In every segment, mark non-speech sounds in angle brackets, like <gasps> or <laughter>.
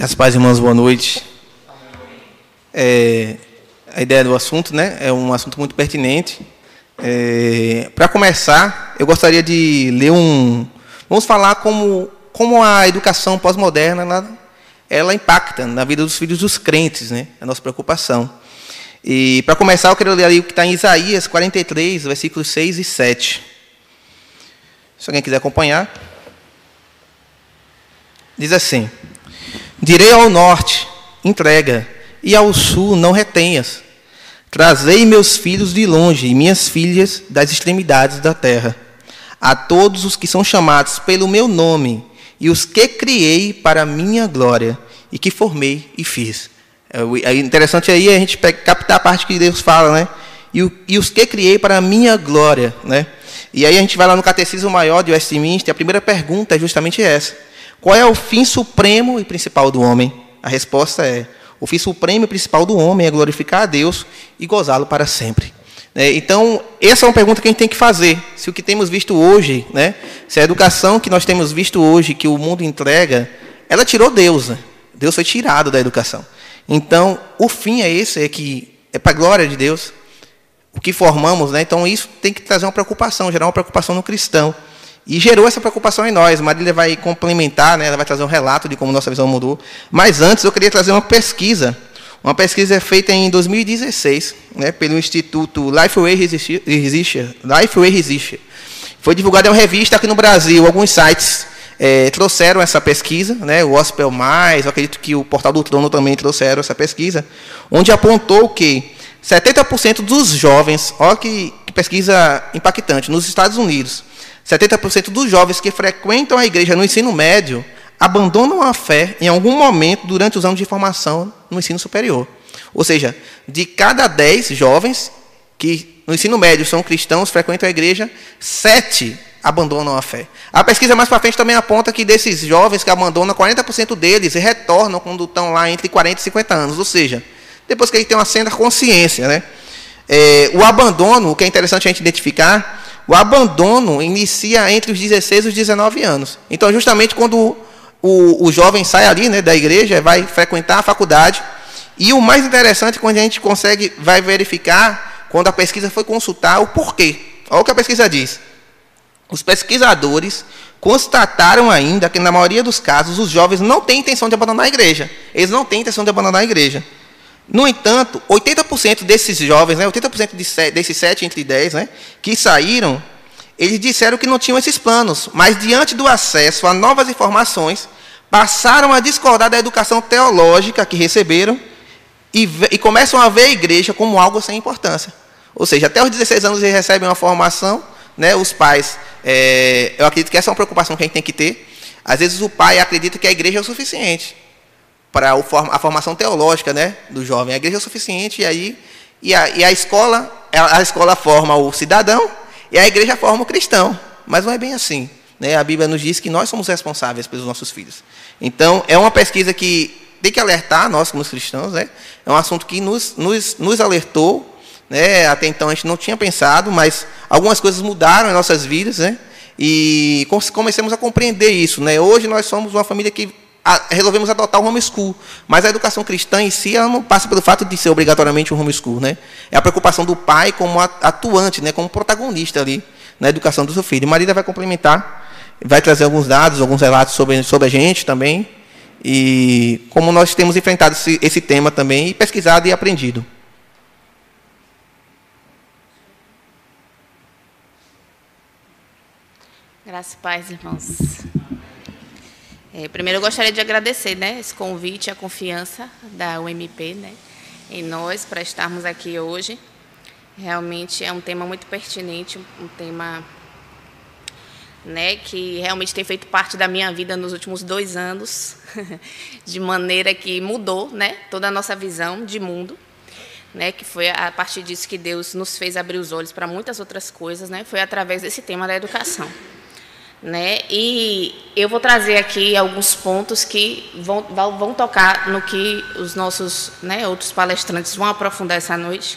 As paz, irmãos, boa noite. É, a ideia do assunto, né, é um assunto muito pertinente. É, Para começar, eu gostaria de ler um. Vamos falar como, como a educação pós-moderna ela, ela impacta na vida dos filhos dos crentes, né, a nossa preocupação. E para começar, eu quero ler ali o que está em Isaías 43, versículos 6 e 7. Se alguém quiser acompanhar. Diz assim: Direi ao norte, entrega, e ao sul, não retenhas. Trazei meus filhos de longe e minhas filhas das extremidades da terra. A todos os que são chamados pelo meu nome, e os que criei para a minha glória, e que formei e fiz. É, é interessante aí a gente captar a parte que Deus fala, né? E, e os que criei para a minha glória, né? E aí a gente vai lá no Catecismo Maior de Westminster, a primeira pergunta é justamente essa. Qual é o fim supremo e principal do homem? A resposta é: o fim supremo e principal do homem é glorificar a Deus e gozá-lo para sempre. É, então, essa é uma pergunta que a gente tem que fazer. Se o que temos visto hoje, né, se a educação que nós temos visto hoje, que o mundo entrega, ela tirou Deus. Né? Deus foi tirado da educação. Então, o fim é esse, é que é para a glória de Deus. O que formamos, né? Então, isso tem que trazer uma preocupação, gerar uma preocupação no cristão. E gerou essa preocupação em nós. Marília vai complementar, né? ela vai trazer um relato de como nossa visão mudou. Mas antes eu queria trazer uma pesquisa. Uma pesquisa feita em 2016, né, pelo Instituto Lifeway Resistir. Lifeway Resistir. Foi divulgada em uma revista aqui no Brasil. Alguns sites é, trouxeram essa pesquisa, né, o Gospel Mais, acredito que o Portal do Trono também trouxeram essa pesquisa, onde apontou que 70% dos jovens, olha que, que pesquisa impactante, nos Estados Unidos, 70% dos jovens que frequentam a igreja no ensino médio abandonam a fé em algum momento durante os anos de formação no ensino superior. Ou seja, de cada 10 jovens que no ensino médio são cristãos, frequentam a igreja, 7 abandonam a fé. A pesquisa mais para frente também aponta que desses jovens que abandonam, 40% deles retornam quando estão lá entre 40 e 50 anos. Ou seja, depois que ele tem uma certa consciência. Né? É, o abandono, o que é interessante a gente identificar, o abandono inicia entre os 16 e os 19 anos. Então, justamente quando o, o jovem sai ali né, da igreja, vai frequentar a faculdade. E o mais interessante, quando a gente consegue, vai verificar, quando a pesquisa foi consultar, o porquê. Olha o que a pesquisa diz. Os pesquisadores constataram ainda que, na maioria dos casos, os jovens não têm intenção de abandonar a igreja. Eles não têm intenção de abandonar a igreja. No entanto, 80% desses jovens, né, 80% de, desses 7 entre 10 né, que saíram, eles disseram que não tinham esses planos, mas diante do acesso a novas informações, passaram a discordar da educação teológica que receberam e, e começam a ver a igreja como algo sem importância. Ou seja, até os 16 anos eles recebem uma formação, né, os pais, é, eu acredito que essa é uma preocupação que a gente tem que ter. Às vezes o pai acredita que a igreja é o suficiente para a formação teológica né, do jovem. A igreja é o suficiente, e aí e a, e a escola, a escola forma o cidadão e a igreja forma o cristão. Mas não é bem assim. Né? A Bíblia nos diz que nós somos responsáveis pelos nossos filhos. Então, é uma pesquisa que tem que alertar nós como cristãos. Né? É um assunto que nos, nos, nos alertou. Né? Até então a gente não tinha pensado, mas algumas coisas mudaram em nossas vidas. Né? E comecemos a compreender isso. Né? Hoje nós somos uma família que resolvemos adotar o homeschool. Mas a educação cristã em si ela não passa pelo fato de ser obrigatoriamente um homeschool. Né? É a preocupação do pai como atuante, né? como protagonista ali na educação do seu filho. Marília vai complementar, vai trazer alguns dados, alguns relatos sobre, sobre a gente também. E como nós temos enfrentado esse, esse tema também, e pesquisado e aprendido. Graças a paz, irmãos. É, primeiro, eu gostaria de agradecer né, esse convite, a confiança da UMP né, em nós para estarmos aqui hoje. Realmente é um tema muito pertinente, um tema né, que realmente tem feito parte da minha vida nos últimos dois anos, <laughs> de maneira que mudou né, toda a nossa visão de mundo. Né, que foi a partir disso que Deus nos fez abrir os olhos para muitas outras coisas, né, foi através desse tema da educação. Né? E eu vou trazer aqui alguns pontos que vão, vão tocar no que os nossos né, outros palestrantes vão aprofundar essa noite,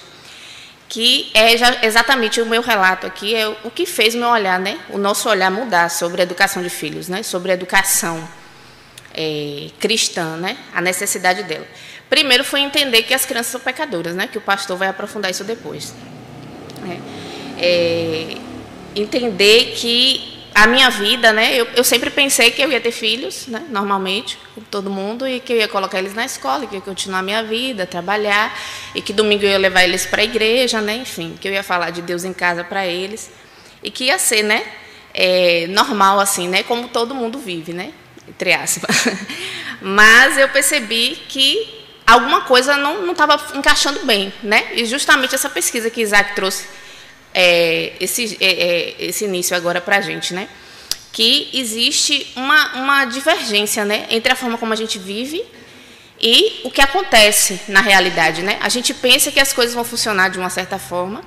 que é exatamente o meu relato aqui, é o que fez meu olhar, né, o nosso olhar mudar sobre a educação de filhos, né, sobre a educação. é, cristã, né? A necessidade dela. Primeiro foi entender que as crianças são pecadoras, né? Que o pastor vai aprofundar isso depois. É, é, entender que a minha vida, né? Eu, eu, sempre pensei que eu ia ter filhos, né? Normalmente, como todo mundo, e que eu ia colocar eles na escola, que eu ia continuar a minha vida, trabalhar, e que domingo eu ia levar eles para a igreja, né? Enfim, que eu ia falar de Deus em casa para eles, e que ia ser, né? É, normal assim, né? Como todo mundo vive, né? Entre aspas. <laughs> Mas eu percebi que alguma coisa não estava encaixando bem, né? E justamente essa pesquisa que Isaac trouxe é, esse, é, é, esse início agora para a gente, né? Que existe uma, uma divergência, né? Entre a forma como a gente vive e o que acontece na realidade, né? A gente pensa que as coisas vão funcionar de uma certa forma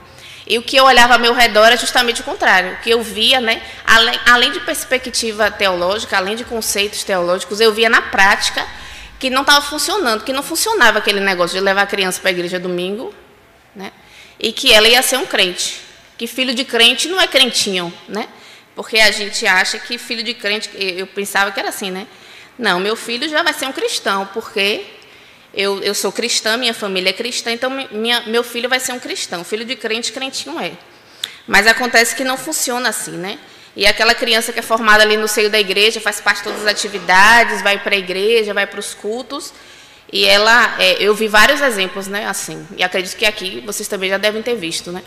e o que eu olhava ao meu redor é justamente o contrário. O que eu via, né? Além, além de perspectiva teológica, além de conceitos teológicos, eu via na prática que não estava funcionando, que não funcionava aquele negócio de levar a criança para a igreja domingo, né? E que ela ia ser um crente que filho de crente não é crentinho, né? Porque a gente acha que filho de crente, eu pensava que era assim, né? Não, meu filho já vai ser um cristão, porque eu, eu sou cristã, minha família é cristã, então minha, meu filho vai ser um cristão. Filho de crente, crentinho é. Mas acontece que não funciona assim, né? E aquela criança que é formada ali no seio da igreja, faz parte de todas as atividades, vai para a igreja, vai para os cultos, e ela, é, eu vi vários exemplos, né, assim, e acredito que aqui vocês também já devem ter visto, né?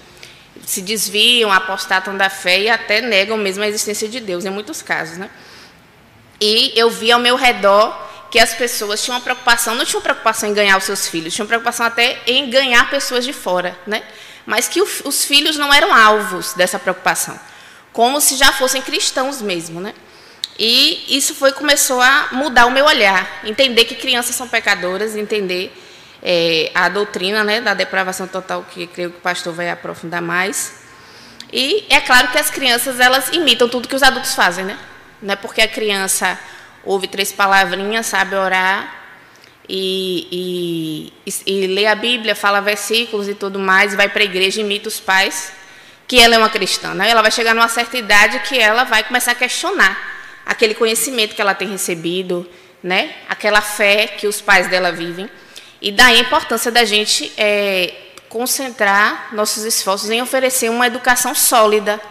Se desviam, apostatam da fé e até negam mesmo a existência de Deus, em muitos casos. Né? E eu vi ao meu redor que as pessoas tinham uma preocupação, não tinham preocupação em ganhar os seus filhos, tinham preocupação até em ganhar pessoas de fora, né? mas que o, os filhos não eram alvos dessa preocupação, como se já fossem cristãos mesmo. Né? E isso foi começou a mudar o meu olhar, entender que crianças são pecadoras, entender é, a doutrina né, da depravação total, que creio que o pastor vai aprofundar mais. E é claro que as crianças elas imitam tudo que os adultos fazem, né? Não é porque a criança ouve três palavrinhas, sabe orar e, e, e lê a Bíblia, fala versículos e tudo mais, vai para a igreja, imita os pais, que ela é uma cristã. Né? Ela vai chegar numa certa idade que ela vai começar a questionar aquele conhecimento que ela tem recebido, né? aquela fé que os pais dela vivem. E daí a importância da gente é, concentrar nossos esforços em oferecer uma educação sólida,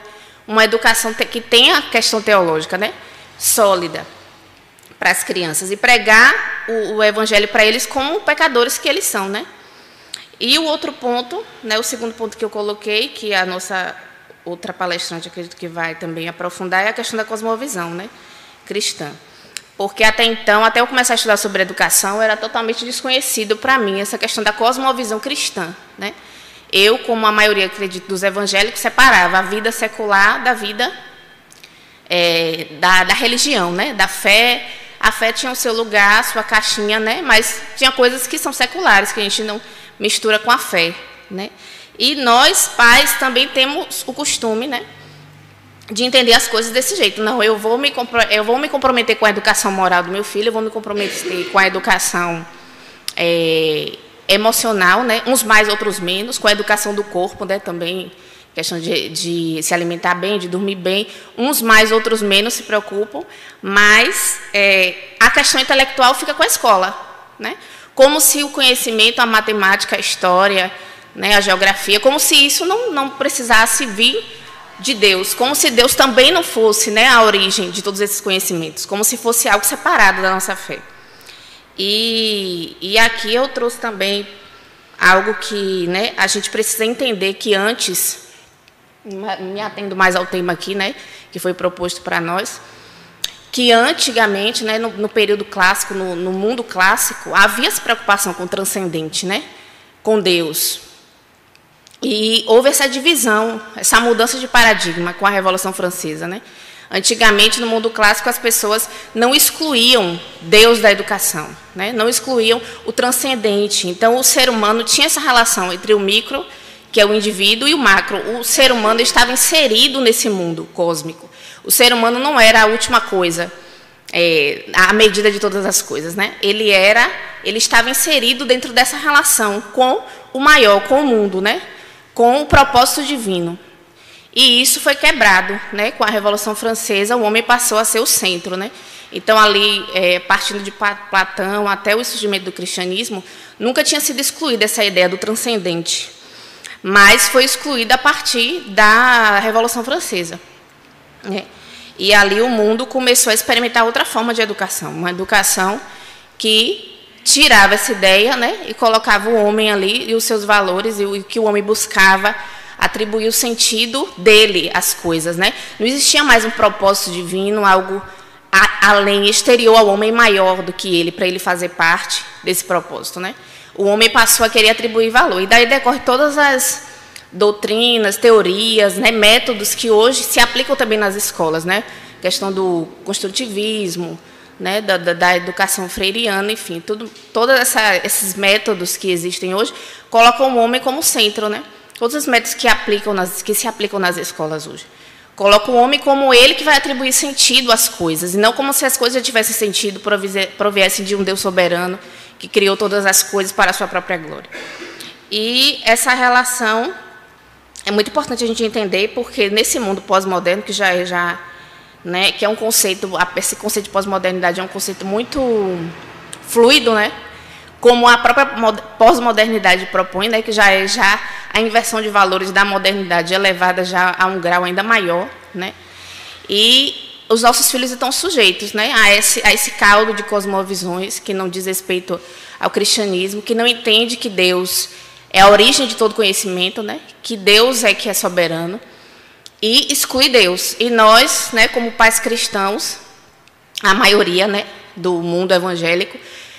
uma educação que tenha a questão teológica, né? Sólida para as crianças. E pregar o, o evangelho para eles como pecadores que eles são, né? E o outro ponto, né, o segundo ponto que eu coloquei, que a nossa outra palestrante acredito que vai também aprofundar, é a questão da cosmovisão, né, cristã porque até então, até eu começar a estudar sobre educação, era totalmente desconhecido para mim essa questão da cosmovisão cristã. Né? Eu, como a maioria, acredito, dos evangélicos, separava a vida secular da vida é, da, da, religião, né? da fé. A fé tinha o seu lugar, a sua caixinha, né? mas tinha coisas que são seculares, que a gente não mistura com a fé. Né? E nós, pais, também temos o costume, né? De entender as coisas desse jeito. Não, eu vou me eu vou me comprometer com a educação moral do meu filho, eu vou me comprometer com a educação é, emocional, né? Uns mais, outros menos, com a educação do corpo, né? Também questão de, de se alimentar bem, de dormir bem. Uns mais, outros menos se preocupam, mas é, a questão intelectual fica com a escola, né? Como se o conhecimento, a matemática, a história, né, a geografia, como se isso não, não precisasse vir de Deus, como se Deus também não fosse né, a origem de todos esses conhecimentos, como se fosse algo separado da nossa fé. E, e aqui eu trouxe também algo que né, a gente precisa entender que antes, me atendo mais ao tema aqui, né, que foi proposto para nós, que antigamente, né, no, no período clássico, no, no mundo clássico, havia essa preocupação com o transcendente, né, com Deus, e houve essa divisão, essa mudança de paradigma com a Revolução Francesa. Né? Antigamente, no mundo clássico, as pessoas não excluíam Deus da educação, né? não excluíam o transcendente. Então, o ser humano tinha essa relação entre o micro, que é o indivíduo, e o macro. O ser humano estava inserido nesse mundo cósmico. O ser humano não era a última coisa, é, à medida de todas as coisas. Né? Ele era, ele estava inserido dentro dessa relação com o maior, com o mundo, né? Com o propósito divino. E isso foi quebrado, né? Com a Revolução Francesa, o homem passou a ser o centro, né? Então, ali, é, partindo de Platão até o surgimento do cristianismo, nunca tinha sido excluída essa ideia do transcendente, mas foi excluída a partir da Revolução Francesa. Né? E ali o mundo começou a experimentar outra forma de educação, uma educação que tirava essa ideia né, e colocava o homem ali e os seus valores e o que o homem buscava atribuir o sentido dele às coisas. Né? Não existia mais um propósito divino, algo a, além, exterior ao homem maior do que ele, para ele fazer parte desse propósito. Né? O homem passou a querer atribuir valor. E daí decorre todas as doutrinas, teorias, né, métodos que hoje se aplicam também nas escolas, né? Questão do construtivismo, né, da, da, educação freiriana, enfim, tudo, todos esses métodos que existem hoje colocam o homem como centro, né? Todos os métodos que aplicam nas, que se aplicam nas escolas hoje colocam o homem como ele que vai atribuir sentido às coisas, e não como se as coisas já tivessem sentido, proviessem de um Deus soberano que criou todas as coisas para a sua própria glória. E essa relação é muito importante a gente entender, porque nesse mundo pós-moderno, que já é, já, né, que é um conceito, esse conceito de pós-modernidade é um conceito muito fluido, né? Como a própria pós-modernidade propõe, né, que já é já a inversão de valores da modernidade elevada já a um grau ainda maior, né? E os nossos filhos estão sujeitos, né, a esse a esse caldo de cosmovisões que não diz respeito ao cristianismo, que não entende que Deus é a origem de todo conhecimento, né? Que Deus é que é soberano e exclui Deus. E nós, né, como pais cristãos, a maioria, né, do mundo evangélico,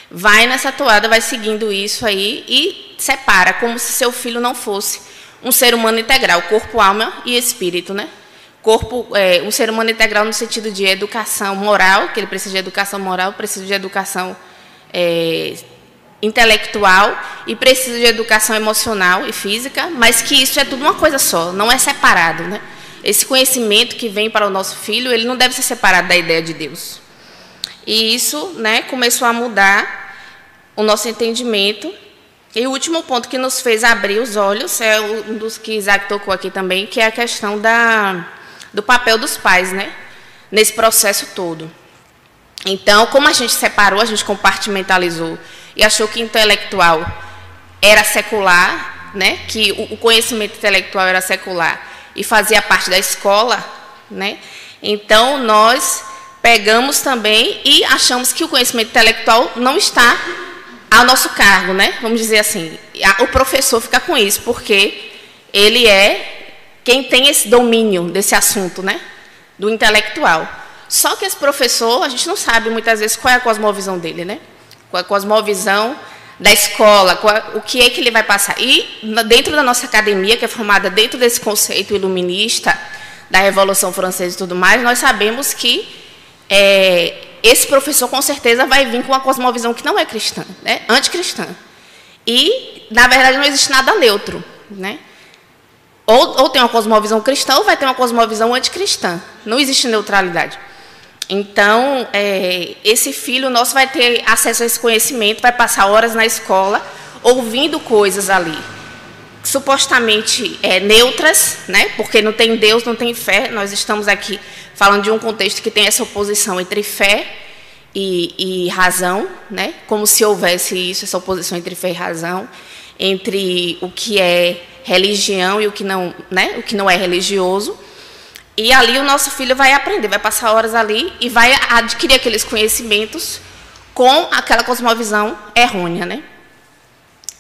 vai nessa toada, vai seguindo isso aí e separa como se seu filho não fosse um ser humano integral, corpo, alma e espírito, né? Corpo, é, um ser humano integral no sentido de educação moral, que ele precisa de educação moral, precisa de educação é, intelectual e precisa de educação emocional e física, mas que isso é tudo uma coisa só, não é separado, né? Esse conhecimento que vem para o nosso filho, ele não deve ser separado da ideia de Deus. E isso, né, começou a mudar o nosso entendimento. E o último ponto que nos fez abrir os olhos é um dos que Isaac tocou aqui também, que é a questão da, do papel dos pais, né, nesse processo todo. Então, como a gente separou, a gente compartimentalizou e achou que intelectual era secular, né? que o conhecimento intelectual era secular e fazia parte da escola, né? então nós pegamos também e achamos que o conhecimento intelectual não está ao nosso cargo, né? vamos dizer assim. O professor fica com isso, porque ele é quem tem esse domínio desse assunto, né? do intelectual. Só que esse professor, a gente não sabe muitas vezes qual é a cosmovisão dele, né? com a cosmovisão da escola, o que é que ele vai passar. E dentro da nossa academia, que é formada dentro desse conceito iluminista da Revolução Francesa e tudo mais, nós sabemos que é, esse professor com certeza vai vir com uma cosmovisão que não é cristã, né? anticristã. E, na verdade, não existe nada neutro. Né? Ou, ou tem uma cosmovisão cristã ou vai ter uma cosmovisão anticristã. Não existe neutralidade. Então, é, esse filho nosso vai ter acesso a esse conhecimento, vai passar horas na escola ouvindo coisas ali, supostamente é, neutras, né? porque não tem Deus, não tem fé. Nós estamos aqui falando de um contexto que tem essa oposição entre fé e, e razão, né? como se houvesse isso, essa oposição entre fé e razão, entre o que é religião e o que não, né? o que não é religioso. E ali o nosso filho vai aprender, vai passar horas ali e vai adquirir aqueles conhecimentos com aquela cosmovisão errônea, né?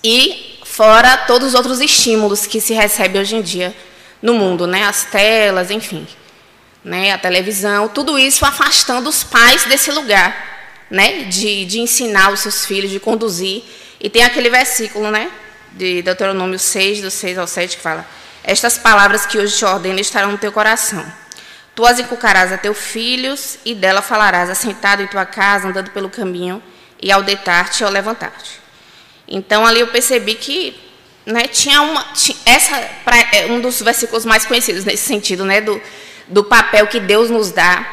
E fora todos os outros estímulos que se recebe hoje em dia no mundo, né? As telas, enfim, né? A televisão, tudo isso afastando os pais desse lugar, né? De, de ensinar os seus filhos, de conduzir. E tem aquele versículo, né? De Deuteronômio 6, do 6 ao 7, que fala estas palavras que hoje te ordeno estarão no teu coração. Tu as inculcarás a teus filhos, e dela falarás assentado em tua casa, andando pelo caminho, e ao deitar-te e ao levantar-te. Então, ali eu percebi que né, tinha uma. Tinha, essa é um dos versículos mais conhecidos nesse sentido, né, do, do papel que Deus nos dá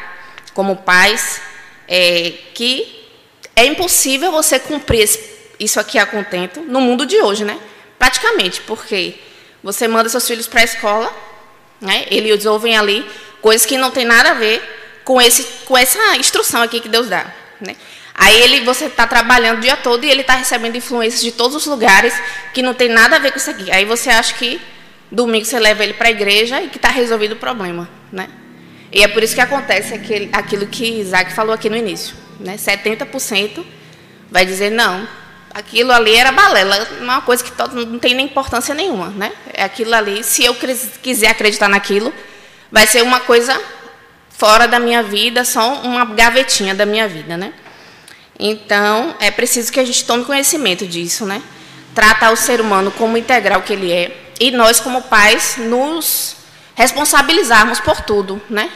como pais, é, que é impossível você cumprir isso aqui a contento no mundo de hoje, né? Praticamente, porque você manda seus filhos para a escola, né? eles ouvem ali coisas que não tem nada a ver com, esse, com essa instrução aqui que Deus dá. Né? Aí ele, você está trabalhando o dia todo e ele está recebendo influências de todos os lugares que não tem nada a ver com isso aqui. Aí você acha que domingo você leva ele para a igreja e que está resolvido o problema. Né? E é por isso que acontece aquele, aquilo que Isaac falou aqui no início. Né? 70% vai dizer, não, aquilo ali era balela, uma coisa que não tem nem importância nenhuma. Né? É aquilo ali, se eu quiser acreditar naquilo, vai ser uma coisa fora da minha vida, só uma gavetinha da minha vida, né? Então, é preciso que a gente tome conhecimento disso, né? Tratar o ser humano como integral que ele é e nós, como pais, nos responsabilizarmos por tudo, né?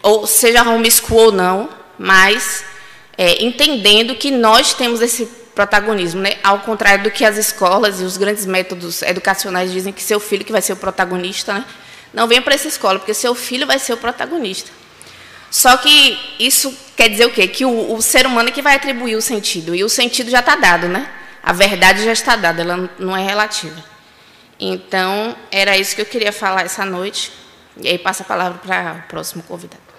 Ou seja homeschool ou não, mas é, entendendo que nós temos esse protagonismo, né? Ao contrário do que as escolas e os grandes métodos educacionais dizem que seu filho que vai ser o protagonista, né? Não venha para essa escola, porque seu filho vai ser o protagonista. Só que isso quer dizer o quê? Que o, o ser humano é que vai atribuir o sentido. E o sentido já está dado, né? A verdade já está dada, ela não é relativa. Então, era isso que eu queria falar essa noite. E aí passa a palavra para o próximo convidado.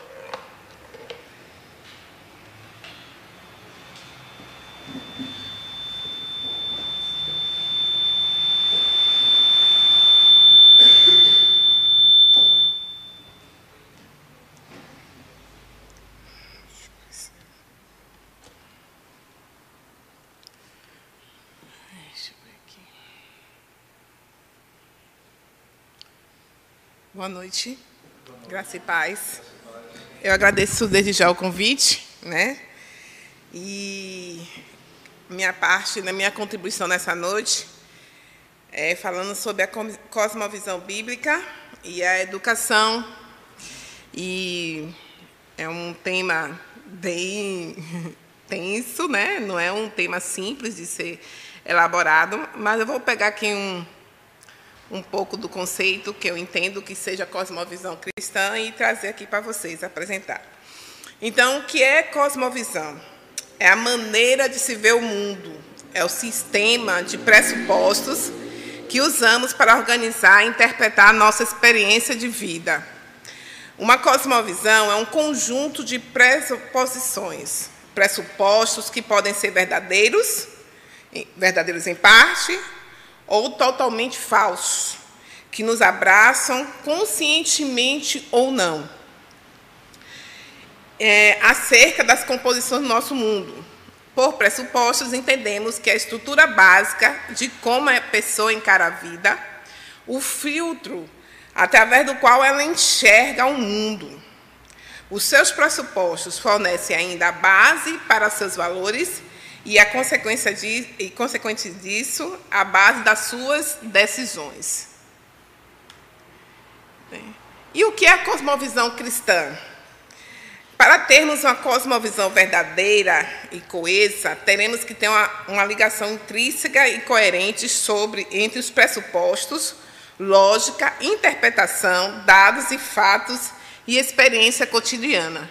Boa noite, graça e paz. Eu agradeço desde já o convite, né? E minha parte, na minha contribuição nessa noite, é falando sobre a cosmovisão bíblica e a educação. E é um tema bem <laughs> tenso, né? Não é um tema simples de ser elaborado, mas eu vou pegar aqui um um pouco do conceito que eu entendo que seja cosmovisão cristã e trazer aqui para vocês apresentar. Então, o que é cosmovisão? É a maneira de se ver o mundo, é o sistema de pressupostos que usamos para organizar e interpretar a nossa experiência de vida. Uma cosmovisão é um conjunto de pressuposições, pressupostos que podem ser verdadeiros, verdadeiros em parte, ou totalmente falsos, que nos abraçam conscientemente ou não, é, acerca das composições do nosso mundo. Por pressupostos, entendemos que a estrutura básica de como a pessoa encara a vida, o filtro através do qual ela enxerga o mundo. Os seus pressupostos fornecem ainda a base para seus valores e a consequência de, e consequente disso, a base das suas decisões. E o que é a cosmovisão cristã? Para termos uma cosmovisão verdadeira e coesa, teremos que ter uma, uma ligação intrínseca e coerente sobre entre os pressupostos, lógica, interpretação, dados e fatos e experiência cotidiana.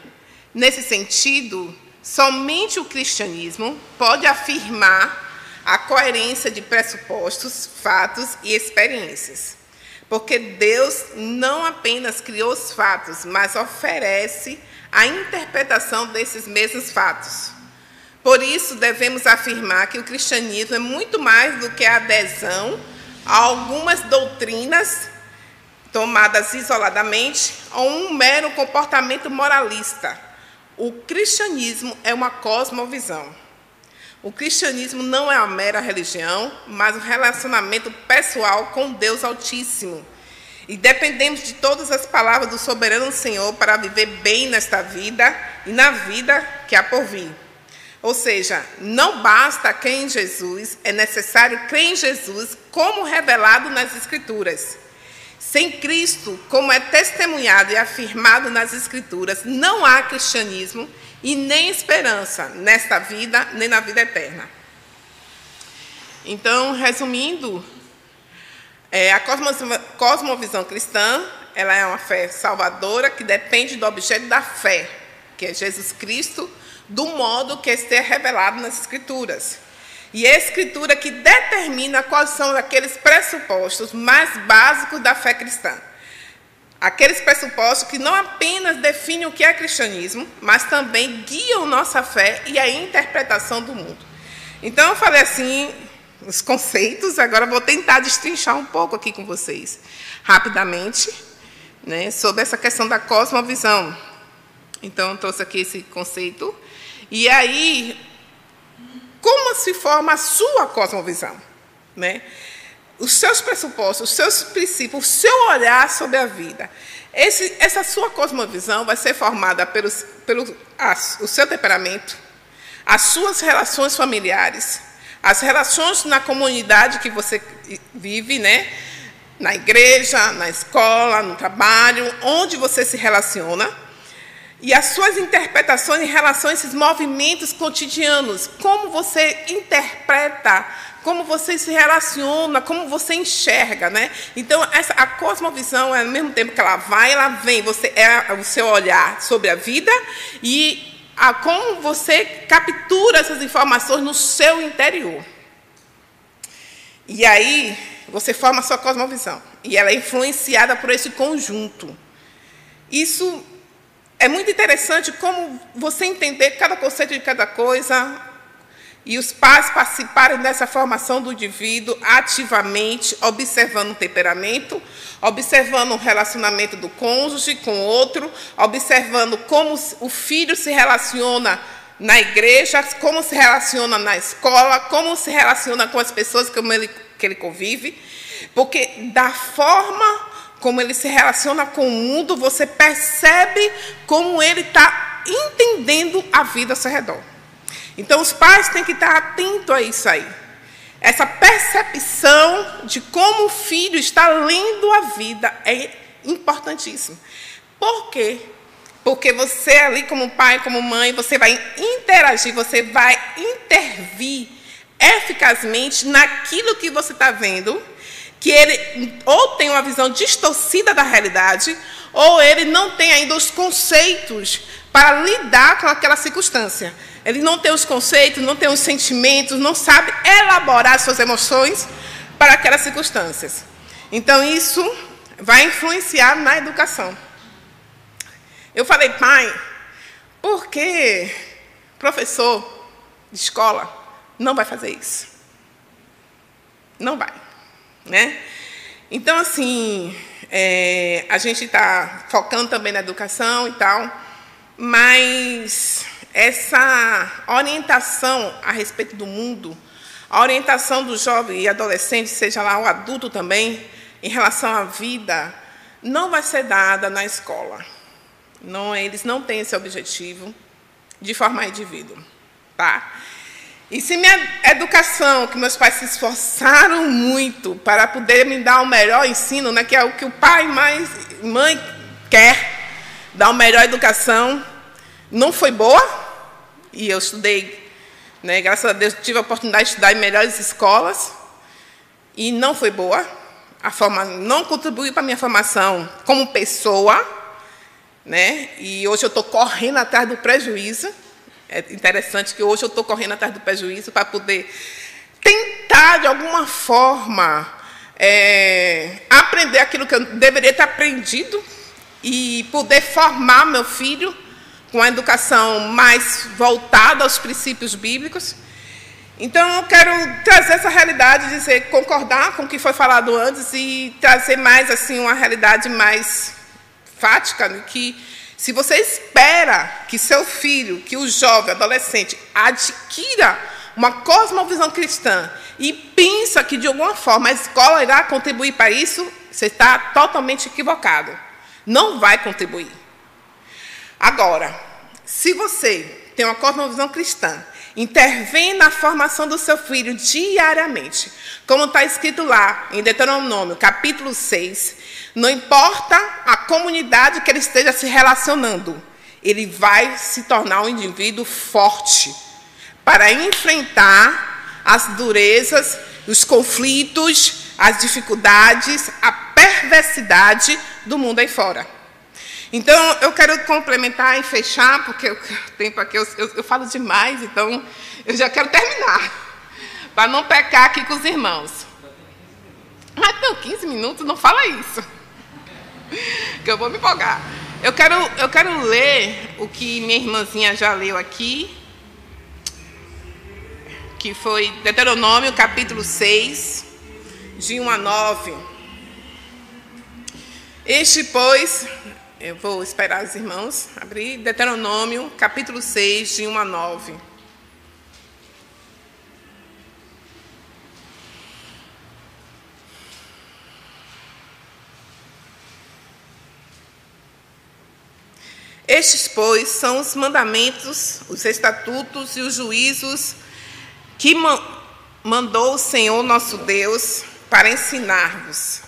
Nesse sentido, Somente o cristianismo pode afirmar a coerência de pressupostos, fatos e experiências. Porque Deus não apenas criou os fatos, mas oferece a interpretação desses mesmos fatos. Por isso, devemos afirmar que o cristianismo é muito mais do que a adesão a algumas doutrinas tomadas isoladamente ou um mero comportamento moralista o cristianismo é uma cosmovisão. O cristianismo não é uma mera religião, mas um relacionamento pessoal com Deus Altíssimo. E dependemos de todas as palavras do soberano Senhor para viver bem nesta vida e na vida que há por vir. Ou seja, não basta crer em Jesus, é necessário crer em Jesus como revelado nas Escrituras. Sem Cristo, como é testemunhado e afirmado nas Escrituras, não há cristianismo e nem esperança nesta vida, nem na vida eterna. Então, resumindo, é, a cosmovisão cristã ela é uma fé salvadora que depende do objeto da fé, que é Jesus Cristo, do modo que este é revelado nas Escrituras. E a Escritura que determina quais são aqueles pressupostos mais básicos da fé cristã. Aqueles pressupostos que não apenas definem o que é cristianismo, mas também guiam nossa fé e a interpretação do mundo. Então, eu falei assim, os conceitos, agora vou tentar destrinchar um pouco aqui com vocês, rapidamente, né, sobre essa questão da cosmovisão. Então, eu trouxe aqui esse conceito. E aí, como se forma a sua cosmovisão? Né? Os seus pressupostos, os seus princípios, o seu olhar sobre a vida. Esse, essa sua cosmovisão vai ser formada pelos, pelo a, o seu temperamento, as suas relações familiares, as relações na comunidade que você vive, né? na igreja, na escola, no trabalho, onde você se relaciona e as suas interpretações em relação a esses movimentos cotidianos, como você interpreta, como você se relaciona, como você enxerga, né? Então essa a cosmovisão, ao mesmo tempo que ela vai, ela vem, você é o seu olhar sobre a vida e a como você captura essas informações no seu interior. E aí você forma a sua cosmovisão e ela é influenciada por esse conjunto. Isso é muito interessante como você entender cada conceito de cada coisa e os pais participarem dessa formação do indivíduo ativamente, observando o temperamento, observando o relacionamento do cônjuge com o outro, observando como o filho se relaciona na igreja, como se relaciona na escola, como se relaciona com as pessoas com ele, que ele convive, porque da forma como ele se relaciona com o mundo, você percebe como ele está entendendo a vida ao seu redor. Então, os pais têm que estar atentos a isso aí. Essa percepção de como o filho está lendo a vida é importantíssimo. Por quê? Porque você ali, como pai, como mãe, você vai interagir, você vai intervir eficazmente naquilo que você está vendo que ele ou tem uma visão distorcida da realidade, ou ele não tem ainda os conceitos para lidar com aquela circunstância. Ele não tem os conceitos, não tem os sentimentos, não sabe elaborar suas emoções para aquelas circunstâncias. Então, isso vai influenciar na educação. Eu falei, pai, por que professor de escola não vai fazer isso? Não vai. Né? Então, assim, é, a gente está focando também na educação e tal, mas essa orientação a respeito do mundo, a orientação do jovem e adolescente, seja lá o adulto também, em relação à vida, não vai ser dada na escola. Não, eles não têm esse objetivo de formar indivíduo. Tá? E se minha educação, que meus pais se esforçaram muito para poder me dar o melhor ensino, né, que é o que o pai mais mãe quer, dar uma melhor educação, não foi boa, e eu estudei, né, graças a Deus tive a oportunidade de estudar em melhores escolas, e não foi boa, a forma não contribuiu para a minha formação como pessoa, né, e hoje eu estou correndo atrás do prejuízo, é interessante que hoje eu estou correndo atrás do prejuízo para poder tentar, de alguma forma, é, aprender aquilo que eu deveria ter aprendido e poder formar meu filho com a educação mais voltada aos princípios bíblicos. Então, eu quero trazer essa realidade, dizer, concordar com o que foi falado antes e trazer mais assim uma realidade mais fática, que se você espera que seu filho, que o jovem, adolescente, adquira uma cosmovisão cristã e pensa que de alguma forma a escola irá contribuir para isso, você está totalmente equivocado. Não vai contribuir. Agora, se você tem uma cosmovisão cristã, intervém na formação do seu filho diariamente, como está escrito lá em Deuteronômio, capítulo 6, não importa a comunidade que ele esteja se relacionando, ele vai se tornar um indivíduo forte para enfrentar as durezas, os conflitos, as dificuldades, a perversidade do mundo aí fora. Então, eu quero complementar e fechar, porque o <laughs> tempo aqui eu, eu, eu falo demais, então eu já quero terminar, para não pecar aqui com os irmãos. Mas tenho 15 minutos, não fala isso. Que eu vou me empolgar. Eu quero, eu quero ler o que minha irmãzinha já leu aqui, que foi Deuteronômio capítulo 6, de 1 a 9. Este, pois, eu vou esperar os irmãos abrir, Deuteronômio capítulo 6, de 1 a 9. Estes, pois, são os mandamentos, os estatutos e os juízos que mandou o Senhor nosso Deus para ensinar-vos,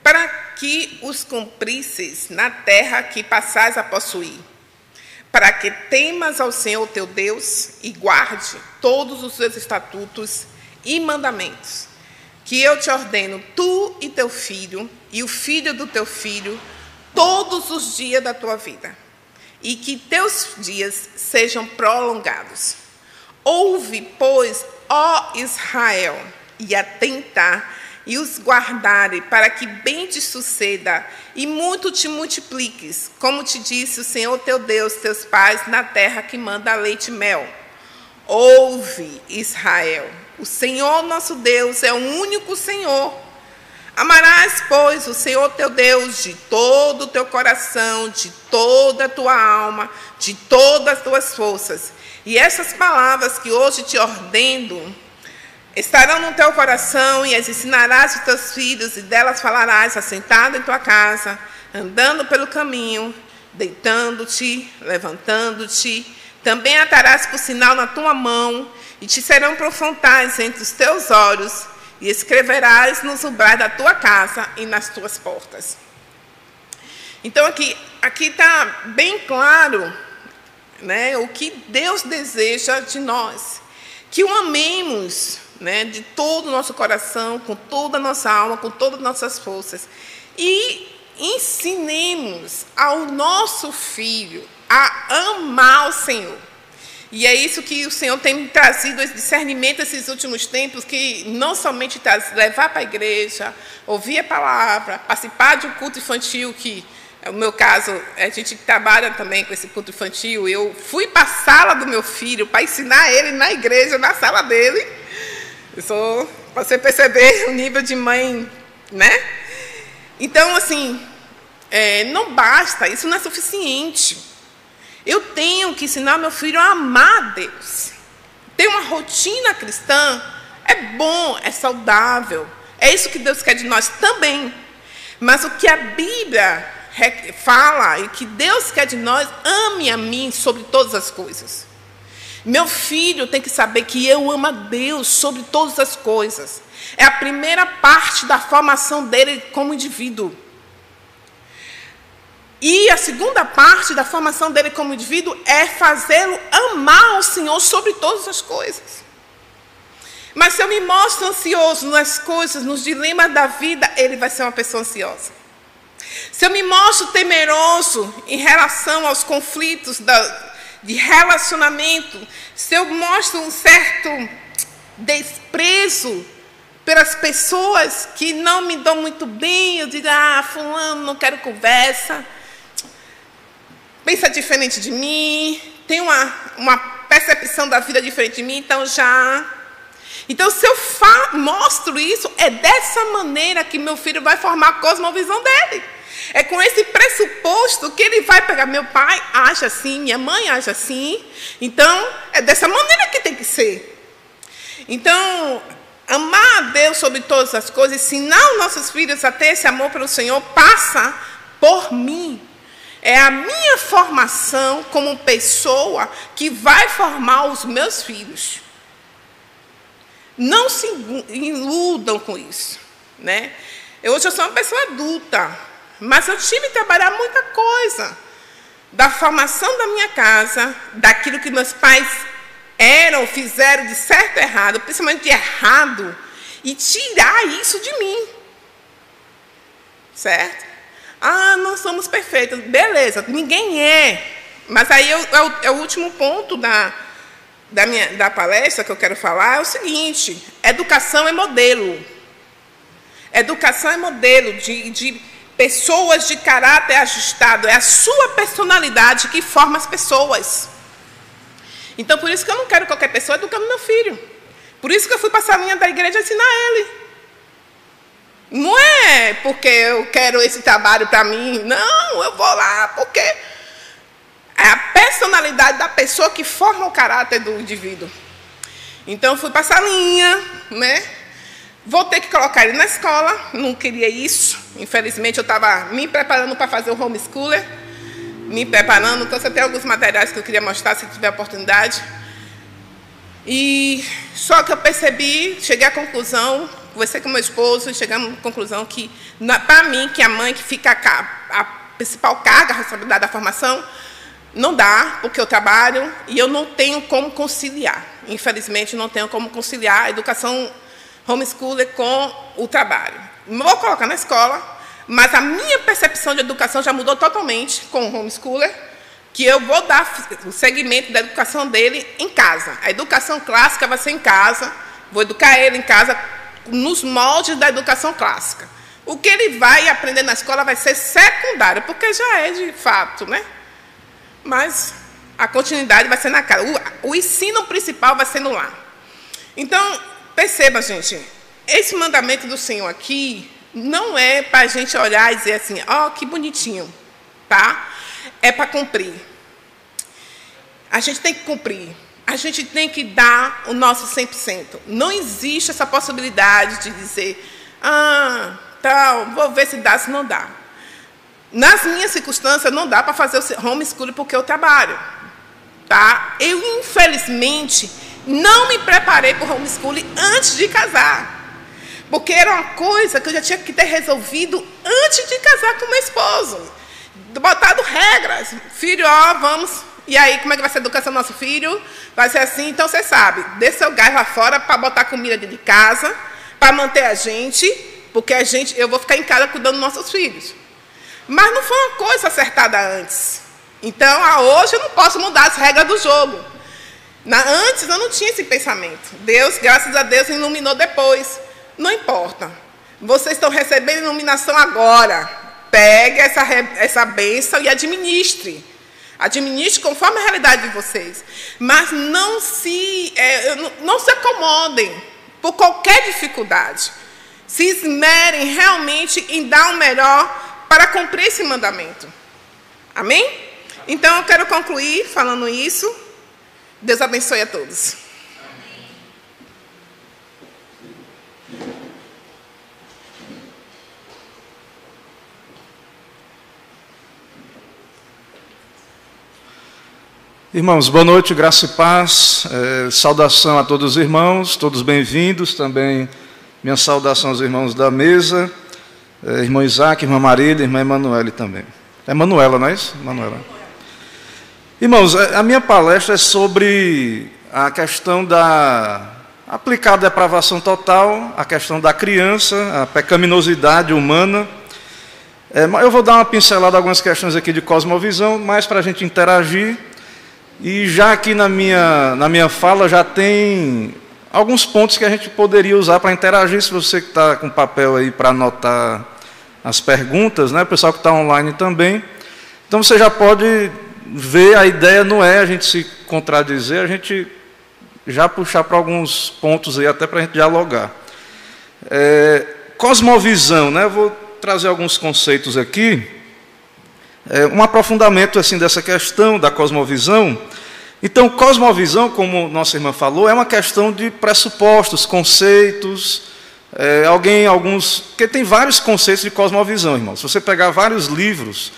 para que os cumprisseis na terra que passais a possuir, para que temas ao Senhor teu Deus e guarde todos os seus estatutos e mandamentos, que eu te ordeno, tu e teu filho, e o filho do teu filho, todos os dias da tua vida e que teus dias sejam prolongados. Ouve, pois, ó Israel, e atenta e os guardare, para que bem te suceda e muito te multipliques, como te disse o Senhor teu Deus, teus pais, na terra que manda leite e mel. Ouve, Israel, o Senhor nosso Deus é o único Senhor. Amarás, pois, o Senhor teu Deus de todo o teu coração, de toda a tua alma, de todas as tuas forças. E essas palavras que hoje te ordeno estarão no teu coração e as ensinarás aos teus filhos, e delas falarás assentado em tua casa, andando pelo caminho, deitando-te, levantando-te. Também atarás por sinal na tua mão, e te serão profundas entre os teus olhos e escreverás nos umbrais da tua casa e nas tuas portas. Então aqui está bem claro, né, o que Deus deseja de nós, que o amemos, né, de todo o nosso coração, com toda a nossa alma, com todas as nossas forças, e ensinemos ao nosso filho a amar o Senhor. E é isso que o Senhor tem trazido esse discernimento esses últimos tempos, que não somente traz, levar para a igreja, ouvir a palavra, participar de um culto infantil, que é o meu caso, a gente trabalha também com esse culto infantil. Eu fui para a sala do meu filho para ensinar ele na igreja, na sala dele. Eu sou, para você perceber <laughs> o nível de mãe, né? Então, assim, é, não basta, isso não é suficiente. Eu tenho que ensinar meu filho a amar Deus. Ter uma rotina cristã é bom, é saudável. É isso que Deus quer de nós também. Mas o que a Bíblia fala e que Deus quer de nós, ame a mim sobre todas as coisas. Meu filho tem que saber que eu amo a Deus sobre todas as coisas. É a primeira parte da formação dele como indivíduo. E a segunda parte da formação dele como indivíduo é fazê-lo amar o Senhor sobre todas as coisas. Mas se eu me mostro ansioso nas coisas, nos dilemas da vida, ele vai ser uma pessoa ansiosa. Se eu me mostro temeroso em relação aos conflitos da, de relacionamento, se eu mostro um certo desprezo pelas pessoas que não me dão muito bem, eu digo, ah, fulano, não quero conversa pensa diferente de mim, tem uma, uma percepção da vida diferente de mim, então já. Então, se eu mostro isso, é dessa maneira que meu filho vai formar a cosmovisão dele. É com esse pressuposto que ele vai pegar. Meu pai age assim, minha mãe age assim. Então, é dessa maneira que tem que ser. Então, amar a Deus sobre todas as coisas, ensinar os nossos filhos a ter esse amor pelo Senhor, passa por mim. É a minha formação como pessoa que vai formar os meus filhos. Não se iludam com isso. Né? Eu, hoje eu sou uma pessoa adulta, mas eu tive que trabalhar muita coisa. Da formação da minha casa, daquilo que meus pais eram, fizeram de certo e errado, principalmente de errado, e tirar isso de mim. Certo? Ah, não somos perfeitos. Beleza, ninguém é. Mas aí é o, é o último ponto da, da, minha, da palestra que eu quero falar, é o seguinte: educação é modelo. Educação é modelo de, de pessoas de caráter ajustado. É a sua personalidade que forma as pessoas. Então, por isso que eu não quero qualquer pessoa educando meu filho. Por isso que eu fui passar a linha da igreja ensinar ele. Não é porque eu quero esse trabalho para mim. Não, eu vou lá porque é a personalidade da pessoa que forma o caráter do indivíduo. Então, fui passar a linha, né? Vou ter que colocar ele na escola, não queria isso. Infelizmente, eu estava me preparando para fazer o homeschooler, me preparando. Então, você tem alguns materiais que eu queria mostrar, se tiver oportunidade. E só que eu percebi, cheguei à conclusão, conversei com meu esposo e chegamos à conclusão que, para mim, que a mãe que fica a, a principal carga, a responsabilidade da formação, não dá, porque eu trabalho e eu não tenho como conciliar. Infelizmente, não tenho como conciliar a educação homeschooler com o trabalho. Vou colocar na escola, mas a minha percepção de educação já mudou totalmente com o homeschooler, que eu vou dar o segmento da educação dele em casa. A educação clássica vai ser em casa, vou educar ele em casa nos moldes da educação clássica. O que ele vai aprender na escola vai ser secundário, porque já é de fato, né? Mas a continuidade vai ser na casa. O, o ensino principal vai ser no lar. Então, Perceba, gente, esse mandamento do Senhor aqui não é para a gente olhar e dizer assim, ó, oh, que bonitinho, tá? É para cumprir. A gente tem que cumprir. A gente tem que dar o nosso 100%. Não existe essa possibilidade de dizer, ah, tal, vou ver se dá, se não dá. Nas minhas circunstâncias, não dá para fazer o homeschooling porque eu trabalho. Tá? Eu, infelizmente, não me preparei para o homeschooling antes de casar. Porque era uma coisa que eu já tinha que ter resolvido antes de casar com meu esposo. Botado regras. Filho, ó, vamos. E aí, como é que vai ser a educação do nosso filho? Vai ser assim, então você sabe, dê seu gás lá fora para botar comida dentro de casa, para manter a gente, porque a gente, eu vou ficar em casa cuidando dos nossos filhos. Mas não foi uma coisa acertada antes. Então, a hoje eu não posso mudar as regras do jogo. Na, antes eu não tinha esse pensamento. Deus, graças a Deus, iluminou depois. Não importa. Vocês estão recebendo iluminação agora. Pegue essa, essa bênção e administre. Administre conforme a realidade de vocês. Mas não se, é, não se acomodem por qualquer dificuldade. Se esmerem realmente em dar o melhor para cumprir esse mandamento. Amém? Então eu quero concluir falando isso. Deus abençoe a todos. Irmãos, boa noite, graça e paz. É, saudação a todos os irmãos, todos bem-vindos. Também minha saudação aos irmãos da mesa, é, irmão Isaac, irmã Marília, irmã Emanuele também. É Manuela, não é isso? Manuela. Irmãos, a minha palestra é sobre a questão da aplicada depravação total, a questão da criança, a pecaminosidade humana. É, eu vou dar uma pincelada algumas questões aqui de cosmovisão, mais para a gente interagir. E já aqui na minha, na minha fala já tem alguns pontos que a gente poderia usar para interagir, se você que está com papel aí para anotar as perguntas, né? o pessoal que está online também. Então você já pode ver, a ideia não é a gente se contradizer, a gente já puxar para alguns pontos aí, até para a gente dialogar. É, cosmovisão, né? Vou trazer alguns conceitos aqui. É, um aprofundamento assim dessa questão da cosmovisão. Então, cosmovisão, como nossa irmã falou, é uma questão de pressupostos, conceitos. É, alguém, alguns. Porque tem vários conceitos de cosmovisão, irmão. Se você pegar vários livros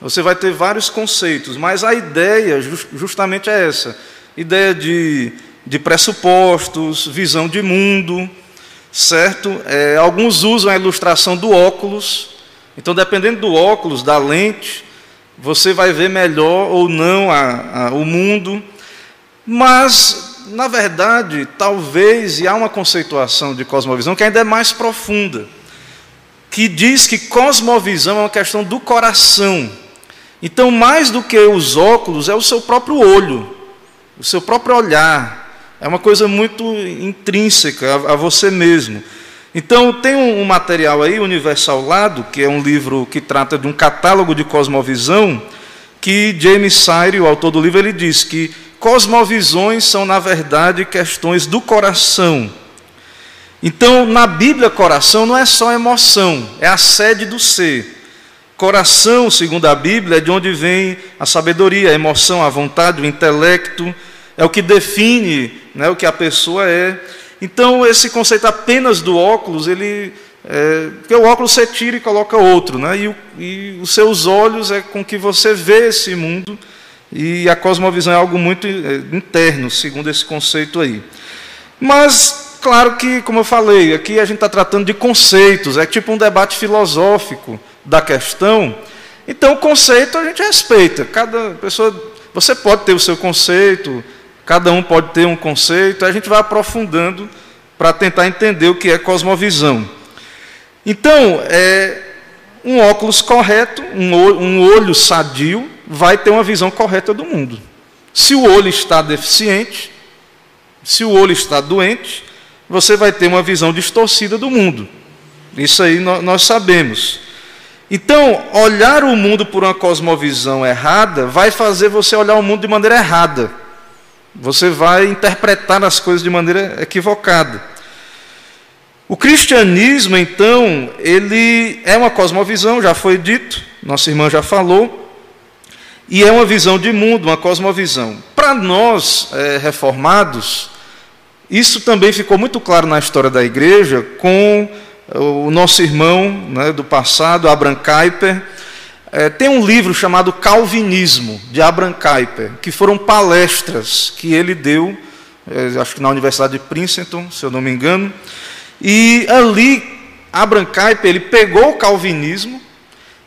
você vai ter vários conceitos, mas a ideia justamente é essa: ideia de, de pressupostos, visão de mundo, certo? É, alguns usam a ilustração do óculos, então, dependendo do óculos, da lente, você vai ver melhor ou não a, a, o mundo, mas, na verdade, talvez, e há uma conceituação de cosmovisão que ainda é mais profunda, que diz que cosmovisão é uma questão do coração. Então, mais do que os óculos, é o seu próprio olho, o seu próprio olhar. É uma coisa muito intrínseca a, a você mesmo. Então, tem um, um material aí, Universal Lado, que é um livro que trata de um catálogo de cosmovisão, que James Sire, o autor do livro, ele diz que cosmovisões são, na verdade, questões do coração. Então, na Bíblia, coração não é só emoção, é a sede do ser. Coração, segundo a Bíblia, é de onde vem a sabedoria, a emoção, a vontade, o intelecto, é o que define né, o que a pessoa é. Então, esse conceito apenas do óculos, ele. É, porque o óculos você tira e coloca outro, né? E, o, e os seus olhos é com que você vê esse mundo, e a cosmovisão é algo muito é, interno, segundo esse conceito aí. Mas, claro que, como eu falei, aqui a gente está tratando de conceitos, é tipo um debate filosófico da questão. Então, o conceito a gente respeita. Cada pessoa, você pode ter o seu conceito, cada um pode ter um conceito, a gente vai aprofundando para tentar entender o que é cosmovisão. Então, é, um óculos correto, um olho, um olho sadio, vai ter uma visão correta do mundo. Se o olho está deficiente, se o olho está doente, você vai ter uma visão distorcida do mundo. Isso aí nós sabemos. Então, olhar o mundo por uma cosmovisão errada vai fazer você olhar o mundo de maneira errada. Você vai interpretar as coisas de maneira equivocada. O cristianismo, então, ele é uma cosmovisão, já foi dito, nossa irmã já falou, e é uma visão de mundo, uma cosmovisão. Para nós, é, reformados, isso também ficou muito claro na história da igreja com o nosso irmão né, do passado, Abraham Kuyper, é, tem um livro chamado Calvinismo, de Abraham Kuyper, que foram palestras que ele deu, é, acho que na Universidade de Princeton, se eu não me engano, e ali Abraham Kuyper ele pegou o calvinismo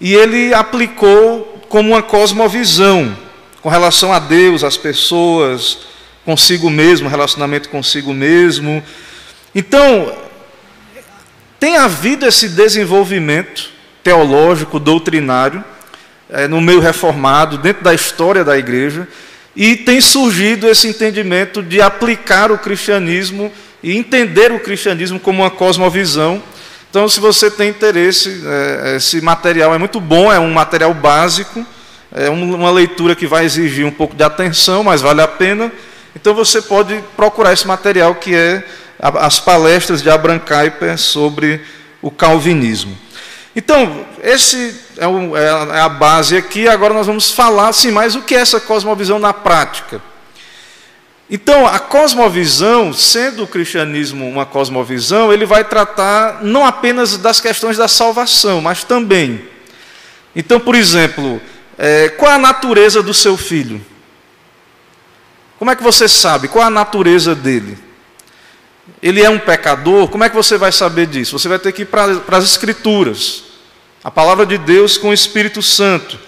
e ele aplicou como uma cosmovisão com relação a Deus, às pessoas, consigo mesmo, relacionamento consigo mesmo. Então, tem havido esse desenvolvimento teológico, doutrinário, é, no meio reformado, dentro da história da igreja, e tem surgido esse entendimento de aplicar o cristianismo e entender o cristianismo como uma cosmovisão. Então, se você tem interesse, é, esse material é muito bom, é um material básico, é uma leitura que vai exigir um pouco de atenção, mas vale a pena. Então, você pode procurar esse material que é as palestras de Abraham Kuyper sobre o calvinismo. Então, esse é, é, é, a base aqui. Agora nós vamos falar assim, mais o que é essa cosmovisão na prática. Então, a cosmovisão, sendo o cristianismo uma cosmovisão, ele vai tratar não apenas das questões da salvação, mas também. Então, por exemplo, é, qual a natureza do seu filho? Como é que você sabe? Qual a natureza dele? Ele é um pecador, como é que você vai saber disso? Você vai ter que ir para, as Escrituras, a palavra de Deus com o Espírito Santo.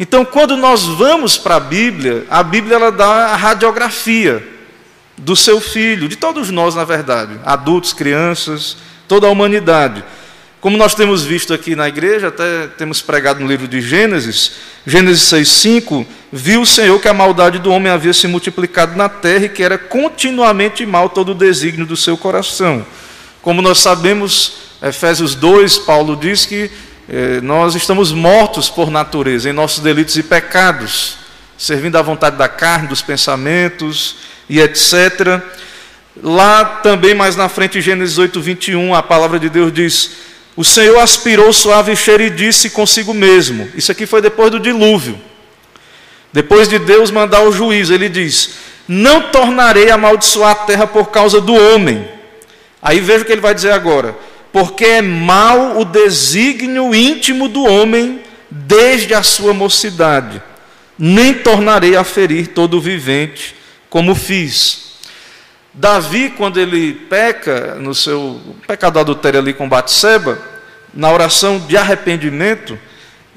Então, quando nós vamos para a Bíblia, a Bíblia ela dá a radiografia do seu filho, de todos nós, na verdade, adultos, crianças, toda a humanidade. Como nós temos visto aqui na igreja, até temos pregado no livro de Gênesis, Gênesis 6,5, viu o Senhor que a maldade do homem havia se multiplicado na terra e que era continuamente mal todo o desígnio do seu coração. Como nós sabemos, Efésios 2, Paulo diz que eh, nós estamos mortos por natureza, em nossos delitos e pecados, servindo à vontade da carne, dos pensamentos e etc. Lá também, mais na frente, Gênesis 8, 21, a palavra de Deus diz o Senhor aspirou suave cheiro e disse consigo mesmo: Isso aqui foi depois do dilúvio. Depois de Deus mandar o juízo, ele diz: Não tornarei a amaldiçoar a terra por causa do homem. Aí veja o que ele vai dizer agora: Porque é mau o desígnio íntimo do homem desde a sua mocidade. Nem tornarei a ferir todo o vivente, como fiz. Davi, quando ele peca no seu pecado do adultério ali com Batseba, na oração de arrependimento,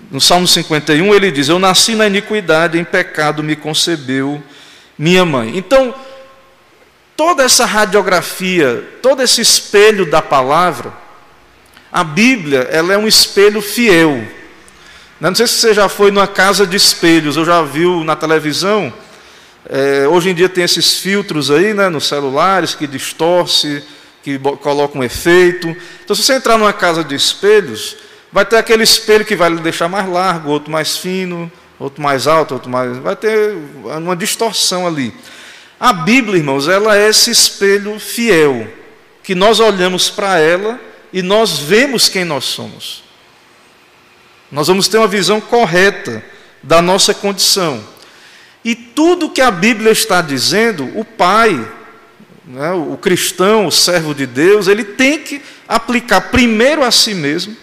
no Salmo 51, ele diz: Eu nasci na iniquidade, em pecado me concebeu minha mãe. Então, toda essa radiografia, todo esse espelho da palavra, a Bíblia, ela é um espelho fiel. Não sei se você já foi numa casa de espelhos, ou já viu na televisão é, hoje em dia tem esses filtros aí, né, nos celulares, que distorce que colocam um efeito. Então, se você entrar numa casa de espelhos, vai ter aquele espelho que vai lhe deixar mais largo, outro mais fino, outro mais alto, outro mais. Vai ter uma distorção ali. A Bíblia, irmãos, ela é esse espelho fiel, que nós olhamos para ela e nós vemos quem nós somos. Nós vamos ter uma visão correta da nossa condição. E tudo que a Bíblia está dizendo, o Pai, né, o cristão, o servo de Deus, ele tem que aplicar primeiro a si mesmo,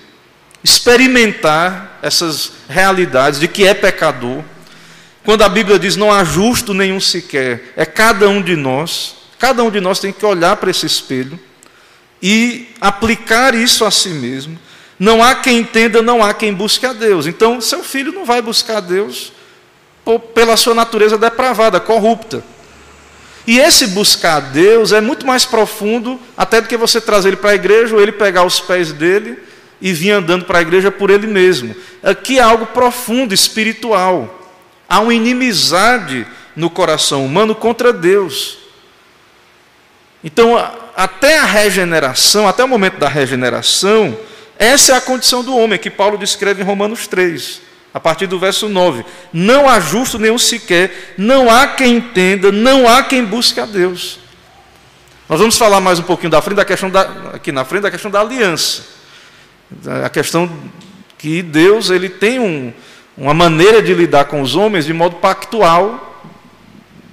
experimentar essas realidades de que é pecador. Quando a Bíblia diz não há justo nenhum sequer, é cada um de nós, cada um de nós tem que olhar para esse espelho e aplicar isso a si mesmo. Não há quem entenda, não há quem busque a Deus. Então, seu filho não vai buscar a Deus pela sua natureza depravada, corrupta. E esse buscar Deus é muito mais profundo até do que você trazer ele para a igreja ou ele pegar os pés dele e vir andando para a igreja por ele mesmo. Aqui é algo profundo, espiritual. Há uma inimizade no coração humano contra Deus. Então, até a regeneração, até o momento da regeneração, essa é a condição do homem que Paulo descreve em Romanos 3 a partir do verso 9: Não há justo nenhum sequer, não há quem entenda, não há quem busque a Deus. Nós vamos falar mais um pouquinho da frente da questão da, aqui na frente da questão da aliança. A questão que Deus ele tem um, uma maneira de lidar com os homens de modo pactual.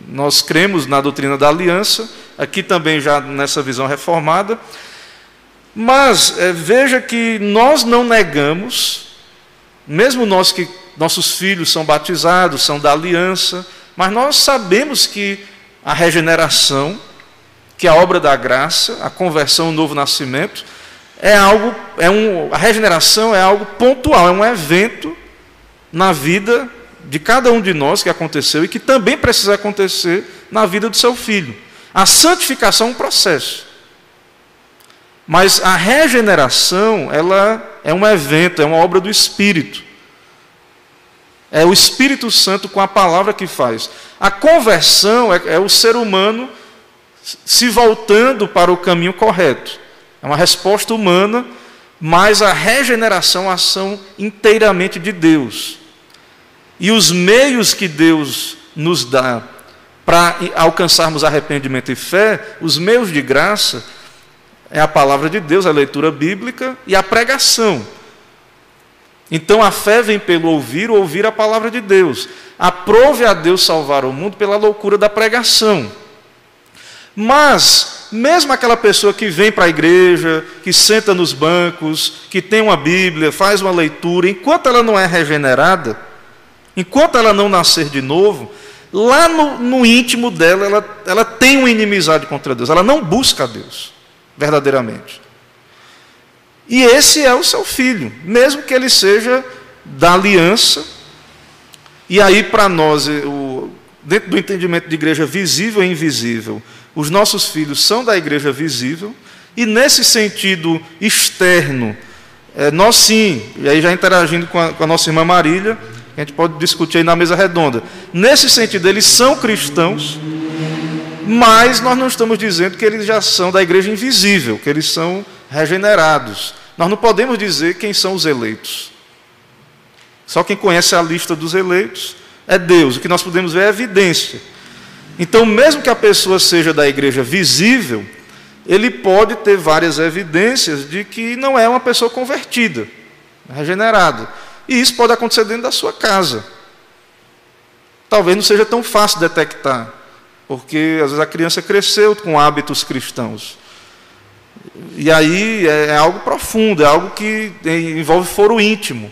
Nós cremos na doutrina da aliança, aqui também já nessa visão reformada. Mas é, veja que nós não negamos mesmo nós que nossos filhos são batizados, são da aliança, mas nós sabemos que a regeneração, que a obra da graça, a conversão, o novo nascimento, é algo, é um, a regeneração é algo pontual, é um evento na vida de cada um de nós que aconteceu e que também precisa acontecer na vida do seu filho. A santificação é um processo. Mas a regeneração, ela é um evento, é uma obra do Espírito. É o Espírito Santo com a palavra que faz. A conversão é, é o ser humano se voltando para o caminho correto. É uma resposta humana, mas a regeneração é ação inteiramente de Deus. E os meios que Deus nos dá para alcançarmos arrependimento e fé, os meios de graça, é a palavra de Deus, a leitura bíblica e a pregação. Então a fé vem pelo ouvir, ouvir a palavra de Deus. Aprove a Deus salvar o mundo pela loucura da pregação. Mas, mesmo aquela pessoa que vem para a igreja, que senta nos bancos, que tem uma Bíblia, faz uma leitura, enquanto ela não é regenerada, enquanto ela não nascer de novo, lá no, no íntimo dela, ela, ela tem uma inimizade contra Deus, ela não busca a Deus verdadeiramente. E esse é o seu filho, mesmo que ele seja da aliança. E aí, para nós, o, dentro do entendimento de igreja visível e invisível, os nossos filhos são da igreja visível, e nesse sentido externo, é, nós sim, e aí já interagindo com a, com a nossa irmã Marília, a gente pode discutir aí na mesa redonda. Nesse sentido, eles são cristãos, mas nós não estamos dizendo que eles já são da igreja invisível, que eles são regenerados. Nós não podemos dizer quem são os eleitos. Só quem conhece a lista dos eleitos é Deus. O que nós podemos ver é evidência. Então, mesmo que a pessoa seja da igreja visível, ele pode ter várias evidências de que não é uma pessoa convertida, regenerada. E isso pode acontecer dentro da sua casa. Talvez não seja tão fácil detectar. Porque às vezes a criança cresceu com hábitos cristãos. E aí é, é algo profundo, é algo que envolve foro íntimo.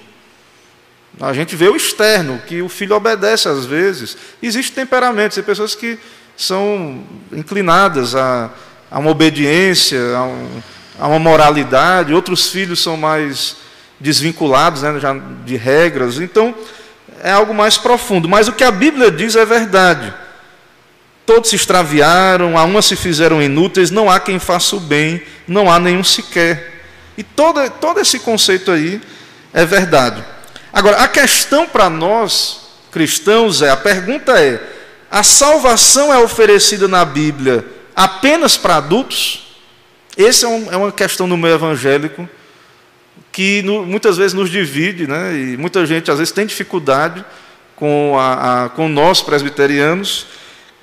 A gente vê o externo, que o filho obedece às vezes. Existem temperamentos, tem pessoas que são inclinadas a, a uma obediência, a, um, a, uma moralidade, outros filhos são mais desvinculados né, já de regras. Então, é algo mais profundo. Mas o que a Bíblia diz é verdade. Todos se extraviaram, a uma se fizeram inúteis, não há quem faça o bem, não há nenhum sequer. E todo, todo esse conceito aí é verdade. Agora, a questão para nós, cristãos, é: a pergunta é, a salvação é oferecida na Bíblia apenas para adultos? Essa é, um, é, uma questão no meio evangélico que no, muitas vezes nos divide, né? e muita gente às vezes tem dificuldade com, a, a, com nós presbiterianos,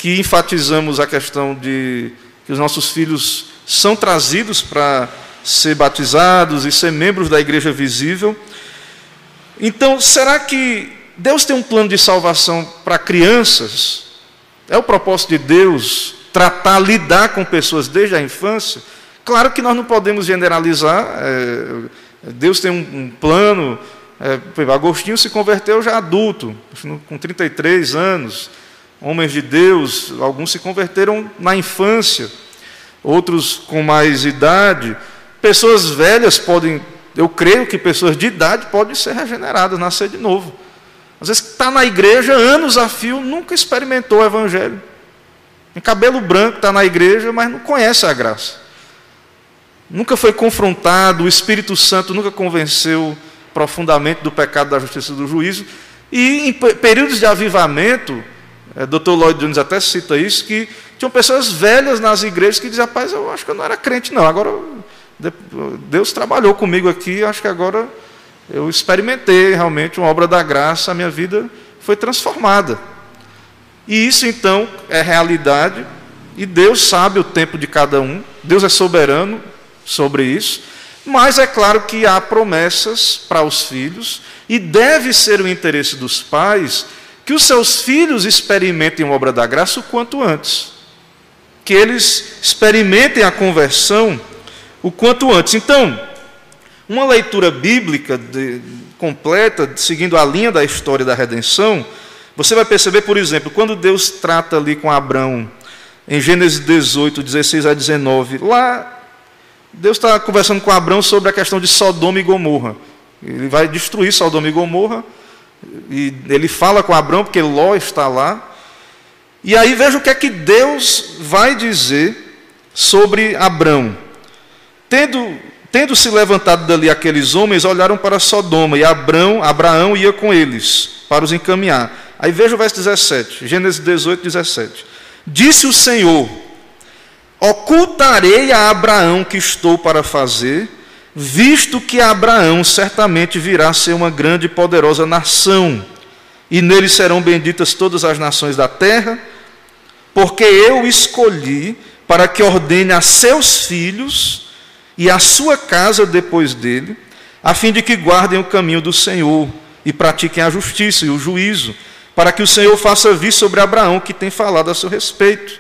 que enfatizamos a questão de que os nossos filhos são trazidos para ser batizados e ser membros da igreja visível. Então, será que Deus tem um plano de salvação para crianças? É o propósito de Deus tratar, lidar com pessoas desde a infância? Claro que nós não podemos generalizar. É, Deus tem um, um plano. É, Agostinho se converteu já adulto, com 33 anos. Homens de Deus, alguns se converteram na infância, outros com mais idade. Pessoas velhas podem, eu creio que pessoas de idade podem ser regeneradas, nascer de novo. Às vezes está na igreja anos a fio, nunca experimentou o evangelho. Tem cabelo branco, está na igreja, mas não conhece a graça nunca foi confrontado, o Espírito Santo nunca convenceu profundamente do pecado, da justiça e do juízo. E em períodos de avivamento, é, Dr. Lloyd Jones até cita isso, que tinham pessoas velhas nas igrejas que diziam, rapaz, eu acho que eu não era crente, não. Agora Deus trabalhou comigo aqui, acho que agora eu experimentei realmente uma obra da graça, a minha vida foi transformada. E isso então é realidade, e Deus sabe o tempo de cada um, Deus é soberano, sobre isso, mas é claro que há promessas para os filhos, e deve ser o interesse dos pais que os seus filhos experimentem a obra da graça o quanto antes. Que eles experimentem a conversão o quanto antes. Então, uma leitura bíblica de, completa, seguindo a linha da história da redenção, você vai perceber, por exemplo, quando Deus trata ali com Abraão, em Gênesis 18, 16 a 19, lá Deus está conversando com Abraão sobre a questão de Sodoma e Gomorra. Ele vai destruir Sodoma e Gomorra. E ele fala com Abraão, porque Ló está lá. E aí veja o que é que Deus vai dizer sobre Abraão. Tendo, tendo se levantado dali aqueles homens, olharam para Sodoma, e Abraão, Abraão ia com eles, para os encaminhar. Aí veja o verso 17, Gênesis 18, 17. Disse o Senhor, Ocultarei a Abraão que estou para fazer, visto que Abraão certamente virá a ser uma grande e poderosa nação, e nele serão benditas todas as nações da terra, porque eu escolhi para que ordene a seus filhos e a sua casa depois dele, a fim de que guardem o caminho do Senhor e pratiquem a justiça e o juízo, para que o Senhor faça vir sobre Abraão que tem falado a seu respeito.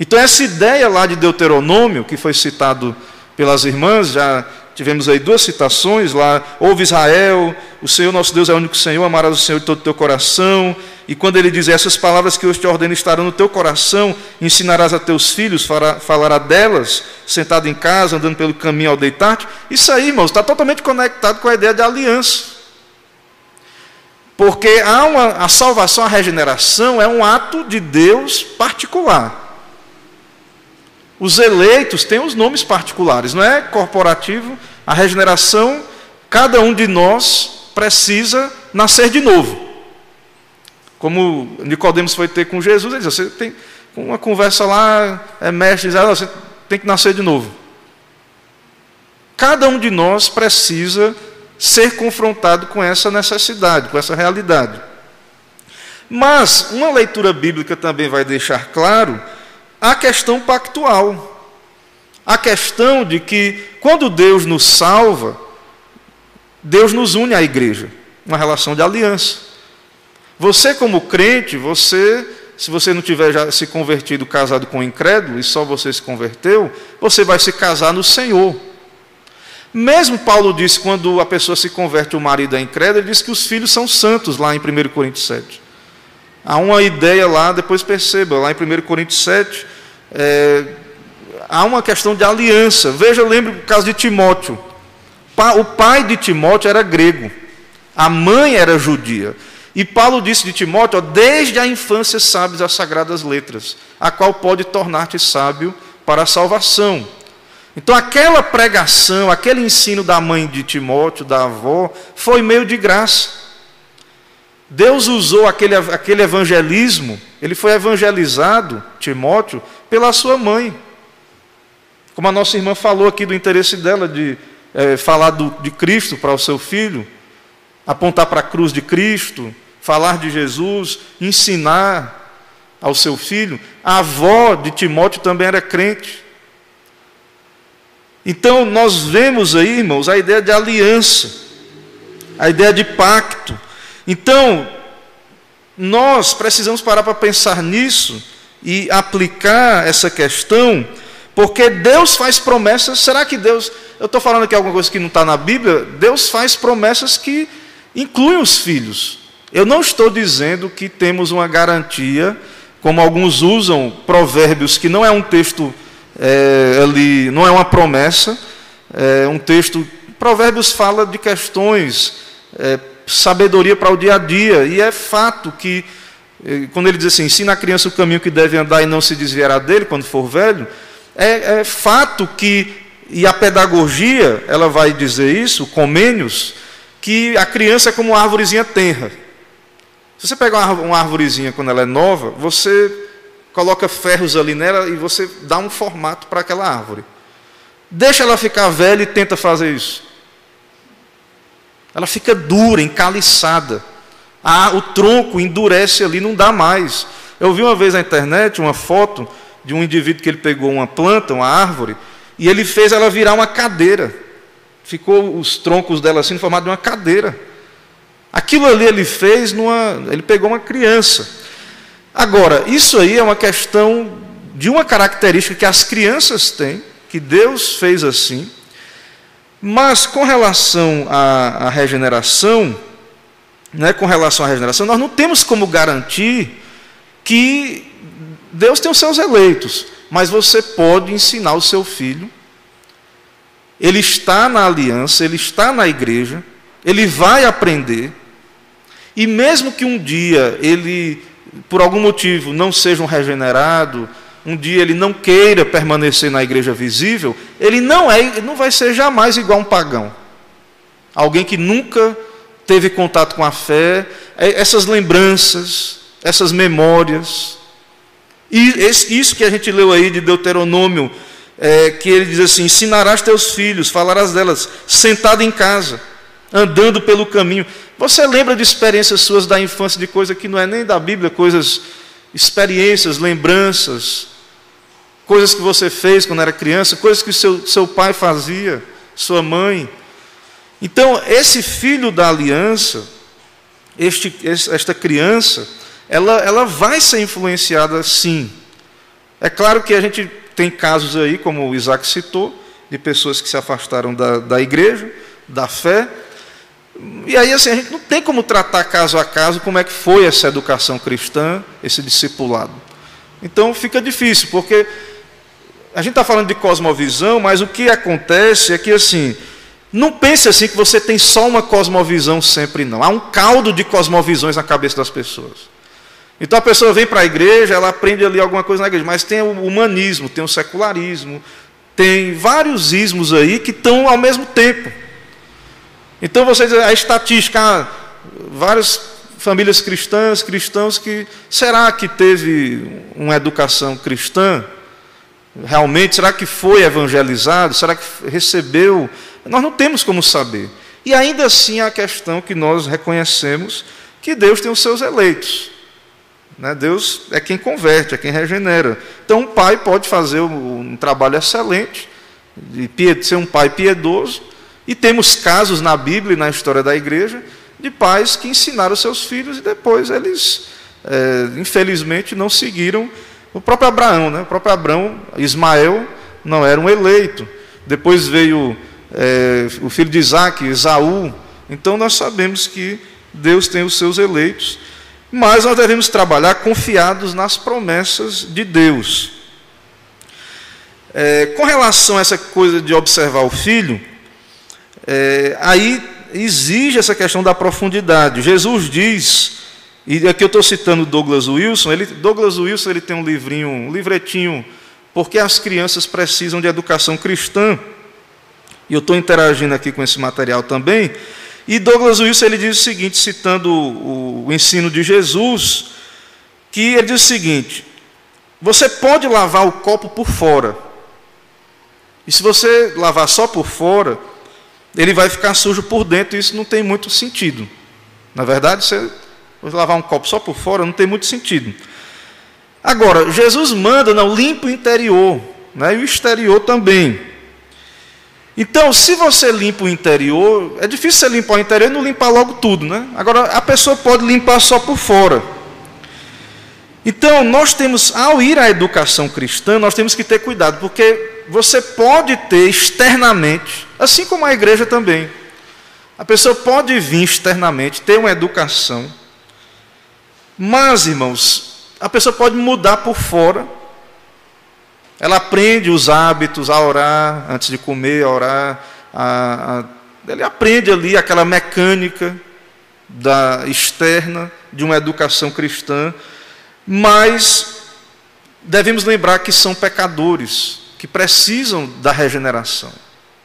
Então, essa ideia lá de Deuteronômio, que foi citado pelas irmãs, já tivemos aí duas citações lá, ouve Israel, o Senhor nosso Deus é o único Senhor, amarás o Senhor de todo o teu coração, e quando ele diz essas palavras que hoje te ordeno estarão no teu coração, ensinarás a teus filhos, falará delas, sentado em casa, andando pelo caminho ao deitar-te, isso aí, irmãos, está totalmente conectado com a ideia de aliança. Porque há uma, a salvação, a regeneração é um ato de Deus particular. Os eleitos têm os nomes particulares, não é corporativo. A regeneração, cada um de nós precisa nascer de novo. Como Nicodemos foi ter com Jesus, ele disse, você tem uma conversa lá, é mestre, diz, ah, você tem que nascer de novo. Cada um de nós precisa ser confrontado com essa necessidade, com essa realidade. Mas uma leitura bíblica também vai deixar claro a questão pactual. A questão de que, quando Deus nos salva, Deus nos une à igreja, uma relação de aliança. Você, como crente, você, se você não tiver já se convertido, casado com um incrédulo, e só você se converteu, você vai se casar no Senhor. Mesmo Paulo disse, quando a pessoa se converte, o marido é incrédulo, ele diz que os filhos são santos, lá em 1 Coríntios 7. Há uma ideia lá, depois perceba, lá em 1 Coríntios 7, é, há uma questão de aliança. Veja, lembre o caso de Timóteo. O pai de Timóteo era grego, a mãe era judia. E Paulo disse de Timóteo: desde a infância sabes as sagradas letras, a qual pode tornar-te sábio para a salvação. Então, aquela pregação, aquele ensino da mãe de Timóteo, da avó, foi meio de graça. Deus usou aquele, aquele evangelismo, ele foi evangelizado, Timóteo, pela sua mãe. Como a nossa irmã falou aqui do interesse dela de é, falar do, de Cristo para o seu filho, apontar para a cruz de Cristo, falar de Jesus, ensinar ao seu filho. A avó de Timóteo também era crente. Então nós vemos aí, irmãos, a ideia de aliança, a ideia de pacto. Então, nós precisamos parar para pensar nisso e aplicar essa questão, porque Deus faz promessas. Será que Deus, eu estou falando aqui alguma coisa que não está na Bíblia? Deus faz promessas que incluem os filhos. Eu não estou dizendo que temos uma garantia, como alguns usam provérbios, que não é um texto é, ali, não é uma promessa, é um texto. Provérbios fala de questões, é, sabedoria para o dia a dia, e é fato que, quando ele diz assim, ensina a criança o caminho que deve andar e não se desviará dele quando for velho, é, é fato que, e a pedagogia, ela vai dizer isso, Comênios, que a criança é como uma árvorezinha tenra. Se você pegar uma árvorezinha quando ela é nova, você coloca ferros ali nela e você dá um formato para aquela árvore. Deixa ela ficar velha e tenta fazer isso. Ela fica dura, encaliçada. Ah, o tronco endurece ali, não dá mais. Eu vi uma vez na internet uma foto de um indivíduo que ele pegou uma planta, uma árvore, e ele fez ela virar uma cadeira. Ficou os troncos dela assim, no formato de uma cadeira. Aquilo ali ele fez numa. Ele pegou uma criança. Agora, isso aí é uma questão de uma característica que as crianças têm, que Deus fez assim. Mas com relação à, à regeneração, né, com relação à regeneração, nós não temos como garantir que Deus tem os seus eleitos, mas você pode ensinar o seu filho ele está na aliança, ele está na igreja, ele vai aprender, e mesmo que um dia ele, por algum motivo, não seja um regenerado, um dia ele não queira permanecer na igreja visível, ele não é, não vai ser jamais igual a um pagão. Alguém que nunca teve contato com a fé, é, essas lembranças, essas memórias. E isso que a gente leu aí de Deuteronômio é, que ele diz assim: ensinarás teus filhos, falarás delas, sentado em casa, andando pelo caminho. Você lembra de experiências suas da infância, de coisa que não é nem da Bíblia, coisas, experiências, lembranças, coisas que você fez quando era criança, coisas que seu, seu pai fazia, sua mãe. Então, esse filho da aliança, este, esta criança, ela, ela vai ser influenciada sim. É claro que a gente tem casos aí, como o Isaac citou, de pessoas que se afastaram da, da igreja, da fé. E aí, assim, a gente não tem como tratar caso a caso como é que foi essa educação cristã, esse discipulado. Então fica difícil, porque a gente está falando de cosmovisão, mas o que acontece é que, assim, não pense assim que você tem só uma cosmovisão sempre, não. Há um caldo de cosmovisões na cabeça das pessoas. Então a pessoa vem para a igreja, ela aprende ali alguma coisa na igreja, mas tem o humanismo, tem o secularismo, tem vários ismos aí que estão ao mesmo tempo. Então você diz, a estatística, ah, várias famílias cristãs, cristãos que será que teve uma educação cristã? Realmente, será que foi evangelizado? Será que recebeu? Nós não temos como saber. E ainda assim a questão que nós reconhecemos que Deus tem os seus eleitos. Né? Deus é quem converte, é quem regenera. Então, um pai pode fazer um trabalho excelente, de ser um pai piedoso, e temos casos na Bíblia e na história da igreja de pais que ensinaram seus filhos e depois eles, é, infelizmente, não seguiram o próprio Abraão. Né? O próprio Abraão, Ismael, não era um eleito. Depois veio é, o filho de Isaac, Esaú. Então, nós sabemos que Deus tem os seus eleitos mas nós devemos trabalhar confiados nas promessas de Deus. É, com relação a essa coisa de observar o filho, é, aí exige essa questão da profundidade. Jesus diz, e aqui eu estou citando Douglas Wilson, ele, Douglas Wilson ele tem um livrinho, um livretinho, porque as crianças precisam de educação cristã. E eu estou interagindo aqui com esse material também. E Douglas Wilson ele diz o seguinte, citando o, o ensino de Jesus, que ele diz o seguinte: você pode lavar o copo por fora, E se você lavar só por fora, ele vai ficar sujo por dentro e isso não tem muito sentido. Na verdade, você lavar um copo só por fora não tem muito sentido. Agora, Jesus manda, não, limpa o interior, né, e o exterior também. Então, se você limpa o interior, é difícil você limpar o interior e não limpar logo tudo, né? Agora, a pessoa pode limpar só por fora. Então, nós temos, ao ir à educação cristã, nós temos que ter cuidado, porque você pode ter externamente, assim como a igreja também, a pessoa pode vir externamente, ter uma educação, mas, irmãos, a pessoa pode mudar por fora ela aprende os hábitos a orar, antes de comer, a orar. A, a, ele aprende ali aquela mecânica da externa de uma educação cristã, mas devemos lembrar que são pecadores, que precisam da regeneração,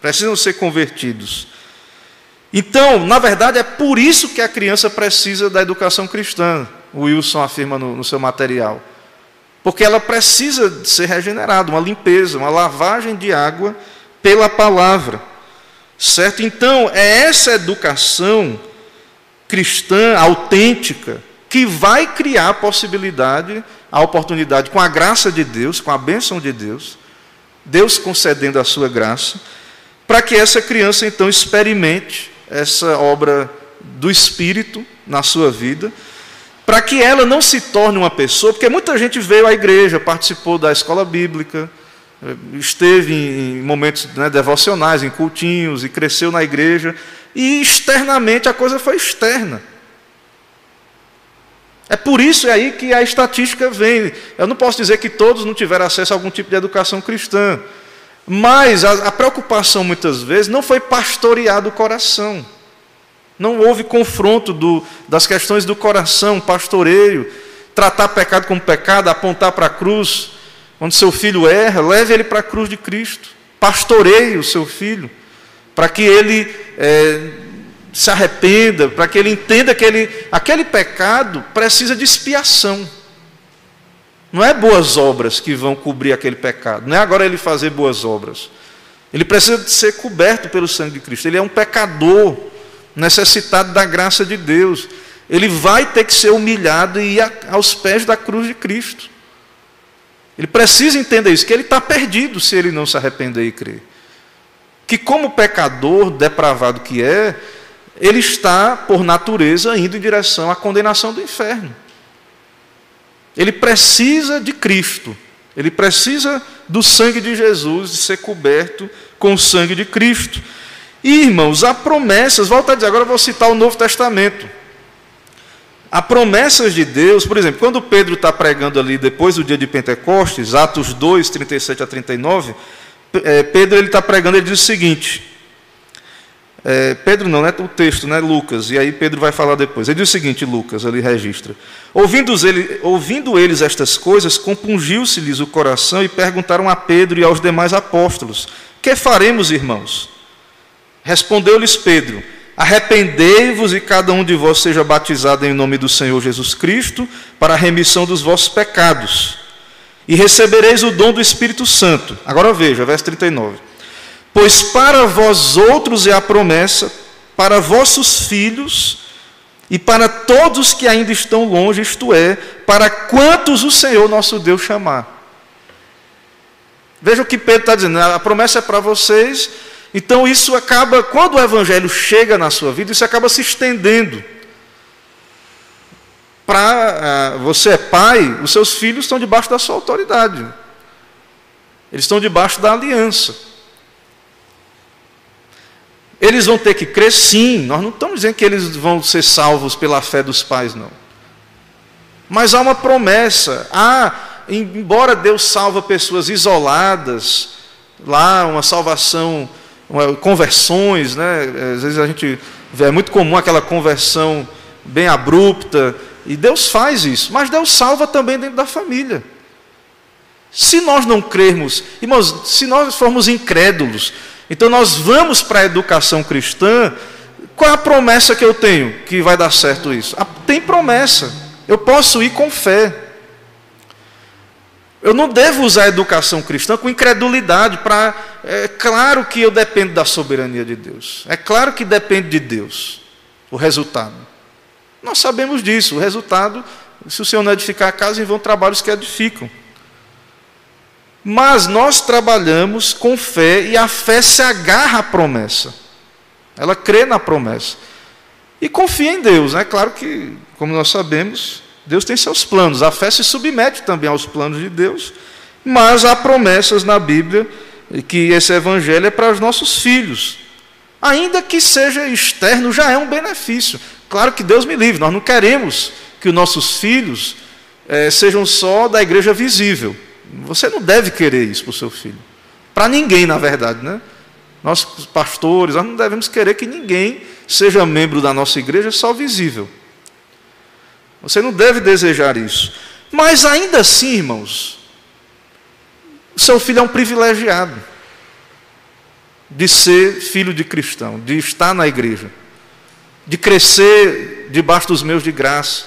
precisam ser convertidos. Então, na verdade, é por isso que a criança precisa da educação cristã, o Wilson afirma no, no seu material. Porque ela precisa ser regenerada, uma limpeza, uma lavagem de água pela palavra. Certo? Então, é essa educação cristã autêntica que vai criar a possibilidade, a oportunidade, com a graça de Deus, com a bênção de Deus, Deus concedendo a sua graça, para que essa criança então experimente essa obra do Espírito na sua vida para que ela não se torne uma pessoa, porque muita gente veio à igreja, participou da escola bíblica, esteve em momentos né, devocionais, em cultinhos, e cresceu na igreja, e externamente a coisa foi externa. É por isso aí que a estatística vem. Eu não posso dizer que todos não tiveram acesso a algum tipo de educação cristã, mas a, a preocupação muitas vezes não foi pastorear o coração. Não houve confronto do, das questões do coração, pastoreio, tratar pecado como pecado, apontar para a cruz. Quando seu filho erra, leve ele para a cruz de Cristo. Pastoreie o seu filho, para que ele é, se arrependa, para que ele entenda que ele, aquele pecado precisa de expiação. Não é boas obras que vão cobrir aquele pecado, não é agora ele fazer boas obras. Ele precisa ser coberto pelo sangue de Cristo. Ele é um pecador necessitado da graça de Deus. Ele vai ter que ser humilhado e ir aos pés da cruz de Cristo. Ele precisa entender isso, que ele está perdido se ele não se arrepender e crer. Que, como pecador depravado que é, ele está, por natureza, indo em direção à condenação do inferno. Ele precisa de Cristo, ele precisa do sangue de Jesus, de ser coberto com o sangue de Cristo. Irmãos, há promessas, volta a dizer, agora vou citar o Novo Testamento. Há promessas de Deus, por exemplo, quando Pedro está pregando ali depois do dia de Pentecostes, Atos 2, 37 a 39, é, Pedro ele está pregando, ele diz o seguinte: é, Pedro não, é o texto, né? Lucas, e aí Pedro vai falar depois. Ele diz o seguinte, Lucas, ele registra: ouvindo, ele, ouvindo eles estas coisas, compungiu-se-lhes o coração e perguntaram a Pedro e aos demais apóstolos: Que faremos, irmãos? Respondeu-lhes Pedro: Arrependei-vos e cada um de vós seja batizado em nome do Senhor Jesus Cristo para a remissão dos vossos pecados, e recebereis o dom do Espírito Santo. Agora veja, verso 39. Pois para vós outros é a promessa, para vossos filhos e para todos que ainda estão longe, isto é, para quantos o Senhor nosso Deus chamar. Veja o que Pedro está dizendo: a promessa é para vocês então isso acaba, quando o evangelho chega na sua vida, isso acaba se estendendo. Para uh, você é pai, os seus filhos estão debaixo da sua autoridade. Eles estão debaixo da aliança. Eles vão ter que crer sim. Nós não estamos dizendo que eles vão ser salvos pela fé dos pais, não. Mas há uma promessa. Há, embora Deus salva pessoas isoladas, lá uma salvação conversões, né? às vezes a gente vê, é muito comum aquela conversão bem abrupta, e Deus faz isso, mas Deus salva também dentro da família. Se nós não crermos, irmãos, se nós formos incrédulos, então nós vamos para a educação cristã, qual é a promessa que eu tenho que vai dar certo isso? Tem promessa, eu posso ir com fé. Eu não devo usar a educação cristã com incredulidade para é claro que eu dependo da soberania de Deus. É claro que depende de Deus o resultado. Nós sabemos disso. O resultado, se o Senhor não edificar a casa, vão trabalhos que edificam. Mas nós trabalhamos com fé e a fé se agarra à promessa. Ela crê na promessa. E confia em Deus. É claro que, como nós sabemos, Deus tem seus planos. A fé se submete também aos planos de Deus. Mas há promessas na Bíblia que esse evangelho é para os nossos filhos. Ainda que seja externo, já é um benefício. Claro que Deus me livre, nós não queremos que os nossos filhos é, sejam só da igreja visível. Você não deve querer isso para o seu filho. Para ninguém, na verdade, né? Nós, pastores, nós não devemos querer que ninguém seja membro da nossa igreja só visível. Você não deve desejar isso. Mas ainda assim, irmãos, o seu filho é um privilegiado de ser filho de cristão, de estar na igreja, de crescer debaixo dos meus de graça.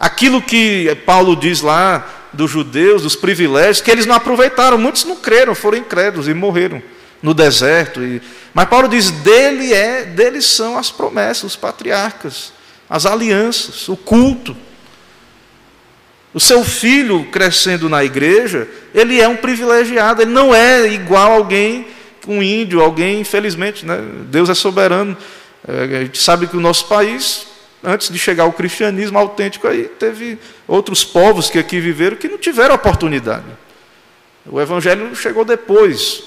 Aquilo que Paulo diz lá dos judeus, dos privilégios, que eles não aproveitaram, muitos não creram, foram incrédulos e morreram no deserto. E... Mas Paulo diz: dele é, deles são as promessas, os patriarcas, as alianças, o culto. O seu filho crescendo na igreja, ele é um privilegiado, ele não é igual alguém, um índio, alguém, infelizmente, né? Deus é soberano. É, a gente sabe que o nosso país, antes de chegar ao cristianismo autêntico, aí teve outros povos que aqui viveram que não tiveram oportunidade. O evangelho chegou depois.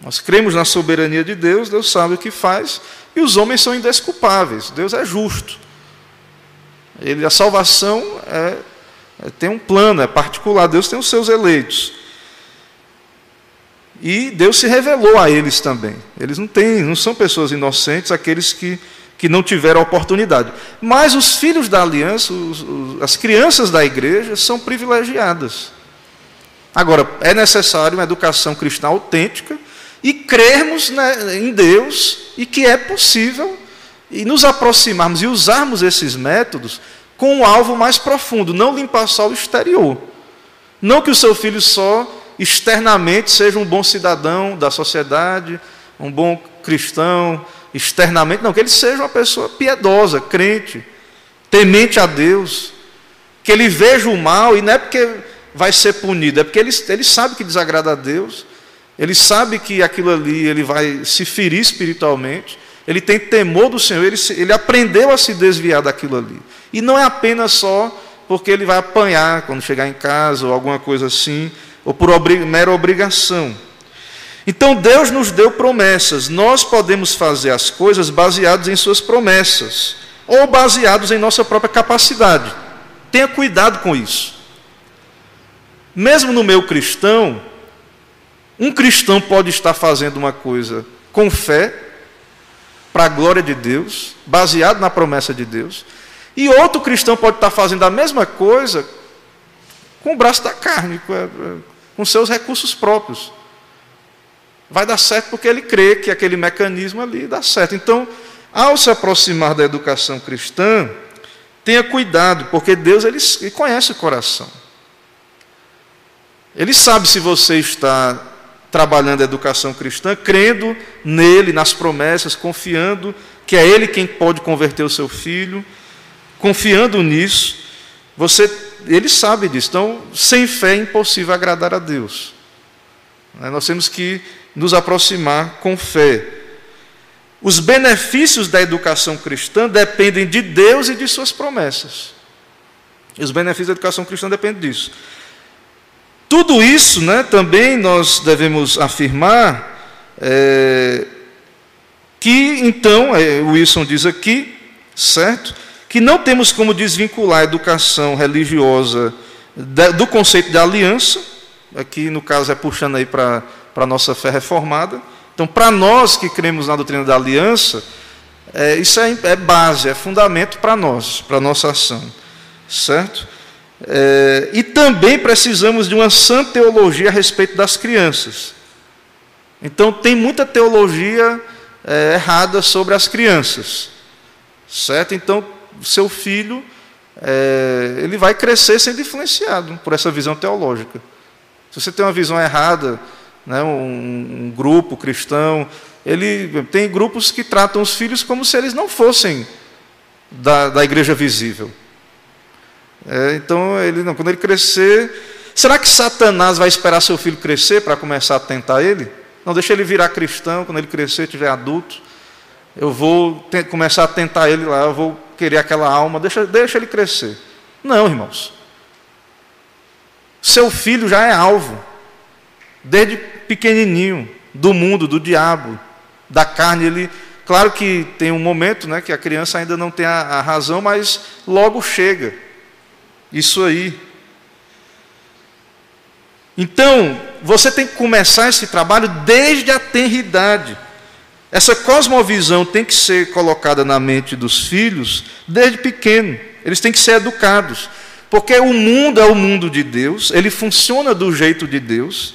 Nós cremos na soberania de Deus, Deus sabe o que faz, e os homens são indesculpáveis, Deus é justo. Ele, a salvação é, é, tem um plano, é particular. Deus tem os seus eleitos. E Deus se revelou a eles também. Eles não têm, não são pessoas inocentes, aqueles que, que não tiveram oportunidade. Mas os filhos da aliança, os, os, as crianças da igreja, são privilegiadas. Agora, é necessário uma educação cristã autêntica e crermos né, em Deus e que é possível e nos aproximarmos e usarmos esses métodos com um alvo mais profundo, não limpar só o exterior. Não que o seu filho só externamente seja um bom cidadão da sociedade, um bom cristão, externamente, não, que ele seja uma pessoa piedosa, crente, temente a Deus, que ele veja o mal e não é porque vai ser punido, é porque ele, ele sabe que desagrada a Deus, ele sabe que aquilo ali ele vai se ferir espiritualmente, ele tem temor do Senhor, ele, ele aprendeu a se desviar daquilo ali. E não é apenas só porque ele vai apanhar quando chegar em casa ou alguma coisa assim, ou por obri mera obrigação. Então Deus nos deu promessas, nós podemos fazer as coisas baseados em Suas promessas, ou baseados em nossa própria capacidade. Tenha cuidado com isso. Mesmo no meu cristão, um cristão pode estar fazendo uma coisa com fé, para a glória de Deus, baseado na promessa de Deus. E outro cristão pode estar fazendo a mesma coisa com o braço da carne, com seus recursos próprios. Vai dar certo porque ele crê que aquele mecanismo ali dá certo. Então, ao se aproximar da educação cristã, tenha cuidado, porque Deus ele, conhece o coração. Ele sabe se você está trabalhando a educação cristã, crendo nele, nas promessas, confiando que é ele quem pode converter o seu filho, confiando nisso, você, ele sabe disso. Então, sem fé é impossível agradar a Deus. Né, nós temos que nos aproximar com fé. Os benefícios da educação cristã dependem de Deus e de suas promessas. E os benefícios da educação cristã dependem disso. Tudo isso, né, também nós devemos afirmar é, que, então, é, Wilson diz aqui, certo? Que não temos como desvincular a educação religiosa do conceito de aliança, aqui no caso é puxando aí para a nossa fé reformada. Então, para nós que cremos na doutrina da aliança, é, isso é, é base, é fundamento para nós, para a nossa ação, certo? É, e também precisamos de uma sã teologia a respeito das crianças. Então, tem muita teologia é, errada sobre as crianças, certo? Então, seu filho, é, ele vai crescer sendo influenciado por essa visão teológica. Se você tem uma visão errada, né, um, um grupo cristão, ele tem grupos que tratam os filhos como se eles não fossem da, da igreja visível. É, então, ele, não, quando ele crescer, será que Satanás vai esperar seu filho crescer para começar a tentar ele? Não, deixa ele virar cristão, quando ele crescer, tiver adulto, eu vou começar a tentar ele lá, eu vou querer aquela alma, deixa, deixa ele crescer. Não, irmãos. Seu filho já é alvo, desde pequenininho, do mundo, do diabo, da carne. Ele, claro que tem um momento, né, que a criança ainda não tem a, a razão, mas logo chega. Isso aí. Então, você tem que começar esse trabalho desde a tenridade. Essa cosmovisão tem que ser colocada na mente dos filhos desde pequeno. Eles têm que ser educados. Porque o mundo é o mundo de Deus, ele funciona do jeito de Deus.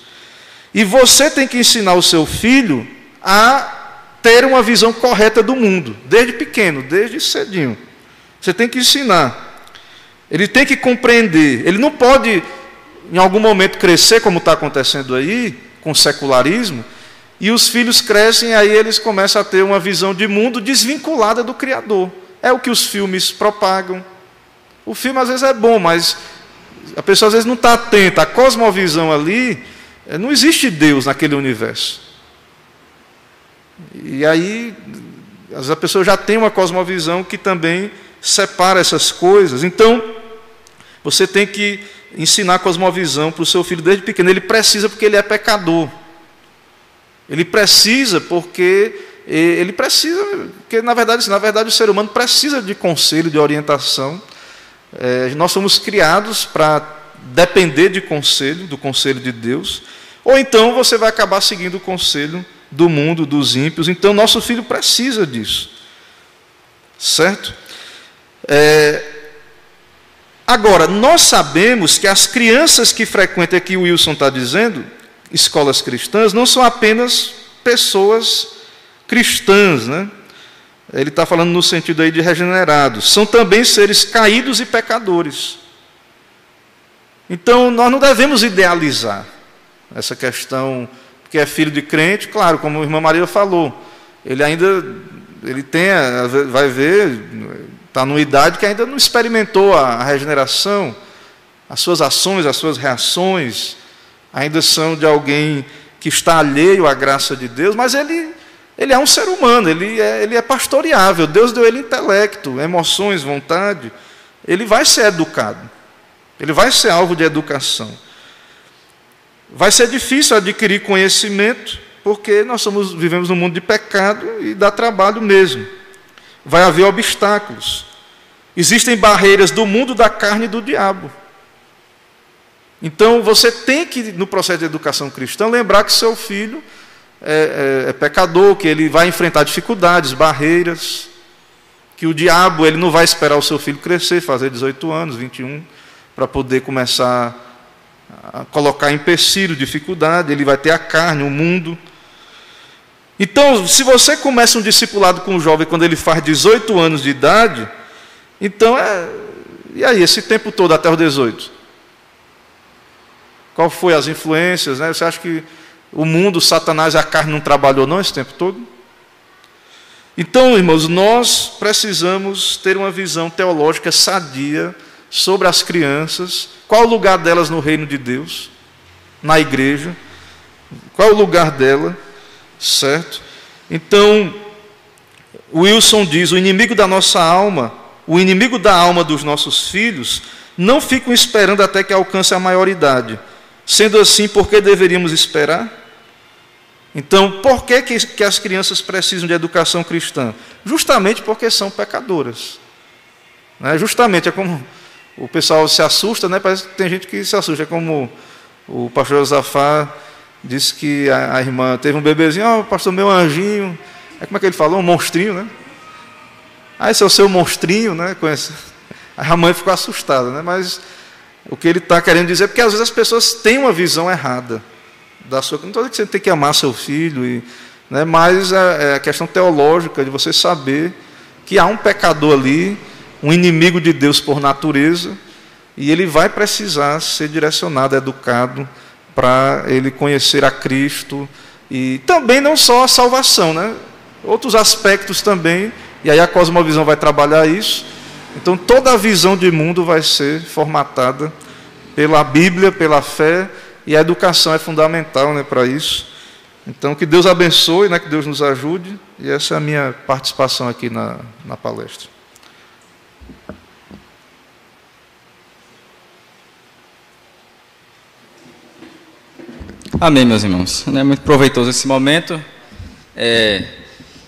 E você tem que ensinar o seu filho a ter uma visão correta do mundo, desde pequeno, desde cedinho. Você tem que ensinar. Ele tem que compreender. Ele não pode, em algum momento, crescer, como está acontecendo aí, com o secularismo, e os filhos crescem, e aí eles começam a ter uma visão de mundo desvinculada do Criador. É o que os filmes propagam. O filme às vezes é bom, mas a pessoa às vezes não está atenta. A cosmovisão ali, eh, não existe Deus naquele universo. E aí, às vezes a pessoa já tem uma cosmovisão que também separa essas coisas. Então, você tem que ensinar cosmovisão para o seu filho desde pequeno. Ele precisa porque ele é pecador. Ele precisa porque ele precisa, porque na verdade, na verdade o ser humano precisa de conselho, de orientação. É, nós somos criados para depender de conselho, do conselho de Deus, ou então você vai acabar seguindo o conselho do mundo, dos ímpios. Então, nosso filho precisa disso. Certo? É, agora, nós sabemos que as crianças que frequentam aqui, o Wilson está dizendo, escolas cristãs, não são apenas pessoas cristãs, né? Ele está falando no sentido aí de regenerados. São também seres caídos e pecadores. Então, nós não devemos idealizar essa questão, que é filho de crente, claro, como a irmã Maria falou, ele ainda ele tem, vai ver, está numa idade que ainda não experimentou a regeneração, as suas ações, as suas reações, ainda são de alguém que está alheio à graça de Deus, mas ele ele é um ser humano, ele é, ele é pastoreável. Deus deu ele intelecto, emoções, vontade. Ele vai ser educado. Ele vai ser alvo de educação. Vai ser difícil adquirir conhecimento, porque nós somos, vivemos num mundo de pecado e dá trabalho mesmo. Vai haver obstáculos. Existem barreiras do mundo da carne e do diabo. Então você tem que, no processo de educação cristã, lembrar que seu filho é, é, é pecador, que ele vai enfrentar dificuldades, barreiras, que o diabo ele não vai esperar o seu filho crescer, fazer 18 anos, 21, para poder começar a colocar empecilho, dificuldade, ele vai ter a carne, o mundo. Então, se você começa um discipulado com um jovem quando ele faz 18 anos de idade, então é. E aí, esse tempo todo até os 18? Qual foi as influências? Né? Você acha que o mundo, Satanás e a carne não trabalhou não esse tempo todo? Então, irmãos, nós precisamos ter uma visão teológica sadia sobre as crianças, qual o lugar delas no reino de Deus, na igreja, qual o lugar dela, certo? Então, Wilson diz: o inimigo da nossa alma, o inimigo da alma dos nossos filhos, não ficam esperando até que alcance a maioridade. Sendo assim, por que deveríamos esperar? Então, por que, que as crianças precisam de educação cristã? Justamente porque são pecadoras. Né? Justamente, é como o pessoal se assusta, né? parece que tem gente que se assusta. É como o pastor Josafá disse que a, a irmã teve um bebezinho, oh, pastor, meu anjinho. É como é que ele falou? Um monstrinho, né? Ah, esse é o seu monstrinho, né? Conhece? <laughs> A mãe ficou assustada, né? Mas o que ele está querendo dizer é porque às vezes as pessoas têm uma visão errada da sua. Não estou dizendo que você tem que amar seu filho, e, né, mas é, é a questão teológica de você saber que há um pecador ali, um inimigo de Deus por natureza, e ele vai precisar ser direcionado, educado, para ele conhecer a Cristo e também não só a salvação, né? Outros aspectos também, e aí a cosmovisão vai trabalhar isso. Então toda a visão de mundo vai ser formatada pela Bíblia, pela fé, e a educação é fundamental né, para isso. Então que Deus abençoe, né, que Deus nos ajude, e essa é a minha participação aqui na, na palestra. Amém, meus irmãos. É muito proveitoso esse momento. É,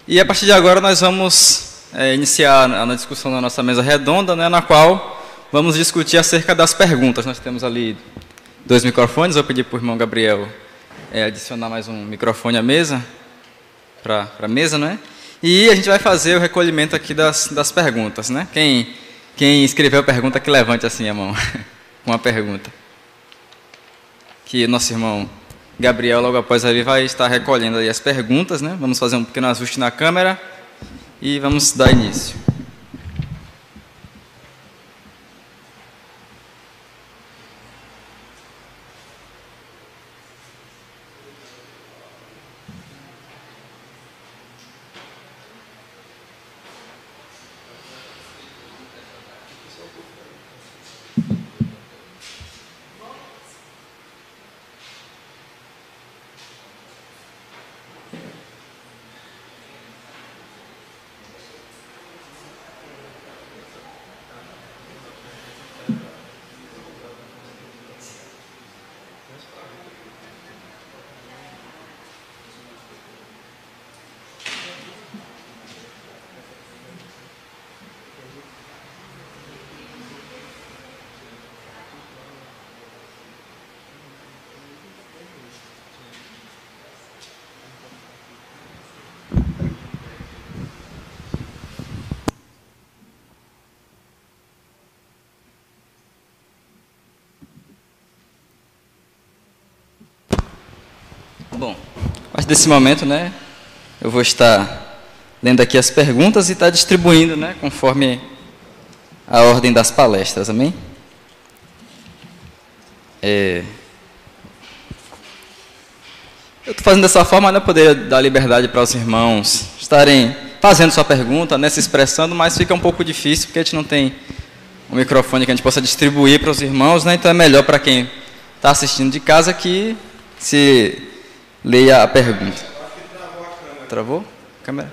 e a partir de agora nós vamos é, iniciar a discussão da nossa mesa redonda, né, na qual vamos discutir acerca das perguntas. Nós temos ali dois microfones. Vou pedir para o irmão Gabriel é, adicionar mais um microfone à mesa, para a mesa, não é? E a gente vai fazer o recolhimento aqui das, das perguntas, né? Quem, quem escreveu a pergunta, que levante assim a mão. <laughs> Uma pergunta. Que nosso irmão Gabriel, logo após ali, vai estar recolhendo as perguntas, né? Vamos fazer um pequeno ajuste na câmera e vamos dar início. Bom, a partir desse momento, né, eu vou estar lendo aqui as perguntas e estar distribuindo, né, conforme a ordem das palestras, amém? É... Eu estou fazendo dessa forma, né, poder dar liberdade para os irmãos estarem fazendo sua pergunta, né, se expressando, mas fica um pouco difícil porque a gente não tem um microfone que a gente possa distribuir para os irmãos, né, então é melhor para quem está assistindo de casa que se Leia a pergunta. Travou? Câmera?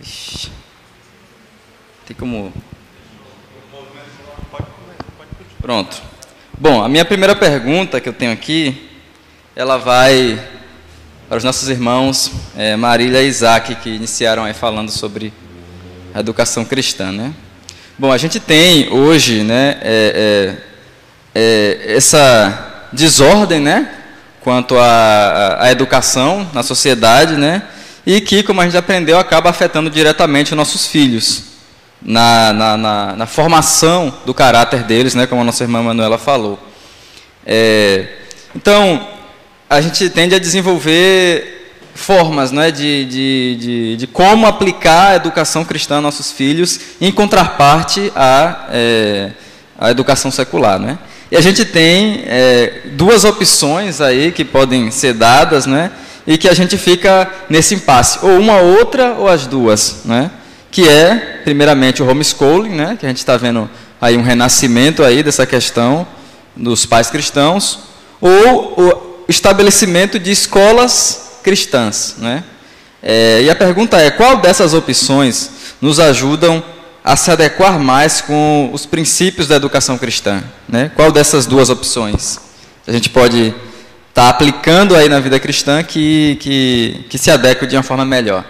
Ixi. Tem como. Pronto. Bom, a minha primeira pergunta que eu tenho aqui, ela vai para os nossos irmãos é, Marília e Isaac, que iniciaram aí falando sobre a educação cristã, né? Bom, a gente tem hoje, né, é, é, é essa desordem, né, quanto à, educação na sociedade, né? E que, como a gente aprendeu, acaba afetando diretamente os nossos filhos na, na, na, na formação do caráter deles, né? Como a nossa irmã Manuela falou. É, então, a gente tende a desenvolver formas né, de, de, de, de, como aplicar a educação cristã aos nossos filhos, em contraparte à, é, à educação secular. Né? E a gente tem é, duas opções aí que podem ser dadas, né? E que a gente fica nesse impasse, ou uma outra ou as duas, né? Que é, primeiramente, o homeschooling, né? Que a gente está vendo aí um renascimento aí dessa questão dos pais cristãos, ou o estabelecimento de escolas cristãs, né? É, e a pergunta é, qual dessas opções nos ajudam a se adequar mais com os princípios da educação cristã? Né? Qual dessas duas opções a gente pode estar tá aplicando aí na vida cristã que, que, que se adequa de uma forma melhor?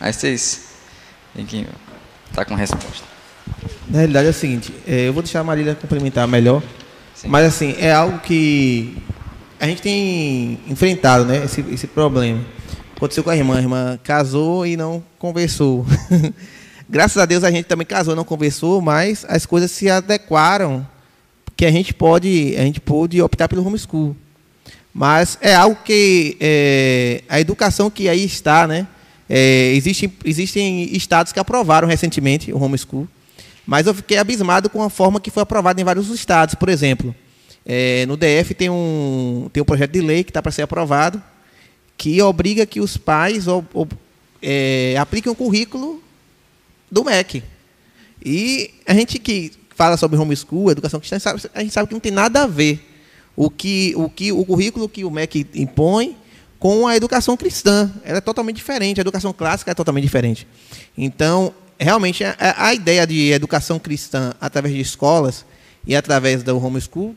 Aí vocês têm que estar tá com resposta. Na realidade é o seguinte, é, eu vou deixar a Marília complementar melhor, Sim. mas assim, é algo que a gente tem enfrentado, né, esse, esse problema. Aconteceu com a irmã, a irmã casou e não conversou. <laughs> Graças a Deus a gente também casou, não conversou, mas as coisas se adequaram, que a gente pode, a gente pôde optar pelo homeschool. Mas é algo que é, a educação que aí está, né? É, existem, existem estados que aprovaram recentemente o homeschool, mas eu fiquei abismado com a forma que foi aprovada em vários estados. Por exemplo, É, no DF tem um, tem um projeto de lei que está para ser aprovado que obriga que os pais é, apliquem o currículo do MEC. E a gente que fala sobre homeschool, educação cristã, a gente sabe que não tem nada a ver o que o, que, o currículo que o MEC impõe com a educação cristã. Ela é totalmente diferente, a educação clássica é totalmente diferente. Então, realmente, a, a ideia de educação cristã através de escolas e através do homeschool,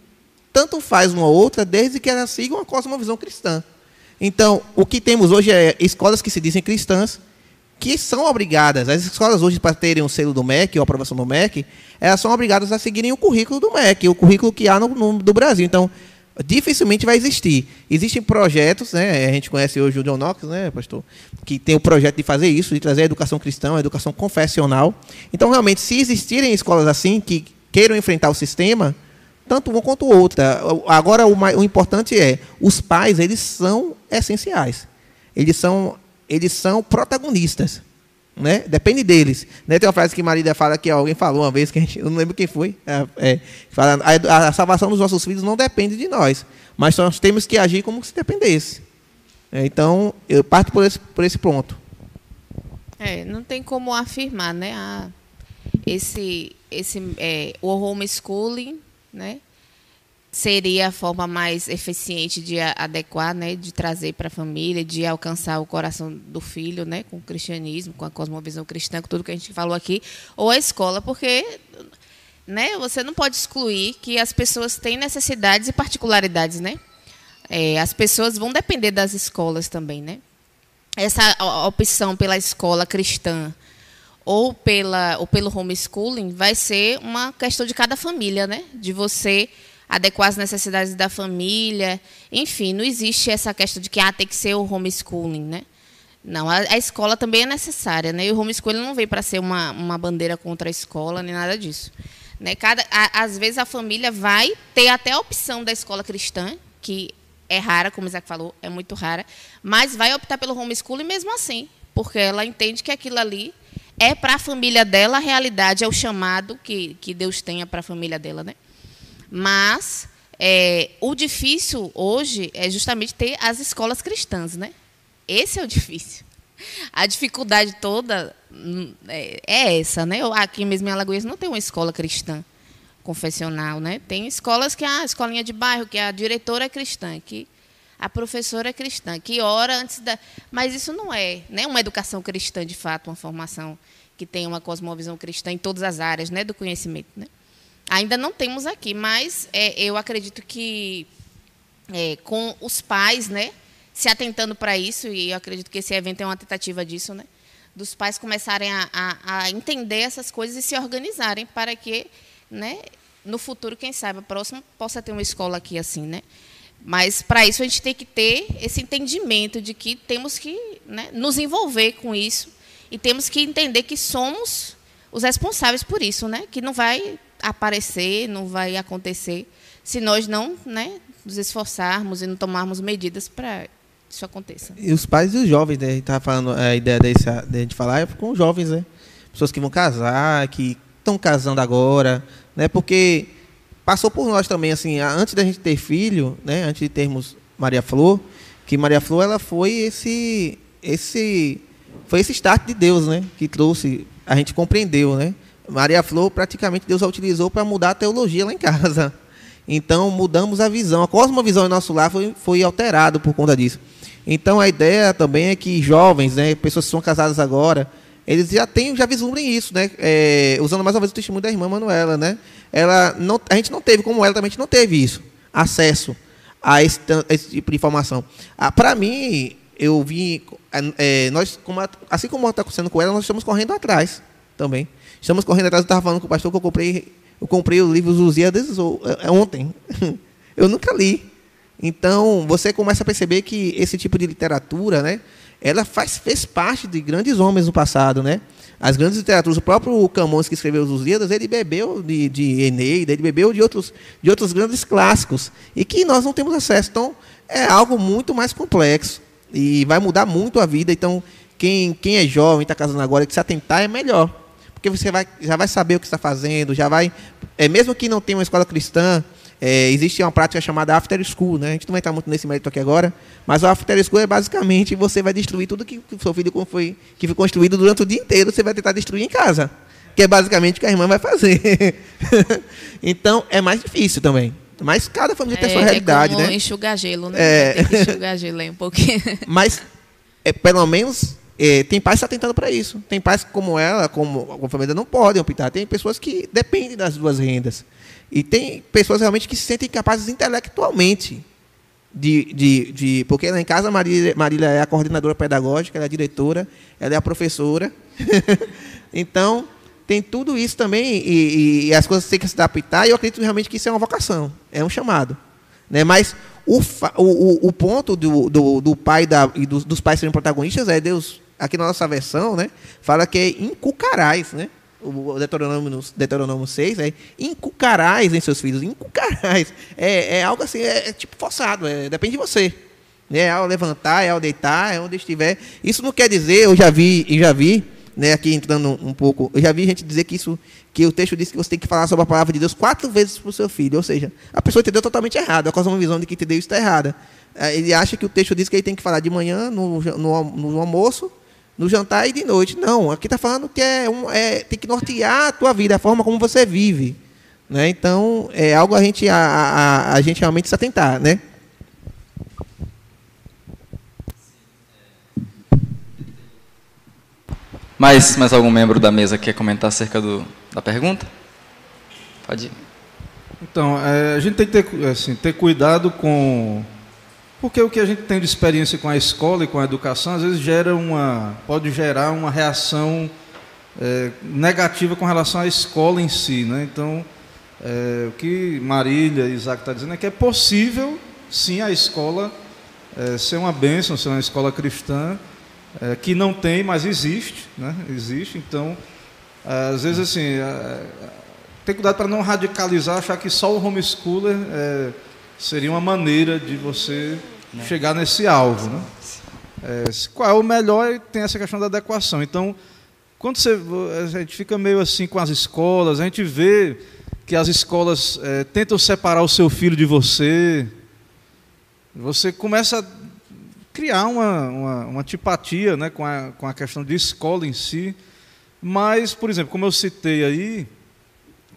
tanto faz uma ou outra, desde que ela siga uma cosmovisão cristã. Então, o que temos hoje é escolas que se dizem cristãs, que são obrigadas, as escolas hoje, para terem o um selo do MEC, ou a aprovação do MEC, elas são obrigadas a seguirem o currículo do MEC, o currículo que há no, no do Brasil. Então, dificilmente vai existir. Existem projetos, né? A gente conhece hoje o John Knox, né, pastor, que tem o projeto de fazer isso, de trazer a educação cristã, a educação confessional. Então, realmente, se existirem escolas assim que queiram enfrentar o sistema, tanto uma quanto outra. Agora, o, mais, o importante é, os pais, eles são essenciais. Eles são, eles são protagonistas. Né? Depende deles. Né? Tem uma frase que Marília fala que alguém falou uma vez, que gente, eu não lembro quem foi. É, é, fala, a, a, salvação dos nossos filhos não depende de nós, mas nós temos que agir como se dependesse. É, então, eu parto por esse, por esse ponto. É, não tem como afirmar, né? A, esse, esse, é, o homeschooling, né? Seria a forma mais eficiente de adequar, né, de trazer para a família, de alcançar o coração do filho, né, com o cristianismo, com a cosmovisão cristã, com tudo que a gente falou aqui, ou a escola, porque né, você não pode excluir que as pessoas têm necessidades e particularidades, né? É, as pessoas vão depender das escolas também, né? Essa opção pela escola cristã ou pela ou pelo homeschooling vai ser uma questão de cada família, né? De você adequar as necessidades da família. Enfim, não existe essa questão de que ah, tem que ser o homeschooling, né? Não, a, a escola também é necessária, né? E o homeschooling não veio para ser uma, uma bandeira contra a escola, nem nada disso. Né? Cada, a, às vezes a família vai ter até a opção da escola cristã, que é rara, como o Isaac falou, é muito rara, mas vai optar pelo homeschooling mesmo assim, porque ela entende que aquilo ali é para a família dela, a realidade é o chamado que, que Deus tenha para a família dela, né? Mas é, o difícil hoje é justamente ter as escolas cristãs, né? Esse é o difícil. <laughs> A dificuldade toda hum, é, é essa, né? Aqui mesmo em Alagoas não tem uma escola cristã confessional, né? Tem escolas que a escolinha de bairro, que a diretora é cristã, que a professora é cristã, que ora antes da, mas isso não é, né? Uma educação cristã de fato, uma formação que tem uma cosmovisão cristã em todas as áreas, né, do conhecimento, né? Ainda não temos aqui, mas é, eu acredito que é, com os pais, né, se atentando para isso, e eu acredito que esse evento é uma tentativa disso, né, dos pais começarem a, a, a entender essas coisas e se organizarem para que, né, no futuro, quem sabe, próximo, possa ter uma escola aqui assim, né. Mas para isso a gente tem que ter esse entendimento de que temos que né, nos envolver com isso e temos que entender que somos os responsáveis por isso, né? Que não vai aparecer, não vai acontecer se nós não né, nos esforçarmos e não tomarmos medidas para isso aconteça. E os pais e os jovens, né? A gente estava falando, a ideia desse, de a gente falar é com os jovens, né? Pessoas que vão casar, que estão casando agora, né? Porque passou por nós também, assim, antes da gente ter filho, né? Antes de termos Maria Flor, que Maria Flor ela foi esse, esse, foi esse start de Deus, né? Que trouxe, a gente compreendeu, né? Maria Flor, praticamente Deus a utilizou para mudar a teologia lá em casa. Então, mudamos a visão. A cosmovisão em nosso lar foi, foi alterado por conta disso. Então, a ideia também é que jovens, né, pessoas que são casadas agora, eles já têm, já vislumbrem isso, né? É, usando mais uma vez o testemunho da irmã Manuela, né? Ela não, a gente não teve, como ela também, a gente não teve isso, acesso a esse, esse tipo de informação. Ah, para mim, eu vi, é, nós, como, assim como está acontecendo com ela, nós estamos correndo atrás também. Estamos correndo atrás, eu estava falando com o pastor que eu comprei, eu comprei o livro Lusíadas é, é ontem. <laughs> eu nunca li. Então, você começa a perceber que esse tipo de literatura, né, ela faz, fez parte de grandes homens no passado, né? As grandes literaturas, o próprio Camões que escreveu os Lusíadas, ele bebeu de, de Eneida, ele bebeu de outros, de outros grandes clássicos, e que nós não temos acesso. Então, é algo muito mais complexo, e vai mudar muito a vida. Então, quem, quem é jovem, está casando agora, que se atentar é melhor porque você vai, já vai saber o que está fazendo, já vai. É, mesmo que não tenha uma escola cristã, é, existe uma prática chamada after school, né? A gente não vai entrar muito nesse mérito aqui agora, mas o after school é basicamente você vai destruir tudo que o seu filho foi, que foi construído durante o dia inteiro, você vai tentar destruir em casa. Que é basicamente o que a irmã vai fazer. <laughs> então, é mais difícil também. Mas cada família tem a sua É, realidade, é como né? enxugar gelo, né? É. Tem que enxugar gelo aí um pouquinho. <laughs> Mas, é, pelo menos, é, tem pais que estão tentando para isso. Tem pais como ela, como a família, não podem optar. Tem pessoas que dependem das duas rendas. E tem pessoas realmente que se sentem capazes intelectualmente de, de, de porque lá em casa Marília, Marília é a coordenadora pedagógica, ela é a diretora, ela é a professora. <laughs> então, tem tudo isso também e, e- e as coisas têm que se adaptar e eu acredito realmente que isso é uma vocação, é um chamado. Né? Mas o, o, o, ponto do, do, do pai da, e dos, dos pais serem protagonistas é Deus, aqui na nossa versão, né, fala que é inculcarás, né? O Deuteronômio, Deuteronômio 6 é inculcarás em seus filhos, inculcarás. É, é algo assim, é, é tipo forçado, é, depende de você. Né? É ao levantar, é ao deitar, é onde estiver. Isso não quer dizer, eu já vi, eu já vi, né, aqui entrando um pouco, eu já vi gente dizer que isso, que o texto diz que você tem que falar sobre a palavra de Deus quatro vezes para o seu filho. Ou seja, a pessoa entendeu totalmente errado, a uma visão de que entendeu isso está errada. Eh, Ele acha que o texto diz que ele tem que falar de manhã, no, no, no almoço, no jantar e de noite. Não, aqui está falando que é, um, é tem que nortear a tua vida, a forma como você vive. Né? Então, é algo a gente, a, a, a gente realmente se atentar, né? Mais, mais algum membro da mesa quer comentar acerca do, da pergunta? Pode ir. Então, é, a gente tem que ter, assim, ter cuidado com. Porque o que a gente tem de experiência com a escola e com a educação, às vezes gera uma. pode gerar uma reação é, negativa com relação à escola em si. Né? Então, é, o que Marília e Isaac estão dizendo é que é possível, sim, a escola é, ser uma bênção, ser uma escola cristã, é, que não tem, mas existe. Né? Existe. Então, às vezes, assim. é, tem cuidado para não radicalizar, achar que só o homeschooler é, seria uma maneira de você chegar nesse alvo. Né? É, qual é o melhor? Tem essa questão da adequação. Então, quando você, a gente fica meio assim com as escolas, a gente vê que as escolas é, tentam separar o seu filho de você, você começa a criar uma, uma, uma antipatia né, com, a, com a questão de escola em si. Mas, por exemplo, como eu citei aí,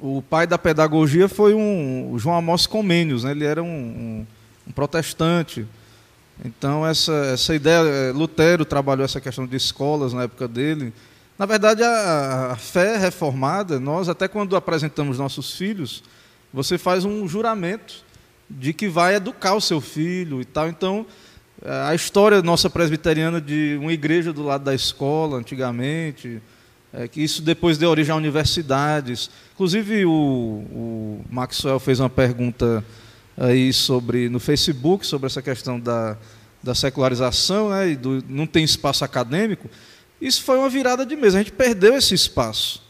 o pai da pedagogia foi um o João Amós Comênios, né? ele era um, um- um protestante. Então, essa, essa ideia, eh, Lutero trabalhou essa questão de escolas na época dele. Na verdade, a, a fé reformada, nós, até quando apresentamos nossos filhos, você faz um juramento de que vai educar o seu filho e tal. Então, a história nossa presbiteriana de uma igreja do lado da escola, antigamente, é, que isso depois deu origem a universidades. Inclusive, o, o Maxwell fez uma pergunta aí sobre no Facebook sobre essa questão da, da secularização né, e do não tem espaço acadêmico. Isso foi uma virada de mesa. A gente perdeu esse espaço.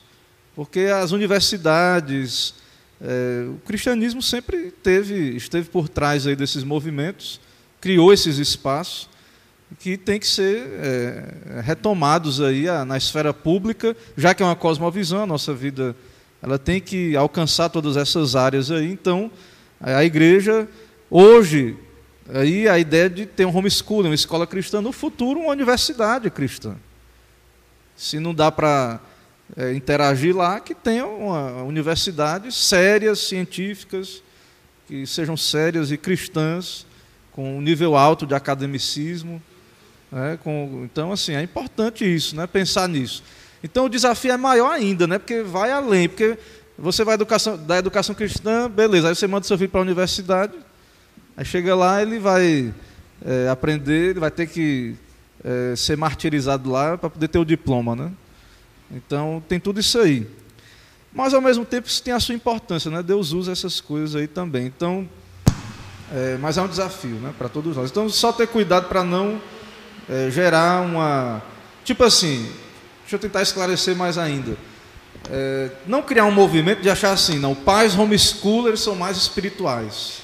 Porque as universidades, é, o cristianismo sempre teve, esteve por trás aí desses movimentos, criou esses espaços que tem que ser é, retomados aí a- na esfera pública, já que é uma cosmovisão, a nossa vida ela tem que alcançar todas essas áreas aí. Então, a igreja hoje aí a ideia de ter um homeschooling, uma escola cristã, no futuro uma universidade cristã. Se não dá para é, interagir lá, que tenha uma universidade sérias, científicas, que sejam sérias e cristãs, com um nível alto de academicismo. né, com- então, assim, é importante isso, né, pensar nisso. Então, o desafio é maior ainda, né, porque vai além, porque você vai educação, da educação cristã, beleza, aí você manda seu filho para a universidade, aí chega lá, ele vai é, aprender, ele vai ter que é, ser martirizado lá para poder ter o diploma, né? Então, tem tudo isso aí. Mas, ao mesmo tempo, isso tem a sua importância, né? Deus usa essas coisas aí também. Então, é, mas é um desafio né, para todos nós. Então, só ter cuidado para não é, gerar uma. Tipo assim, deixa eu tentar esclarecer mais ainda. É, não criar um movimento de achar assim, não, pais homeschoolers são mais espirituais.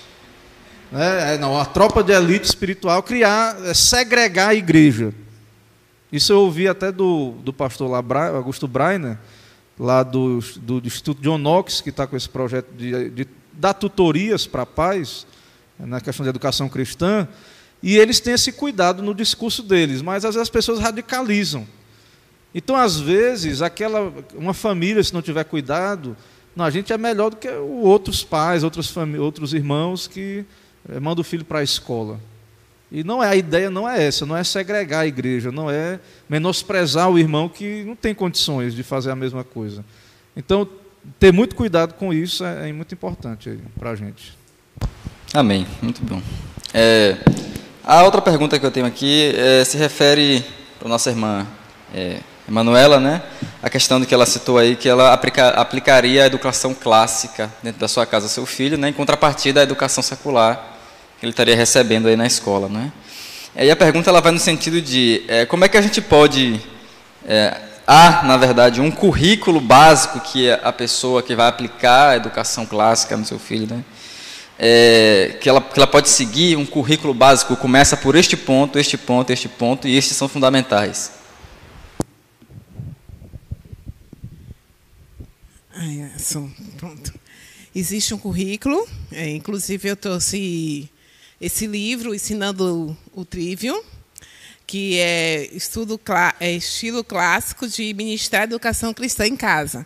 Né? É, não, a tropa de elite espiritual, criar, é, segregar a igreja. Isso eu ouvi até do, do pastor lá, Augusto Brainer, lá do, do Instituto John Knox, que está com esse projeto de, de dá tutorias para pais na questão de educação cristã, e eles têm esse cuidado no discurso deles, mas às vezes as pessoas radicalizam. Então, às vezes, aquela uma família, se não tiver cuidado, não, a gente é melhor do que outros pais, outros, outros irmãos que é, mandam o filho para a escola. E não é a ideia não é essa, não é segregar a igreja, não é menosprezar o irmão que não tem condições de fazer a mesma coisa. Então, ter muito cuidado com isso é, é muito importante para a gente. Amém, muito bom. É, a outra pergunta que eu tenho aqui é, se refere para nossa irmã é, Emanuela, né? A questão de que ela citou aí que ela aplica, aplicaria a educação clássica dentro da sua casa ao seu filho, né? Em contrapartida à educação secular que ele estaria recebendo aí na escola, né? E a pergunta ela vai no sentido de é, como é que a gente pode é, há na verdade um currículo básico que a pessoa que vai aplicar a educação clássica no seu filho, né? É, que, ela, que ela pode seguir um currículo básico começa por este ponto, este ponto, este ponto e estes são fundamentais. Ai, pronto. Existe um currículo, é, inclusive eu trouxe esse livro, Ensinando o Trivium, que é estudo é estilo clássico de ministrar educação cristã em casa.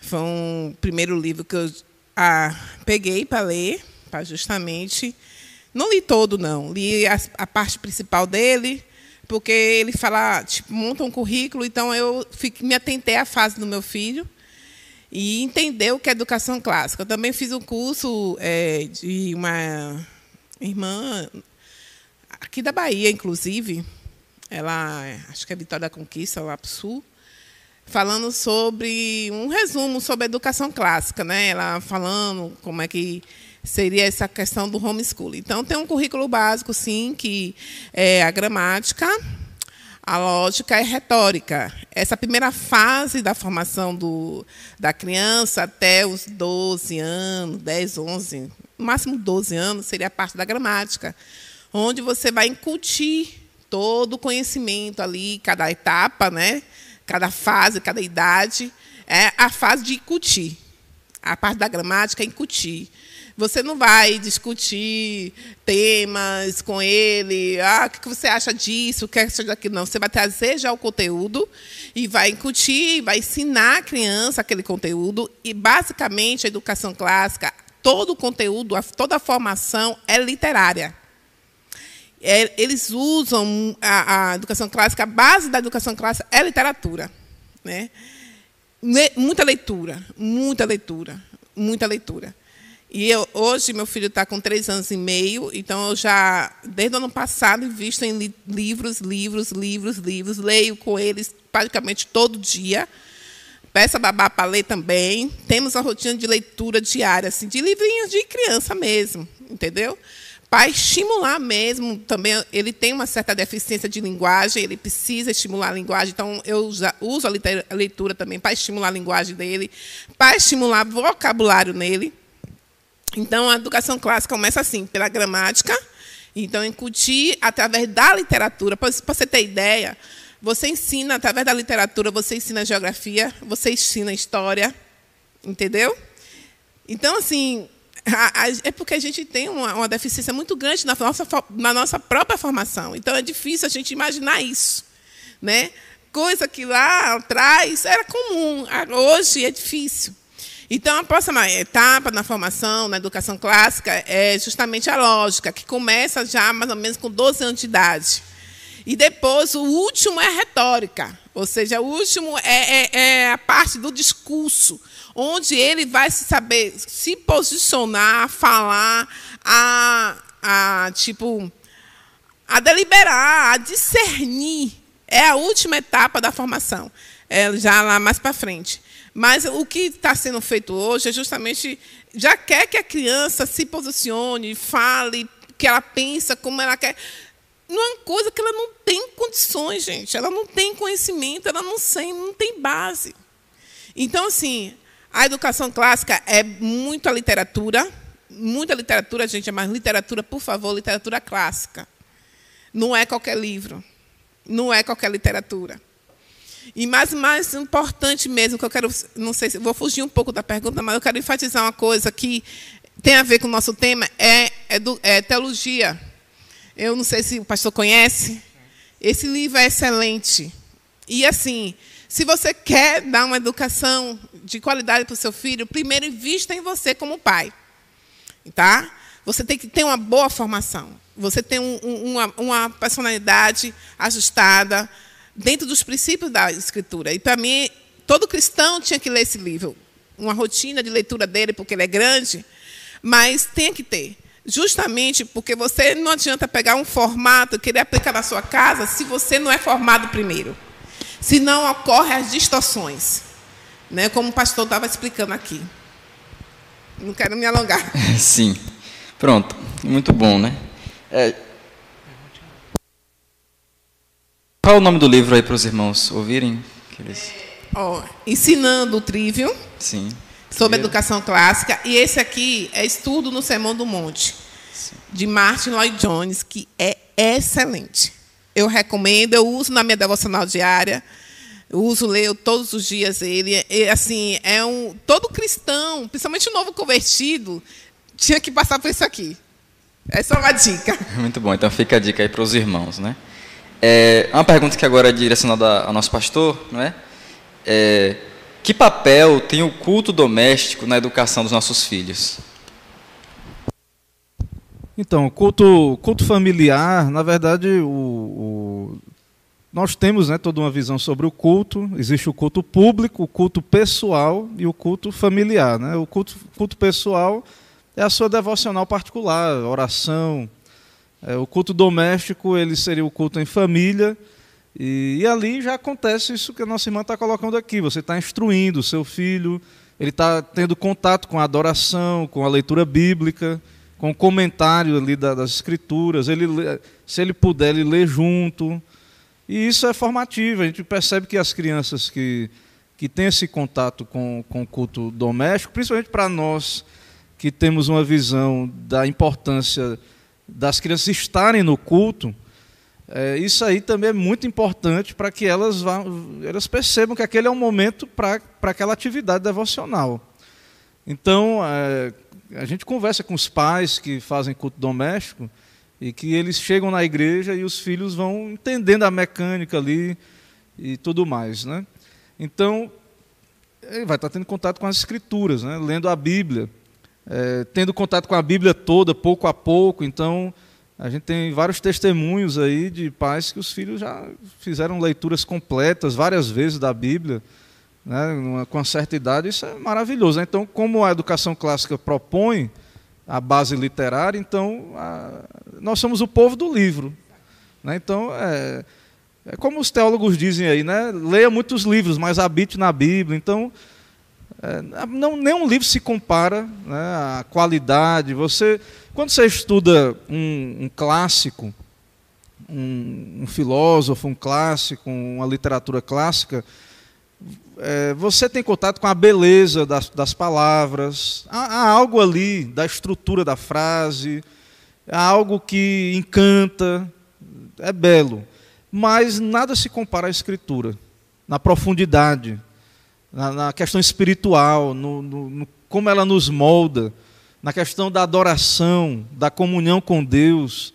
Foi um primeiro livro que eu peguei para ler, para justamente. Não li todo, não. Li a, a, parte principal dele, porque ele fala, tipo, monta um currículo, então eu fico, me atentei à fase do meu filho e entender o que é educação clássica. Eu também fiz um curso é, de uma irmã aqui da Bahia, inclusive, ela, acho que é Vitória da Conquista, lá para o sul, falando sobre um resumo sobre a educação clássica, né? Ela falando como é que seria essa questão do homeschooling. Então tem um currículo básico, sim, que é a gramática, a lógica e a retórica. Essa primeira fase da formação do, da criança até os 12 anos, 10, 11, no máximo 12 anos, seria a parte da gramática, onde você vai incutir todo o conhecimento ali, cada etapa, né? Cada fase, cada idade, é a fase de incutir. A parte da gramática é incutir. Você não vai discutir temas com ele, ah, o que você acha disso, o que acha daquilo, não. Você vai trazer já o conteúdo e vai incutir, vai ensinar a criança aquele conteúdo. E, basicamente, a educação clássica, todo o conteúdo, toda a formação é literária. É, eles usam a, a, educação clássica, a base da educação clássica é literatura. Né? Muita leitura, muita leitura, muita leitura. E eu, hoje meu filho está com três anos e meio, então eu já, desde o ano passado, invisto em li livros, livros, livros, livros, leio com eles praticamente todo dia. Peço a babá para ler também. Temos a rotina de leitura diária, assim, de livrinhos de criança mesmo, entendeu? Para estimular mesmo, também ele tem uma certa deficiência de linguagem, ele precisa estimular a linguagem, então eu uso a leitura também para estimular a linguagem dele, para estimular vocabulário nele. Então, a educação clássica começa assim, pela gramática, então incutir através da literatura. Para você ter ideia, você ensina, através da literatura, você ensina geografia, você ensina história, entendeu? Então, assim, é porque a gente tem uma, uma, deficiência muito grande na nossa, na nossa própria formação. Então, é difícil a gente imaginar isso. Né? Coisa que lá atrás era comum, hoje é difícil. Então, a próxima etapa na formação, na educação clássica, é justamente a lógica, que começa já mais ou menos com 12 anos de idade. E depois, o último é a retórica, ou seja, o último é, é, é a parte do discurso, onde ele vai se saber se posicionar, falar, a, a tipo a deliberar, a discernir. É a última etapa da formação, é já lá mais para frente. Mas o que está sendo feito hoje é justamente já quer que a criança se posicione, fale, que ela pensa, como ela quer uma coisa que ela não tem condições, gente. Ela não tem conhecimento, ela não sei, não tem base. Então, assim, a educação clássica é muita literatura, muita literatura, gente, mas literatura, por favor, literatura clássica. Não é qualquer livro, não é qualquer literatura. E mais mais importante mesmo, que eu quero, não sei se vou fugir um pouco da pergunta, mas eu quero enfatizar uma coisa que tem a ver com o nosso tema, é, é, do, é teologia. Eu não sei se o pastor conhece. Esse livro é excelente. E assim, se você quer dar uma educação de qualidade para o seu filho, primeiro invista em você como pai. Tá? Você tem que ter uma boa formação. Você tem um, uma, uma personalidade ajustada dentro dos princípios da Escritura. E, para mim, todo cristão tinha que ler esse livro. Uma rotina de leitura dele, porque ele é grande, mas tem que ter. Justamente porque você não adianta pegar um formato e querer aplicar na sua casa se você não é formado primeiro. Senão ocorrem as distorções. Né? Como o pastor estava explicando aqui. Não quero me alongar. <laughs> Sim. Pronto. Muito bom, né? É... Qual é o nome do livro aí para os irmãos ouvirem? Eles... Oh, ensinando o Trivium. Sim. Sobre educação clássica. E esse aqui é Estudo no Sermão do Monte, Sim. de Martin Lloyd Jones, que é excelente. Eu recomendo, eu uso na minha devocional diária. Eu uso, leio todos os dias ele. E, assim, é um todo cristão, principalmente o novo convertido, tinha que passar por isso aqui. Essa é uma dica. <laughs> Muito bom. Então fica a dica aí para os irmãos, né? É, uma pergunta que agora é direcionada ao nosso pastor, não é? é? Que papel tem o culto doméstico na educação dos nossos filhos? Então, culto, culto familiar, na verdade, o, o, nós temos né, toda uma visão sobre o culto. Existe o culto público, o culto pessoal e o culto familiar. Né? O culto, culto pessoal é a sua devocional particular, oração. É, o culto doméstico ele seria o culto em família. E, e ali já acontece isso que a nossa irmã está colocando aqui. Você está instruindo o seu filho, ele está tendo contato com a adoração, com a leitura bíblica com comentário ali das escrituras, ele, se ele puder, ele lê junto. E isso é formativo, a gente percebe que as crianças que, que têm esse contato com, com o culto doméstico, principalmente para nós que temos uma visão da importância das crianças estarem no culto, é, isso aí também é muito importante para que elas, vá, elas percebam que aquele é um momento para aquela atividade devocional. Então, é, a gente conversa com os pais que fazem culto doméstico e que eles chegam na igreja e os filhos vão entendendo a mecânica ali e tudo mais, né? Então, ele vai estar tendo contato com as escrituras, né? lendo a Bíblia, é, tendo contato com a Bíblia toda, pouco a pouco. Então, a gente tem vários testemunhos aí de pais que os filhos já fizeram leituras completas várias vezes da Bíblia né, com uma certa idade, isso é maravilhoso. Né? Então, como a educação clássica propõe a base literária, então a, nós somos o povo do livro. Né? Então, é, é, como os teólogos dizem aí, né? leia muitos livros, mas habite na Bíblia. Então, é, não, nenhum livro se compara né, à qualidade. Você, quando você estuda um, um clássico, um, um filósofo, um clássico, uma literatura clássica, é, você tem contato com a beleza das, das palavras, há, há, algo ali da estrutura da frase, há algo que encanta, é belo, mas nada se compara à Escritura, na profundidade, na, na questão espiritual, no, no, no, como ela nos molda, na questão da adoração, da comunhão com Deus.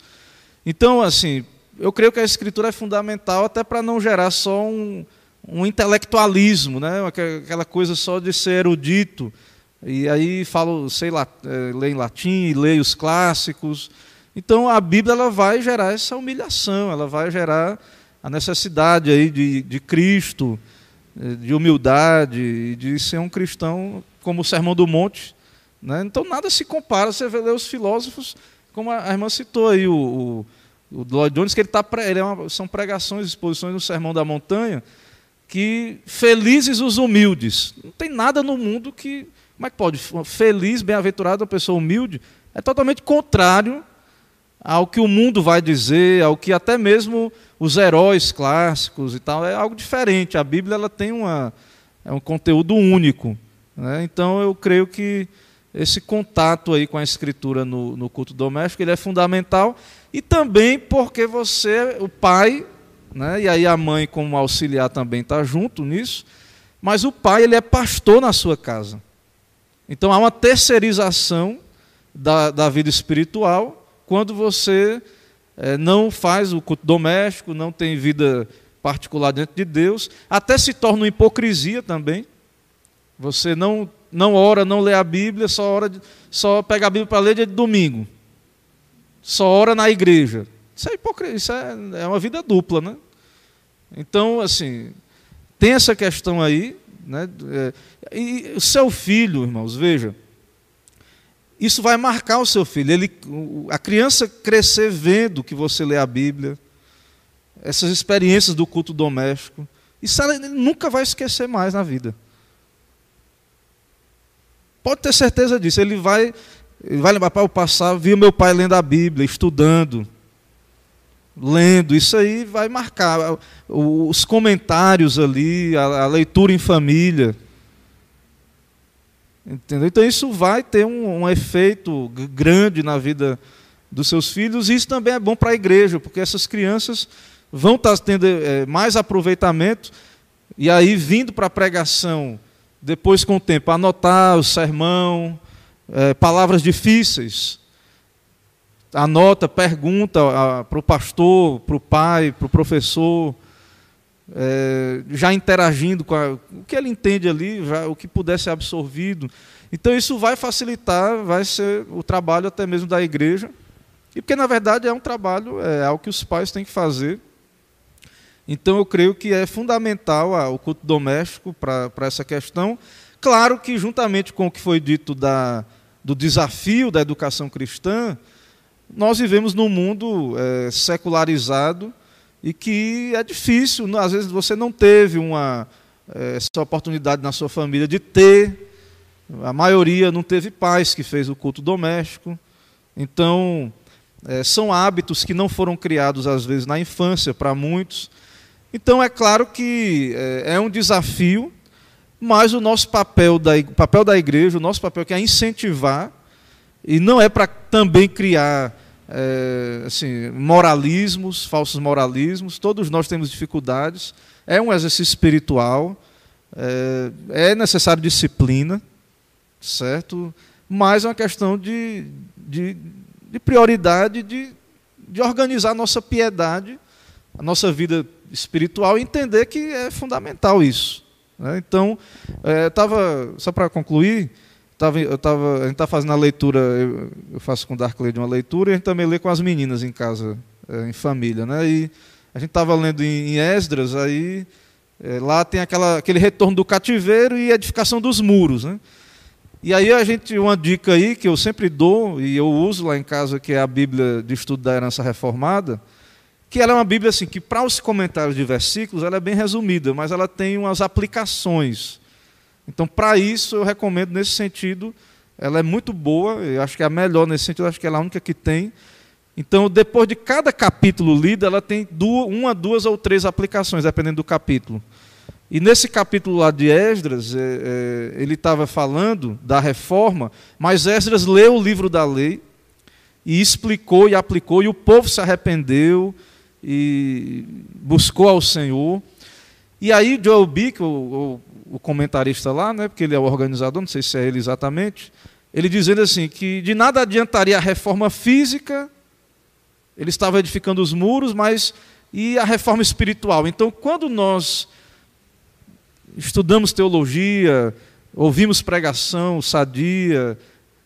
Então, assim, eu creio que a Escritura é fundamental até para não gerar só um um intelectualismo, né? aquela coisa só de ser erudito. E aí falo, sei lá, é, leio em latim, leio os clássicos. Então a Bíblia ela vai gerar essa humilhação, ela vai gerar a necessidade aí de, de Cristo, é, de humildade, de ser um cristão como o Sermão do Monte. Né? Então nada se compara, você vê os filósofos, como a irmã citou aí, o, o, o Lloyd Jones, que ele, tá, ele é uma, são pregações, exposições no Sermão da Montanha, que felizes os humildes. Não tem nada no mundo que. Como é que pode? Feliz, bem-aventurado, uma pessoa humilde, é totalmente contrário ao que o mundo vai dizer, ao que até mesmo os heróis clássicos e tal. É algo diferente. A Bíblia ela tem uma, é um conteúdo único. Né? Então eu creio que esse contato aí com a escritura no, no culto doméstico ele é fundamental e também porque você, o pai, né? e aí a mãe, como auxiliar, também está junto nisso, mas o pai ele é pastor na sua casa. Então há uma terceirização da, da vida espiritual quando você é, não faz o culto doméstico, não tem vida particular diante de Deus, até se torna uma hipocrisia também. Você não, não ora, não lê a Bíblia, só, ora, só pega a Bíblia para ler dia de domingo. Só ora na igreja. Isso é hipocrisia, isso é, é uma vida dupla, né? Então, assim, tem essa questão aí, né? É, e o seu filho, irmãos, veja, isso vai marcar o seu filho. Ele, a criança crescer vendo que você lê a Bíblia, essas experiências do culto doméstico, isso ela nunca vai esquecer mais na vida. Pode ter certeza disso. Ele vai, ele vai lembrar para o passado, viu meu pai lendo a Bíblia, estudando, lendo. Isso aí vai marcar os comentários ali, a, a leitura em família. Entendeu? Então isso vai ter um, um, efeito grande na vida dos seus filhos, e isso também é bom para a igreja, porque essas crianças vão estar tá tendo é, mais aproveitamento, e aí vindo para a pregação, depois com o tempo, anotar o sermão, é, palavras difíceis, anota, pergunta para o pastor, para o pai, para o professor, é, já interagindo com a, o que ele entende ali, já, o que puder ser absorvido. Então isso vai facilitar, vai ser o trabalho até mesmo da igreja. E porque na verdade é um trabalho, é algo que os pais têm que fazer. Então eu creio que é fundamental o culto doméstico para essa questão. Claro que juntamente com o que foi dito da, do desafio da educação cristã, nós vivemos num mundo é, secularizado e que é difícil, às vezes você não teve uma é, essa oportunidade na sua família de ter, a maioria não teve pais que fez o culto doméstico, então é, são hábitos que não foram criados às vezes na infância para muitos, então é claro que é, é um desafio, mas o nosso papel da, papel da igreja, o nosso papel que é incentivar, e não é para também criar é, assim, moralismos, falsos moralismos, todos nós temos dificuldades. É um exercício espiritual, é, é necessário disciplina, certo? Mas é uma questão de, de, de prioridade, de, de organizar a nossa piedade, a nossa vida espiritual e entender que é fundamental isso. Né? Então, é, tava, só para concluir, Tava, eu tava, a gente está fazendo a leitura, eu, eu faço com o Dark Lady uma leitura e a gente também lê com as meninas em casa, é, em família. Né? E a gente estava lendo em, em, Esdras, aí é, lá tem aquela, aquele retorno do cativeiro e edificação dos muros. Né? E aí a gente, uma dica aí que eu sempre dou, e eu uso lá em casa, que é a Bíblia de Estudo da Herança Reformada, que ela é uma Bíblia assim, que para os comentários de versículos ela é bem resumida, mas ela tem umas aplicações. Então, para isso, eu recomendo nesse sentido. Ela é muito boa, eu acho que é a melhor nesse sentido, acho que ela é a única que tem. Então, depois de cada capítulo lido, ela tem duas, uma, duas ou três aplicações, dependendo do capítulo. E nesse capítulo lá de Esdras, é, é, ele estava falando da reforma, mas Esdras leu o livro da lei e explicou e aplicou, e o povo se arrependeu e buscou ao Senhor. E aí Joel Bick, o, o comentarista lá, né, porque ele é o organizador, não sei se é ele exatamente, ele dizendo assim que de nada adiantaria a reforma física, ele estava edificando os muros, mas e a reforma espiritual. Então, quando nós estudamos teologia, ouvimos pregação, sadia,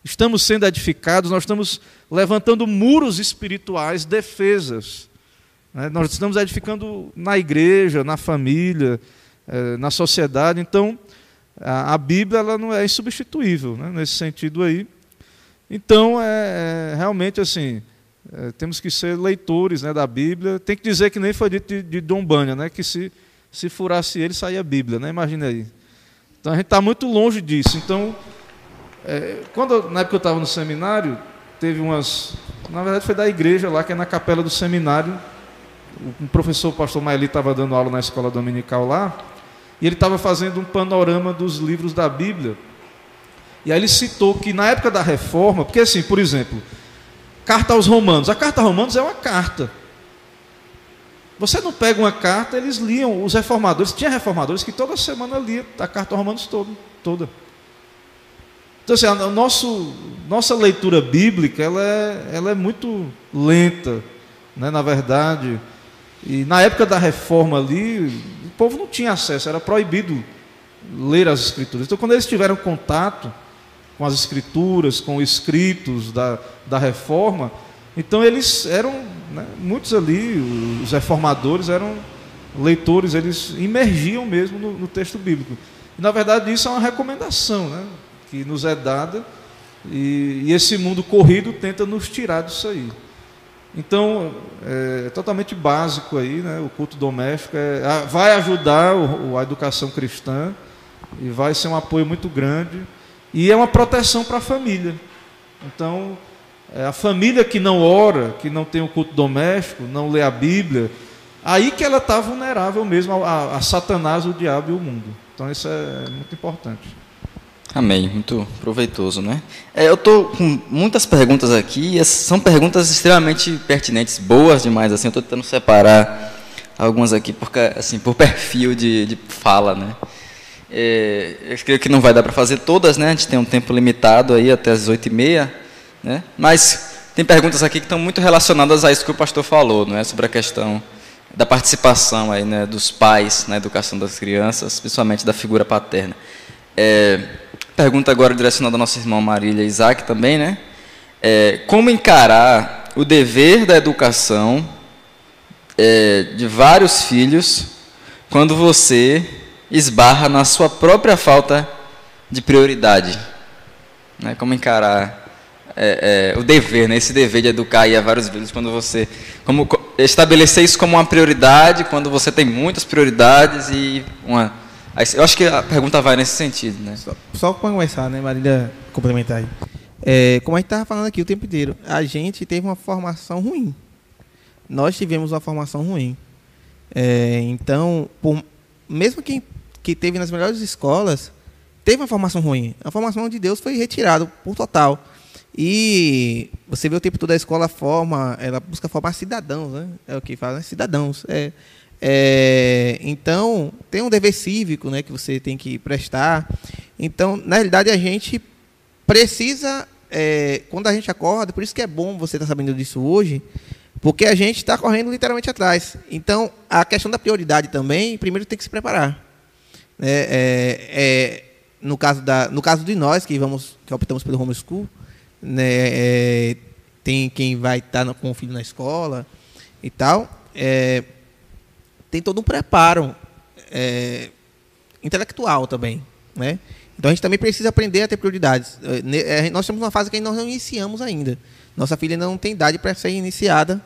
estamos sendo edificados, nós estamos levantando muros espirituais, defesas. Né? Nós estamos edificando na igreja, na família, é, na sociedade. Então, a, Bíblia ela não é insubstituível né, nesse sentido aí. Então, é, é realmente assim, é, temos que ser leitores né, da Bíblia. Tem que dizer que nem foi dito de, de Dom Banha, né, que se, se furasse ele, saía a Bíblia. Né, imagina aí. Então, a gente está muito longe disso. Então, é, quando, na época que eu estava no seminário, teve umas. Na verdade, foi da igreja lá, que é na capela do seminário. O professor, o pastor Maeli, estava dando aula na escola dominical lá. E ele estava fazendo um panorama dos livros da Bíblia. E aí ele citou que na época da reforma, porque assim, por exemplo, carta aos Romanos. A carta aos Romanos é uma carta. Você não pega uma carta, eles liam, os reformadores, tinha reformadores que toda semana lia a carta aos Romanos todo, toda. Então, assim, a nosso, nossa leitura bíblica ela é, ela é muito lenta, né, na verdade. E na época da reforma ali, o povo não tinha acesso, era proibido ler as escrituras. Então, quando eles tiveram contato com as escrituras, com os escritos da, da reforma, então eles eram, né, muitos ali, os reformadores eram leitores, eles imergiam mesmo no, no, texto bíblico. E na verdade isso é uma recomendação né, que nos é dada, e, e esse mundo corrido tenta nos tirar disso aí. Então, é, é totalmente básico aí, né, o culto doméstico é, vai ajudar o, a educação cristã e vai ser um apoio muito grande e é uma proteção para a família. Então, é a família que não ora, que não tem o um culto doméstico, não lê a Bíblia, aí que ela está vulnerável mesmo a, a, Satanás, o diabo e o mundo. Então isso é muito importante. Amém, muito proveitoso, né? É, eu estou com muitas perguntas aqui, são perguntas extremamente pertinentes, boas demais, assim, eu estou tentando separar algumas aqui por, assim, por perfil de, de fala, né? É, eu creio que não vai dar para fazer todas, né? A gente tem um tempo limitado aí até as oito e meia. Né? Mas tem perguntas aqui que estão muito relacionadas a isso que o pastor falou, não é? sobre a questão da participação aí, né, dos pais na educação das crianças, principalmente da figura paterna. É, pergunta agora direcionada ao nosso irmão Marília e Isaac também, né? É, como encarar o dever da educação é, de vários filhos quando você esbarra na sua própria falta de prioridade? Né? Como encarar é, é, o dever, né? esse dever de educar aí a vários filhos, quando você como estabelecer isso como uma prioridade, quando você tem muitas prioridades e uma eu acho que a pergunta vai nesse sentido, né? Só, só para começar, né, Marília, complementar aí. É, como a gente estava falando aqui o tempo inteiro, a gente teve uma formação ruim. Nós tivemos uma formação ruim. É, então, por, mesmo quem que teve nas melhores escolas, teve uma formação ruim. A formação de Deus foi retirada por total. E você vê o tempo todo a escola forma, ela busca formar cidadãos, né? É o que fala, né? cidadãos. É, é, então, tem um dever cívico né, que você tem que prestar. Então, na realidade, a gente precisa, é, quando a gente acorda, por isso que é bom você estar tá sabendo disso hoje, porque a gente está correndo literalmente atrás. Então, a questão da prioridade também, primeiro tem que se preparar. É, é, é no, caso da, no caso de nós, que, vamos, que optamos pelo homeschool, né, é, tem quem vai estar tá com o filho na escola e tal, é, tem todo um preparo é, intelectual também, né? Então a gente também precisa aprender a ter prioridades. É, é, nós estamos numa fase que nós não iniciamos ainda. Nossa filha ainda não tem idade para ser iniciada,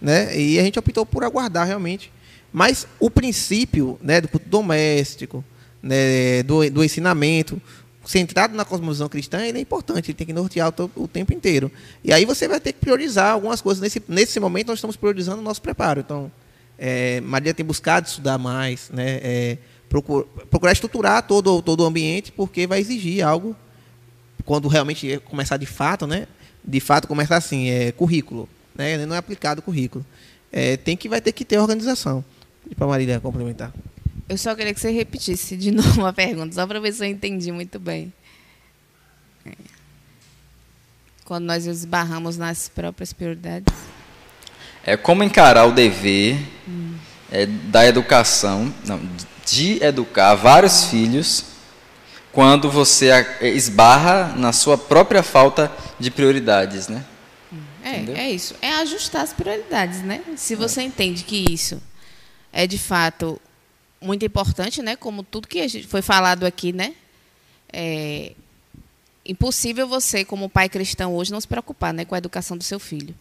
né? E a gente optou por aguardar realmente. Mas o princípio, né, do doméstico, né, do, do ensinamento, centrado na cosmovisão cristã, ele é importante, ele tem que nortear o, tempo inteiro. E aí você vai ter que priorizar algumas coisas. Nesse, nesse momento, nós estamos priorizando o nosso preparo. Então, é, Maria tem buscado estudar mais, né, é, procurar, procurar estruturar todo, todo o ambiente, porque vai exigir algo, quando realmente começar de fato, né, de fato começar assim, é currículo, né, não é aplicado currículo. É, tem que vai ter que ter organização. Para Marília complementar. Eu só queria que você repetisse de <laughs> novo a pergunta, só para ver se eu entendi muito bem. É. Quando nós esbarramos nas próprias prioridades. É como encarar o dever hum. é, da educação, não, de educar vários filhos, quando você esbarra na sua própria falta de prioridades, né? É, é isso. É ajustar as prioridades, né? Se você é. entende que isso é de fato muito importante, né? Como tudo que foi falado aqui, né? É impossível você, como pai cristão hoje, não se preocupar, né, com a educação do seu filho.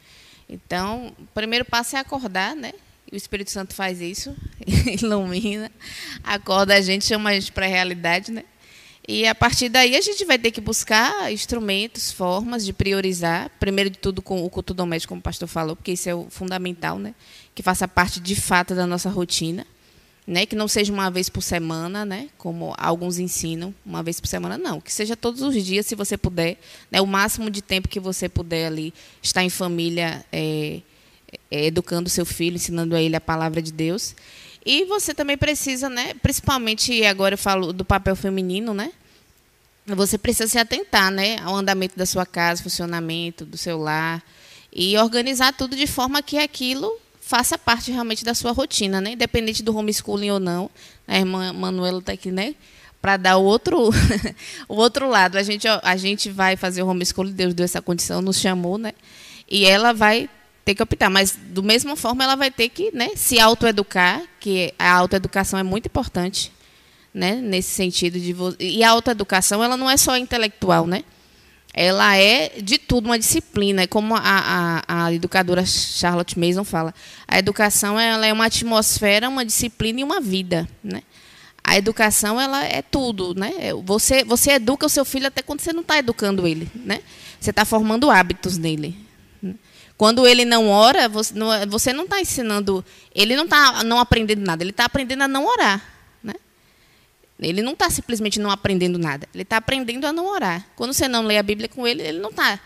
Então, o primeiro passo é acordar, né? O Espírito Santo faz isso, <laughs> ilumina, acorda a gente, chama a gente para a realidade, né? E a partir daí a gente vai ter que buscar instrumentos, formas de priorizar, primeiro de tudo com o culto doméstico, como o pastor falou, porque isso é o fundamental, né? Que faça parte de fato da nossa rotina né, que não seja uma vez por semana, né, como alguns ensinam, uma vez por semana, não, que seja todos os dias, se você puder, né, o máximo de tempo que você puder ali estar em família, é, é, educando seu filho, ensinando a ele a palavra de Deus. E você também precisa, né, principalmente agora eu falo do papel feminino, né? Você precisa se atentar, né, ao andamento da sua casa, funcionamento do seu lar e organizar tudo de forma que aquilo faça parte realmente da sua rotina, né? Independente do homeschooling ou não. A irmã Manuela está aqui, né? Para dar o outro, <laughs> o outro lado. A gente, a gente vai fazer o homeschooling, Deus deu essa condição, nos chamou, né? E ela vai ter que optar, mas do mesma forma ela vai ter que né, se autoeducar, que a autoeducação é muito importante, né, nesse sentido de e a autoeducação ela não é só intelectual, né? Ela é de tudo uma disciplina, é como a, a, a educadora Charlotte Mason fala. A educação ela é uma atmosfera, uma disciplina e uma vida, né? A educação ela é tudo, né? Você você educa o seu filho até quando você não está educando ele, né? Você está formando hábitos nele. Quando ele não ora, você não está ensinando, ele não está não aprendendo nada, ele está aprendendo a não orar. Ele não está simplesmente não aprendendo nada, ele está aprendendo a não orar. Quando você não lê a Bíblia com ele, ele não está.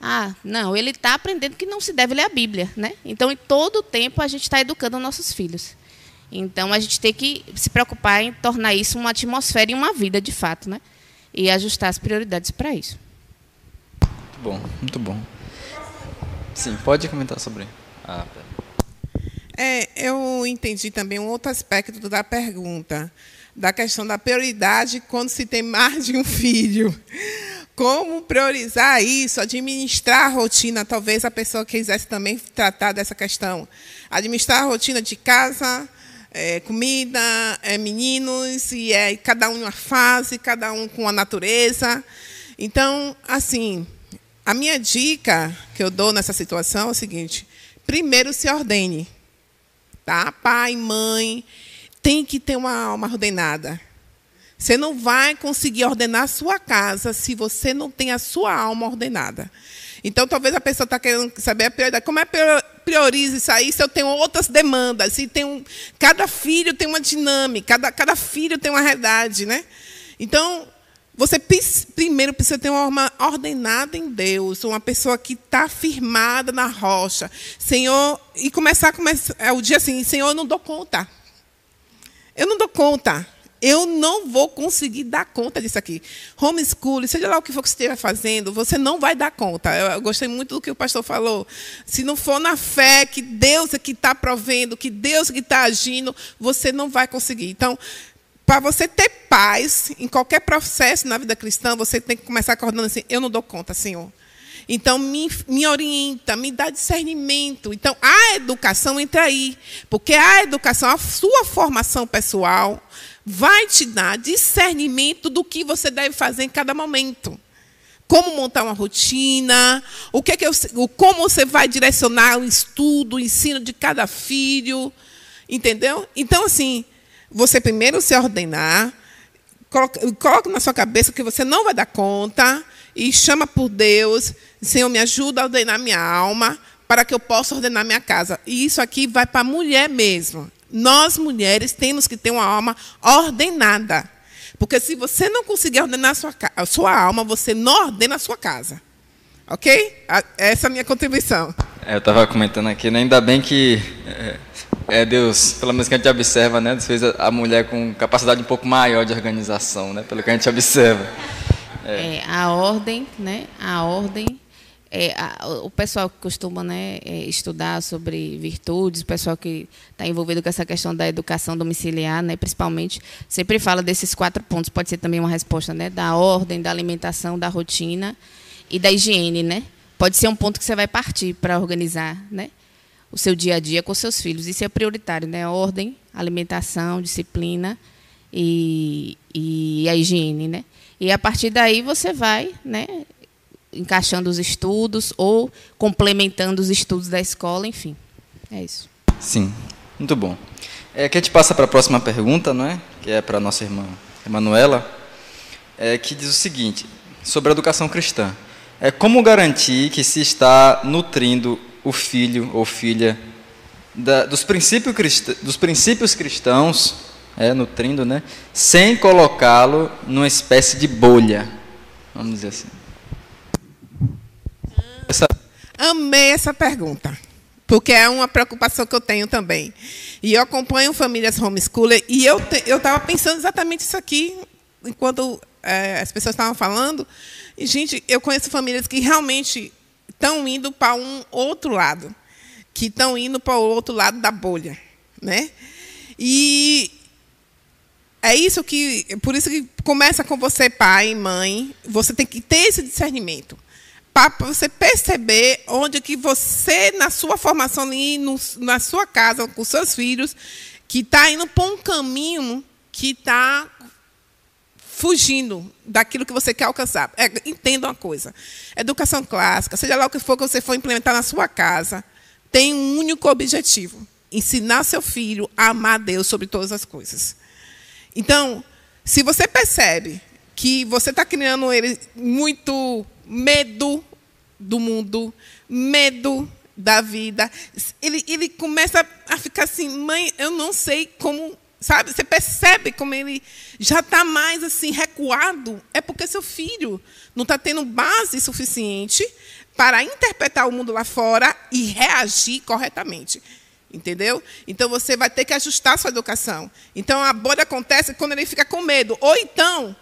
Ah, não, ele está aprendendo que não se deve ler a Bíblia. Né? Então, em todo o tempo, a gente está educando nossos filhos. Então, a gente tem que se preocupar em tornar isso uma atmosfera e uma vida, de fato, né? e ajustar as prioridades para isso. Muito bom, muito bom. Sim, pode comentar sobre. Ah, é, eu entendi também um outro aspecto da pergunta, da questão da prioridade quando se tem mais de um filho. Como priorizar isso, administrar a rotina, talvez a pessoa quisesse também tratar dessa questão. Administrar a rotina de casa, é, comida, é, meninos, e é cada um em uma fase, cada um com a natureza. Então, assim, a minha dica que eu dou nessa situação é o seguinte: primeiro se ordene. Tá? Pai, mãe, tem que ter uma alma ordenada. Você não vai conseguir ordenar a sua casa se você não tem a sua alma ordenada. Então, talvez a pessoa está querendo saber a prioridade. Como é que prioriza isso aí se eu tenho outras demandas? Se tem um, cada filho tem uma dinâmica, cada, cada filho tem uma realidade. Né? Então, você primeiro precisa ter uma alma ordenada em Deus, uma pessoa que está firmada na rocha. Senhor, e começar, começar é o dia assim, Senhor, eu não dou conta. Eu não dou conta. Eu não vou conseguir dar conta disso aqui. Homeschool, seja lá o que for que você esteja fazendo, você não vai dar conta. Eu gostei muito do que o pastor falou. Se não for na fé que Deus é que está provendo, que Deus é que está agindo, você não vai conseguir. Então, para você ter paz em qualquer processo na vida cristã, você tem que começar acordando assim: eu não dou conta, Senhor. Então, me, me orienta, me dá discernimento. Então, a educação entra aí. Porque a educação, a sua formação pessoal, vai te dar discernimento do que você deve fazer em cada momento. Como montar uma rotina, o que é que eu, como você vai direcionar o estudo, o ensino de cada filho. Entendeu? Então, assim, você primeiro se ordenar, coloque, na sua cabeça que você não vai dar conta e chama por Deus, Senhor, me ajuda a ordenar minha alma para que eu possa ordenar minha casa. E isso aqui vai para a mulher mesmo. Nós, mulheres, temos que ter uma alma ordenada. Porque se você não conseguir ordenar a sua, a sua alma, você não ordena a sua casa. Ok? Essa é a minha contribuição. É, eu estava comentando aqui, né? ainda bem que é, é, Deus, pelo menos que a gente observa, né? Deus fez a mulher com capacidade um pouco maior de organização, né? Pelo que a gente observa. É. é a ordem, né? A ordem. É, a, o pessoal que costuma né, é, estudar sobre virtudes, o pessoal que está envolvido com essa questão da educação domiciliar, né, principalmente, sempre fala desses quatro pontos. Pode ser também uma resposta né, da ordem, da alimentação, da rotina e da higiene. Né? Pode ser um ponto que você vai partir para organizar. Né? o seu dia a dia com seus filhos. Isso é prioritário, né? Ordem, alimentação, disciplina e, e a higiene, né? E a partir daí você vai, né? Encaixando os estudos ou complementando os estudos da escola, enfim. É isso. Sim, muito bom. É que a gente passa para a próxima pergunta, não é? Que é para a nossa irmã Emanuela, é, que diz o seguinte, sobre a educação cristã. É como garantir que se está nutrindo o filho ou filha da, dos, princípios cristãos, dos princípios cristãos, é, nutrindo, né, sem colocá-lo numa espécie de bolha, vamos dizer assim. Essa... Amei essa pergunta. porque é uma preocupação que eu tenho também. E eu acompanho famílias homeschooler e eu eu estava pensando exatamente isso aqui enquanto é, as pessoas estavam falando. E gente, eu conheço famílias que realmente estão indo para um outro lado, que estão indo para o outro lado da bolha, né? E é isso que, por isso que começa com você, pai, mãe. Você tem que ter esse discernimento para você perceber onde que você, na sua formação ali, na sua casa, com seus filhos, que está indo para um caminho que está fugindo daquilo que você quer alcançar. É, entenda uma coisa. Educação clássica, seja lá o que for que você for implementar na sua casa, tem um único objetivo: ensinar seu filho a amar Deus sobre todas as coisas. Então, se você percebe que você está criando ele muito medo do mundo, medo da vida, ele, ele começa a ficar assim, mãe, eu não sei como, sabe? Você percebe como ele já está mais assim recuado, é porque seu filho não está tendo base suficiente para interpretar o mundo lá fora e reagir corretamente. Entendeu? Então você vai ter que ajustar a sua educação. Então a bolha acontece quando ele fica com medo. Ou então,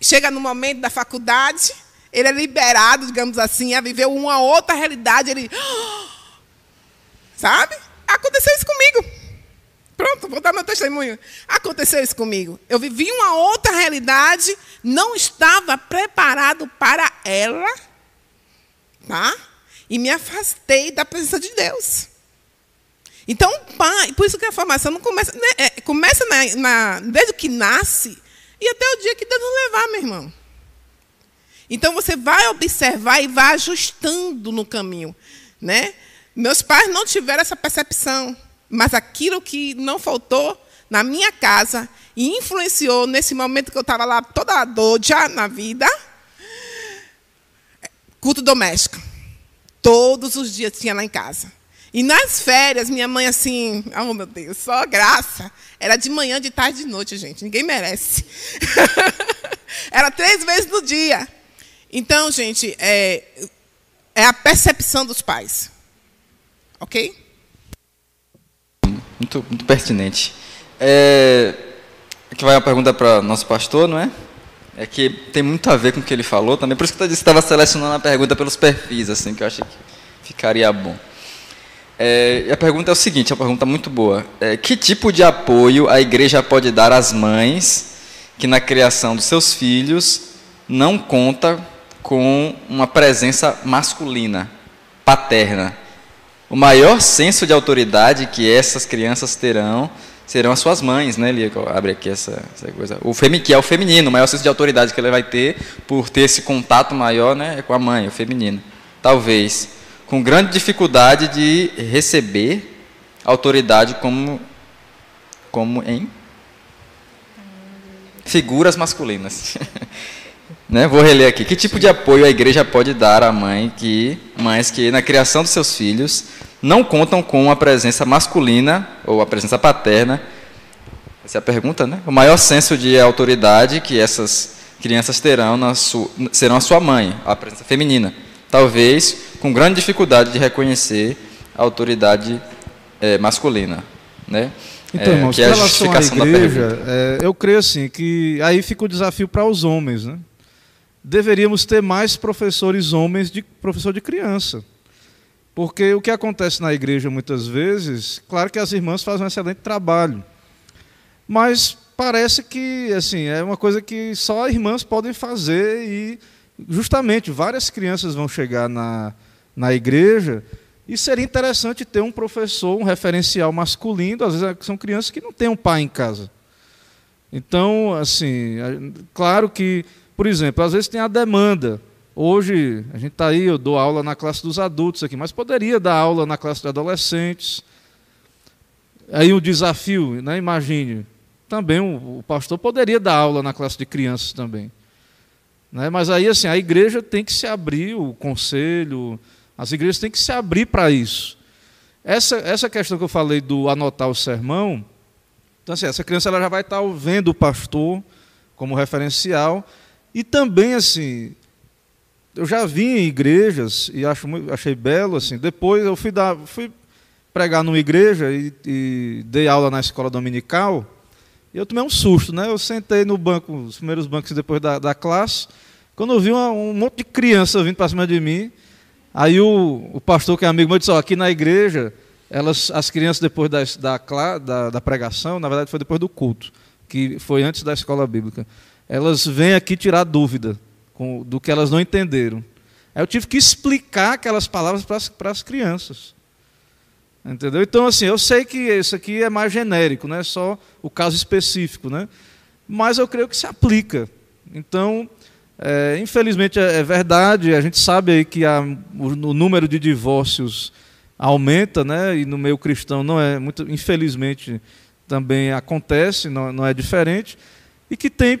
chega no momento da faculdade, ele é liberado, digamos assim, a viver uma outra realidade. Ele. <gasps> Sabe? Aconteceu isso comigo. Pronto, vou dar meu testemunho. Aconteceu isso comigo. Eu vivi uma outra realidade, não estava preparado para ela, tá? E me afastei da presença de Deus. Então, pai, por isso que a formação não começa, né, é, começa na, na, desde que nasce e até o dia que Deus nos levar, meu irmão. Então você vai observar e vai ajustando no caminho, né? Meus pais não tiveram essa percepção, mas aquilo que não faltou na minha casa e influenciou nesse momento que eu estava lá toda dor já na vida, culto doméstico. Todos os dias tinha lá em casa. E nas férias, minha mãe assim, oh meu Deus, só graça. Era de manhã, de tarde, de noite, gente. Ninguém merece. <laughs> Era três vezes no dia. Então, gente, é, é a percepção dos pais. Ok? Muito, muito pertinente. É, aqui vai uma pergunta para nosso pastor, não é? É que tem muito a ver com o que ele falou também. Por isso que eu estava selecionando a pergunta pelos perfis, assim, que eu achei que ficaria bom. É, a pergunta é o seguinte, é uma pergunta muito boa. É, que tipo de apoio a igreja pode dar às mães que na criação dos seus filhos não conta com uma presença masculina, paterna? O maior senso de autoridade que essas crianças terão serão as suas mães, né, Lia? Abre aqui essa, essa, coisa. O femi, que é o feminino, o maior senso de autoridade que ele vai ter por ter esse contato maior, né, com a mãe, o feminino. Talvez com grande dificuldade de receber autoridade como, como em figuras masculinas. <laughs> né? Vou reler aqui. Que tipo de apoio a igreja pode dar à mãe que, mães que na criação dos seus filhos não contam com a presença masculina ou a presença paterna? Essa é a pergunta, né? O maior senso de autoridade que essas crianças terão na sua, serão a sua mãe, a presença feminina talvez com grande dificuldade de reconhecer a autoridade é, masculina. Né? Então, é, irmãos, é em relação à igreja, é, eu creio assim que aí fica o desafio para os homens. Né? Deveríamos ter mais professores homens de professor de criança. Porque o que acontece na igreja muitas vezes, claro que as irmãs fazem um excelente trabalho, mas parece que assim é uma coisa que só irmãs podem fazer e justamente várias crianças vão chegar na, na igreja e seria interessante ter um professor, um referencial masculino, às vezes são crianças que não têm um pai em casa. Então, assim, claro que, por exemplo, às vezes tem a demanda. Hoje, a gente está aí, eu dou aula na classe dos adultos aqui, mas poderia dar aula na classe de adolescentes. Aí o desafio, né, imagine, também o pastor poderia dar aula na classe de crianças também. Né? Mas aí assim, a igreja tem que se abrir, o conselho, as igrejas têm que se abrir para isso. Essa, essa questão que eu falei do anotar o sermão, então assim, essa criança ela já vai estar vendo o pastor como referencial e também assim, eu já vi em igrejas e acho achei belo assim. Depois eu fui dar, fui pregar numa igreja e, e dei aula na escola dominical. E eu tomei um susto, né? Eu sentei no banco, os primeiros bancos depois da, da classe, quando eu vi uma, um monte de criança vindo para cima de mim. Aí o, o pastor, que é amigo meu, disse: ó, aqui na igreja, elas, as crianças, depois da, da, da, da pregação, na verdade foi depois do culto, que foi antes da escola bíblica, elas vêm aqui tirar dúvida com, do que elas não entenderam. Aí eu tive que explicar aquelas palavras para as crianças. Entendeu? Então, assim, eu sei que isso aqui é mais genérico, não é só o caso específico, né? mas eu creio que se aplica. Então, é, infelizmente é, é, verdade, a gente sabe aí que a, o, o, número de divórcios aumenta, né? e no meio cristão não é, muito, infelizmente também acontece, não, não é diferente, e que tem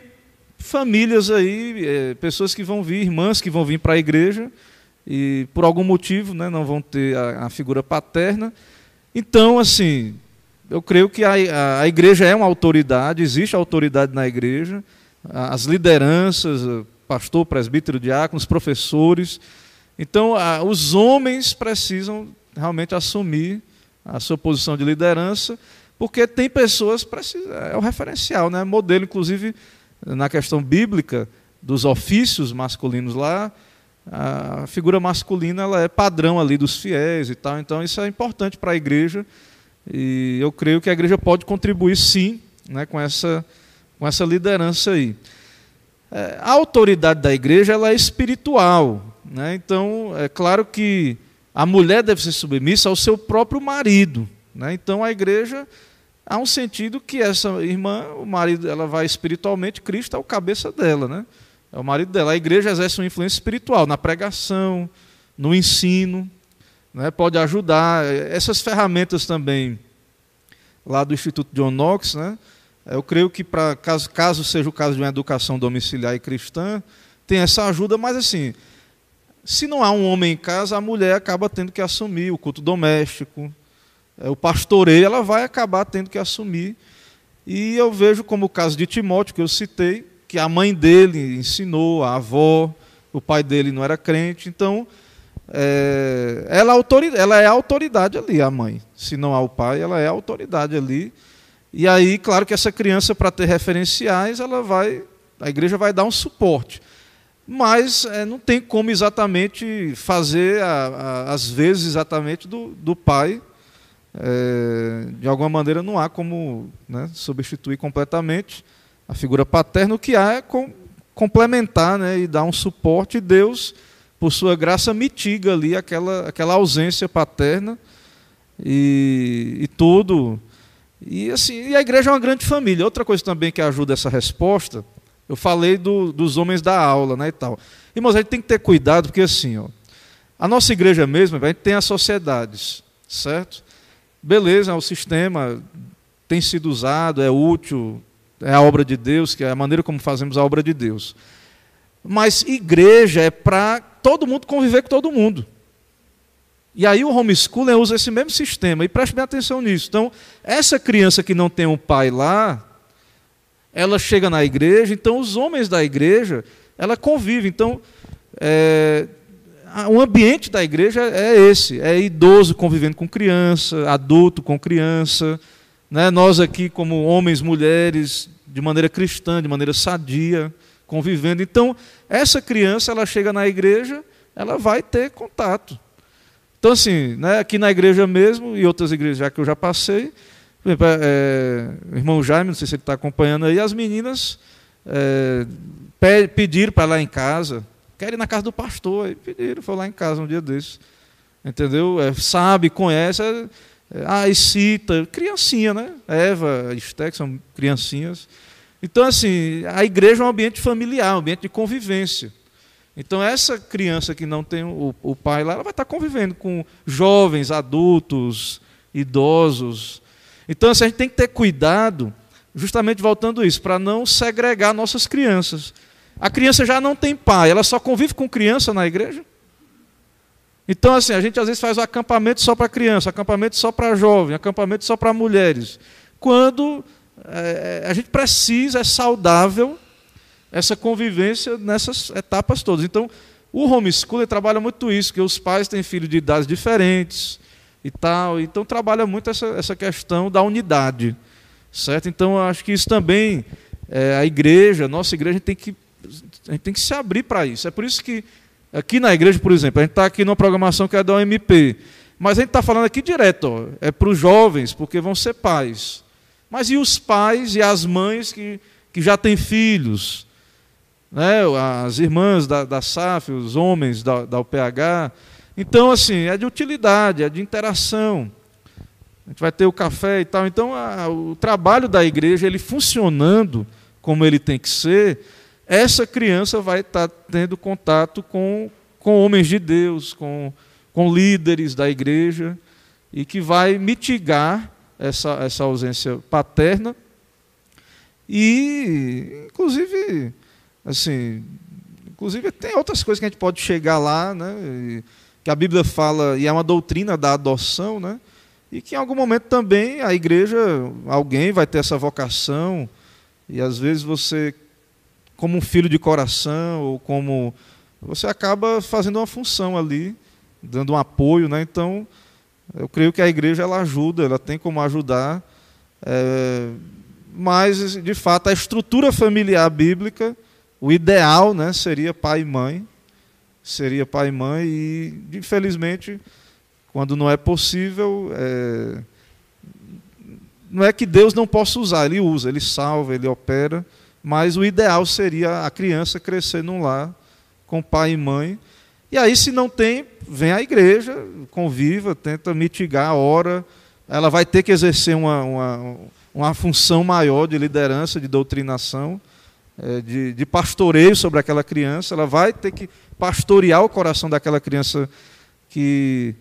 famílias aí, é, pessoas que vão vir, irmãs que vão vir para a igreja, e por algum motivo né, não vão ter a, a figura paterna, então, assim, eu creio que a, a, a, igreja é uma autoridade, existe autoridade na igreja, as lideranças, pastor, presbítero, diáconos, professores. Então, a, os homens precisam realmente assumir a sua posição de liderança, porque tem pessoas, precisa, é o referencial, né? modelo, inclusive, na questão bíblica, dos ofícios masculinos lá, a figura masculina ela é padrão ali dos fiéis e tal, então isso é importante para a igreja e eu creio que a igreja pode contribuir sim né, com, essa, com essa liderança aí. É, a autoridade da igreja ela é espiritual, né, então é claro que a mulher deve ser submissa ao seu próprio marido, né, então a igreja há um sentido que essa irmã, o marido, ela vai espiritualmente, Cristo é o cabeça dela, né? É o marido dela. A igreja exerce uma influência espiritual na pregação, no ensino, né? pode ajudar. Essas ferramentas também, lá do Instituto John Knox, né? Eu creio que, para caso, caso seja o caso de uma educação domiciliar e cristã, tem essa ajuda, mas assim, se não há um homem em casa, a mulher acaba tendo que assumir o culto doméstico, é, o pastoreio, ela vai acabar tendo que assumir. E eu vejo como o caso de Timóteo, que eu citei, que a mãe dele ensinou, a avó, o pai dele não era crente, então é, ela, é ela é autoridade ali, a mãe. Se não há o pai, ela é autoridade ali. E aí, claro que essa criança, para ter referenciais, ela vai, a igreja vai dar um suporte. Mas é, não tem como exatamente fazer, às vezes, exatamente do, do pai. É, de alguma maneira, não há como né, substituir completamente a figura paterna, o que há é com, complementar né, e dar um suporte, e Deus, por sua graça, mitiga ali aquela, aquela ausência paterna e, e tudo. E, assim, e a igreja é uma grande família. Outra coisa também que ajuda essa resposta, eu falei do, dos homens da aula né, e tal. Irmãos, a gente tem que ter cuidado, porque assim, ó, a nossa igreja mesmo, a gente tem as sociedades, certo? Beleza, o sistema tem sido usado, é útil, é a obra de Deus, que é a maneira como fazemos a obra de Deus. Mas igreja é para todo mundo conviver com todo mundo. E aí o homeschooling usa esse mesmo sistema, e preste bem atenção nisso. Então, essa criança que não tem um pai lá, ela chega na igreja, então os homens da igreja, ela convive. Então, é, o ambiente da igreja é esse: é idoso convivendo com criança, adulto com criança, né? Nós aqui, como homens, mulheres, de maneira cristã, de maneira sadia, convivendo. Então, essa criança, ela chega na igreja, ela vai ter contato. Então, assim, né, aqui na igreja mesmo, e outras igrejas já que eu já passei, exemplo, é, o irmão Jaime, não sei se ele está acompanhando aí, as meninas é, pediram para lá em casa, querem ir na casa do pastor, aí pediram, foi lá em casa um dia desses. Entendeu? É, sabe, conhece. É, ah, e cita, criancinha, né? Eva, Esté, são criancinhas. Então, assim, a igreja é um ambiente familiar, um ambiente de convivência. Então, essa criança que não tem o, o pai lá, ela vai estar convivendo com jovens, adultos, idosos. Então, assim, a gente tem que ter cuidado, justamente voltando isso, para não segregar nossas crianças. A criança já não tem pai, ela só convive com criança na igreja? Então, assim, a gente às vezes faz o acampamento só para criança, acampamento só para jovem, acampamento só para mulheres. Quando é, a gente precisa, é saudável essa convivência nessas etapas todas. Então, o homeschooling trabalha muito isso, que os pais têm filhos de idades diferentes, e tal. Então trabalha muito essa, essa questão da unidade, certo? Então acho que isso também é, a igreja, a nossa igreja tem que a gente tem que se abrir para isso. É por isso que aqui na igreja, por exemplo, a gente está aqui numa programação que é da OMP, mas a gente está falando aqui direto, ó, é para os jovens, porque vão ser pais. Mas e os pais e as mães que, que já têm filhos? Né? As irmãs da, da SAF, os homens da, da UPH, então, assim, é de utilidade, é de interação. A gente vai ter o café e tal. Então, a, o trabalho da igreja, ele funcionando como ele tem que ser, essa criança vai estar tendo contato com, com homens de Deus, com, com líderes da igreja, e que vai mitigar essa, essa ausência paterna. E, inclusive, assim, inclusive tem outras coisas que a gente pode chegar lá, né? Que a Bíblia fala, e é uma doutrina da adoção, né? e que em algum momento também a igreja, alguém vai ter essa vocação, e às vezes você, como um filho de coração, ou como. Você acaba fazendo uma função ali, dando um apoio, né? Então, eu creio que a igreja ela ajuda, ela tem como ajudar, é, mas, de fato, a estrutura familiar bíblica, o ideal né, seria pai e mãe, seria pai e mãe, e infelizmente, quando não é possível, é... não é que Deus não possa usar, Ele usa, Ele salva, Ele opera, mas o ideal seria a criança crescer num lar com pai e mãe. E aí, se não tem, vem à igreja, conviva, tenta mitigar a hora. Ela vai ter que exercer uma, uma, uma função maior de liderança, de doutrinação, de, de pastoreio sobre aquela criança. Ela vai ter que pastorear o coração daquela criança que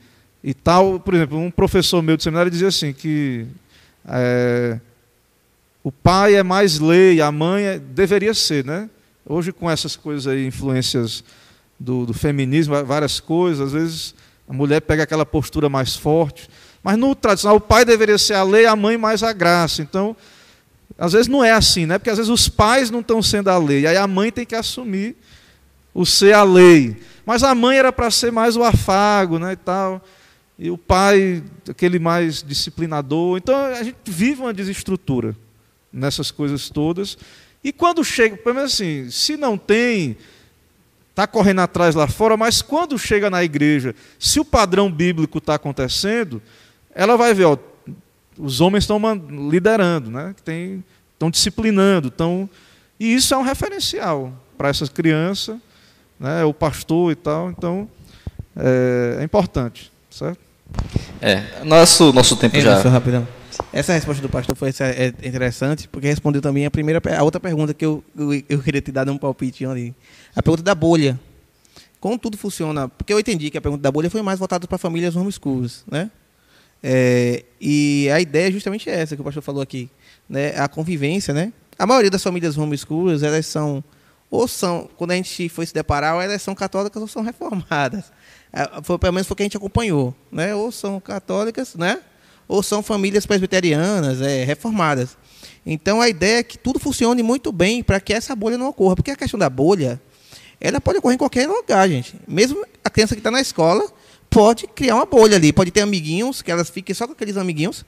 e tal. Por exemplo, um professor meu de seminário dizia assim que é, o pai é mais lei, a mãe é, deveria ser, né? Hoje com essas coisas aí, influências do, do feminismo, várias coisas, às vezes a mulher pega aquela postura mais forte. Mas no tradicional, o pai deveria ser a lei, a mãe mais a graça. Então, às vezes não é assim, né? Porque às vezes os pais não estão sendo a lei, aí a mãe tem que assumir o ser a lei. Mas a mãe era para ser mais o afago, né, e tal. E o pai, aquele mais disciplinador. Então a gente vive uma desestrutura nessas coisas todas. E quando chega, pelo menos assim, se não tem, está correndo atrás lá fora, mas quando chega na igreja, se o padrão bíblico está acontecendo, ela vai ver, ó, os homens estão liderando, né? estão disciplinando, estão, e isso é um referencial para essas crianças né, o pastor e tal. Então, é, é importante, certo? É, nosso, nosso tempo é, já... rapidão. Essa resposta do pastor foi é interessante, porque respondeu também a primeira, a outra pergunta que eu, eu, eu queria te dar um palpite ali. A pergunta da bolha. Como tudo funciona? Porque eu entendi que a pergunta da bolha foi mais voltada para famílias homeschools, né? É, e a ideia é justamente essa que o pastor falou aqui, né? A convivência, né? A maioria das famílias homeschools, elas são ou são, quando a gente foi se deparar, ou elas são católicas ou são reformadas. <laughs> É, foi, pelo menos foi o que a gente acompanhou. Né? Ou são católicas, né? ou são famílias presbiterianas, é, reformadas. Então a ideia é que tudo funcione muito bem para que essa bolha não ocorra. Porque a questão da bolha, ela pode ocorrer em qualquer lugar, gente. Mesmo a criança que está na escola pode criar uma bolha ali, pode ter amiguinhos, que elas fiquem só com aqueles amiguinhos,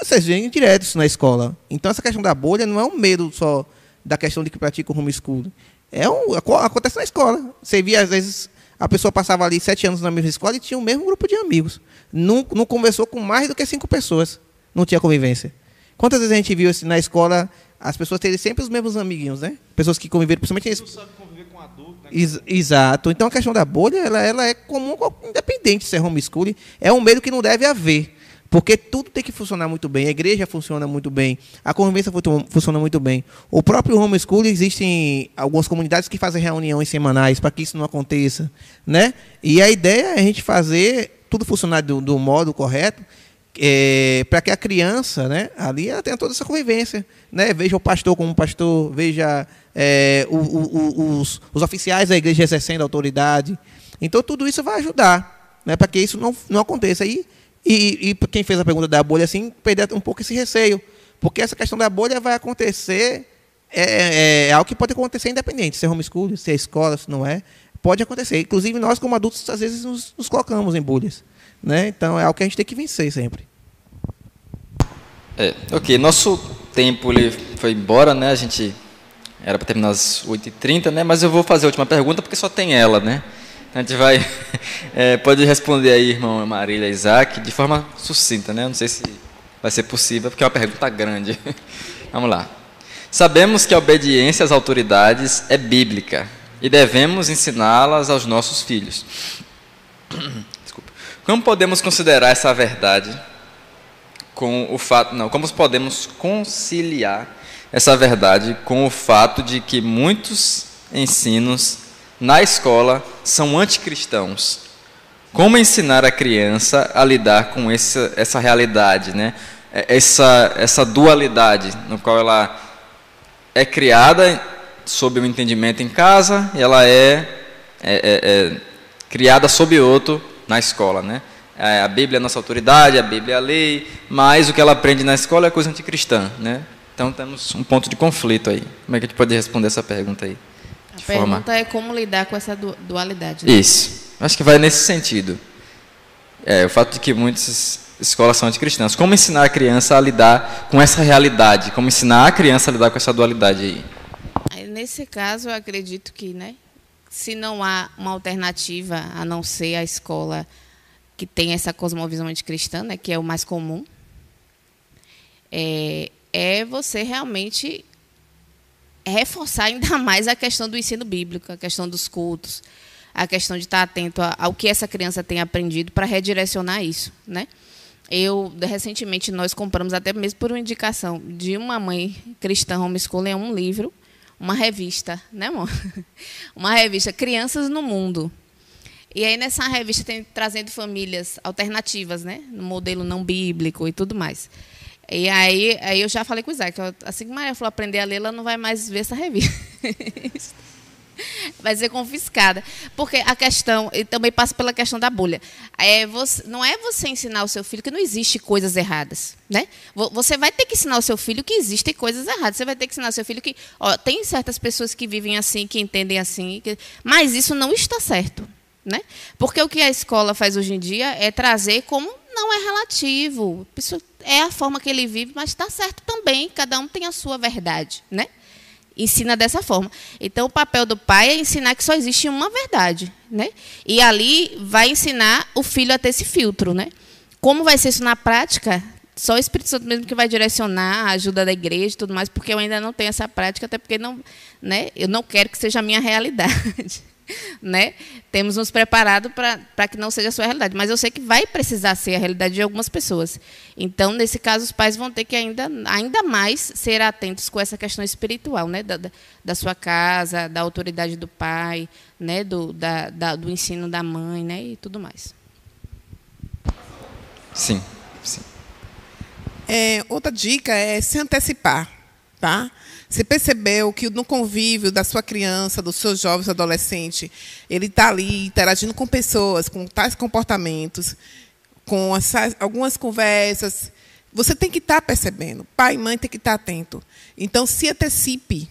vocês vêm direto na escola. Então essa questão da bolha não é um medo só da questão de que pratica o homeschooling. É um, acontece na escola. Você via, às vezes, a pessoa passava ali sete anos na mesma escola e tinha o mesmo grupo de amigos. Não, não conversou com mais do que cinco pessoas. Não tinha convivência. Quantas vezes a gente viu assim, na escola as pessoas terem sempre os mesmos amiguinhos, né? Pessoas que conviveram, principalmente... Não sabe conviver adulto, né? Ex exato. Então a questão da bolha, ela, ela é comum, independente de ser homeschooling. É um medo que não deve haver. Porque tudo tem que funcionar muito bem, a igreja funciona muito bem, a convivência funciona muito bem. O próprio homeschool, existem algumas comunidades que fazem reuniões semanais para que isso não aconteça. Né? E a ideia é a gente fazer tudo funcionar do, do modo correto, é, para que a criança, né, ali, ela tenha toda essa convivência. Né? Veja o pastor como pastor, veja é, o, o, os, os oficiais da igreja exercendo autoridade. Então, tudo isso vai ajudar né, para que isso não, não aconteça. E e, e quem fez a pergunta da bolha, assim, perder um pouco esse receio. Porque essa questão da bolha vai acontecer, é, é, é algo que pode acontecer independente, se é homeschool, se é escola, se não é. Pode acontecer. Inclusive, nós, como adultos, às vezes nos, nos colocamos em bolhas. Né? Então, é algo que a gente tem que vencer sempre. É, ok. Nosso tempo ele foi embora, né? A gente era para terminar às 8h30, né? Mas eu vou fazer a última pergunta porque só tem ela, né? A gente vai. <laughs> É, pode responder aí, irmão Marília Isaac, de forma sucinta, né? Não sei se vai ser possível, porque é uma pergunta grande. <laughs> Vamos lá. Sabemos que a obediência às autoridades é bíblica e devemos ensiná-las aos nossos filhos. Como podemos considerar essa verdade com o fato, não, como podemos conciliar essa verdade com o fato de que muitos ensinos na escola são anticristãos? Como ensinar a criança a lidar com essa, essa realidade, né? essa, essa dualidade no qual ela é criada sob um entendimento em casa e ela é, é, é, é criada sob outro na escola, né? É, a Bíblia é nossa autoridade, a Bíblia é a lei, mas o que ela aprende na escola é coisa anticristã, né? Então temos um ponto de conflito aí. Como é que a gente pode responder essa pergunta aí? A pergunta forma... é como lidar com essa dualidade. Né? Isso. Acho que vai nesse sentido. É, o fato de que muitas escolas são anticristãs. Como ensinar a criança a lidar com essa realidade? Como ensinar a criança a lidar com essa dualidade aí? Nesse caso, eu acredito que, né, se não há uma alternativa a não ser a escola que tem essa cosmovisão anticristã, né, que é o mais comum, é, é você realmente reforçar ainda <laughs> mais a questão do ensino bíblico, a questão dos cultos, a questão de estar atento ao que essa criança tem aprendido para redirecionar isso, né? Eu recentemente nós compramos até mesmo por uma indicação de uma mãe cristã homeschooling um livro, uma revista, né, amor? <laughs> Uma revista Crianças no Mundo. E aí nessa revista tem trazendo famílias alternativas, né, no modelo não bíblico e tudo mais. E aí, aí eu já falei com o Isaac, assim que Maria falou aprender a ler, ela não vai mais ver essa revista. <laughs> <laughs> vai ser confiscada. Porque a questão, e também passa pela questão da bolha. É você, não é você ensinar o seu filho que não existe coisas erradas. Né? Você vai ter que ensinar o seu filho que existem coisas erradas. Você vai ter que ensinar o seu filho que ó, tem certas pessoas que vivem assim, que entendem assim, que, mas isso não está certo. Né? Porque o que a escola faz hoje em dia é trazer como não é relativo. Isso é a forma que ele vive, mas está certo também. Cada um tem a sua verdade, né? Ensina dessa forma. Então, o papel do pai é ensinar que só existe uma verdade, né? E ali vai ensinar o filho a ter esse filtro, né? Como vai ser isso na prática? Só o Espírito Santo mesmo que vai direcionar a ajuda da igreja e tudo mais, porque eu ainda não tenho essa prática, até porque não, né, eu não quero que seja a minha realidade. <laughs> <laughs> né? Temos nos preparado para que não seja a sua realidade. Mas eu sei que vai precisar ser a realidade de algumas pessoas. Então, nesse caso, os pais vão ter que ainda, ainda mais ser atentos com essa questão espiritual, né? Da, da sua casa, da autoridade do pai, né? do, da, da, do ensino da mãe né? e tudo mais. Sim, sim. É, outra dica é se antecipar. Tá? Você percebeu que no convívio da sua criança, dos seus jovens, adolescente, ele está ali interagindo com pessoas com tais comportamentos, com essas, algumas conversas. Você tem que estar tá percebendo. Pai e mãe tem que estar tá atento. Então, se antecipe.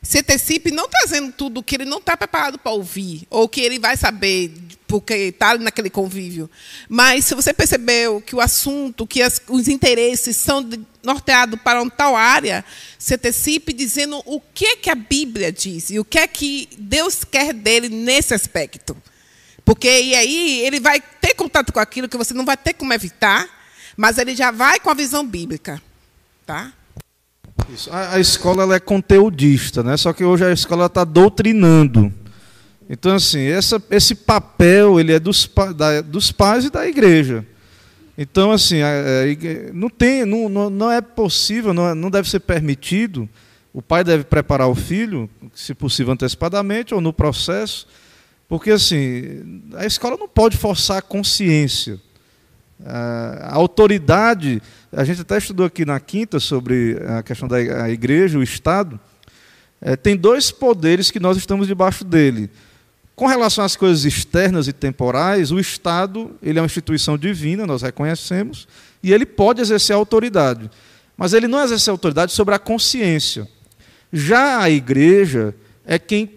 Se antecipe não trazendo tudo que ele não está preparado para ouvir, ou que ele vai saber porque está naquele convívio. Mas se você percebeu que o assunto, que as, os interesses são norteados para uma tal área, se antecipe dizendo o que, é que a Bíblia diz e o que é que Deus quer dele nesse aspecto. Porque e aí ele vai ter contato com aquilo que você não vai ter como evitar, mas ele já vai com a visão bíblica. Tá? Isso. A, a escola é conteudista, né? só que hoje a escola está doutrinando. Então, assim, essa, esse papel ele é dos, da, dos pais e da igreja. Então, assim, não, tem, não, não é possível, não, é, não deve ser permitido. O pai deve preparar o filho, se possível antecipadamente ou no processo, porque assim a escola não pode forçar a consciência. A autoridade, a gente até estudou aqui na quinta sobre a questão da igreja, o Estado, é, tem dois poderes que nós estamos debaixo dele. Com relação às coisas externas e temporais, o Estado ele é uma instituição divina, nós reconhecemos, e ele pode exercer autoridade. Mas ele não exerce autoridade sobre a consciência. Já a igreja é quem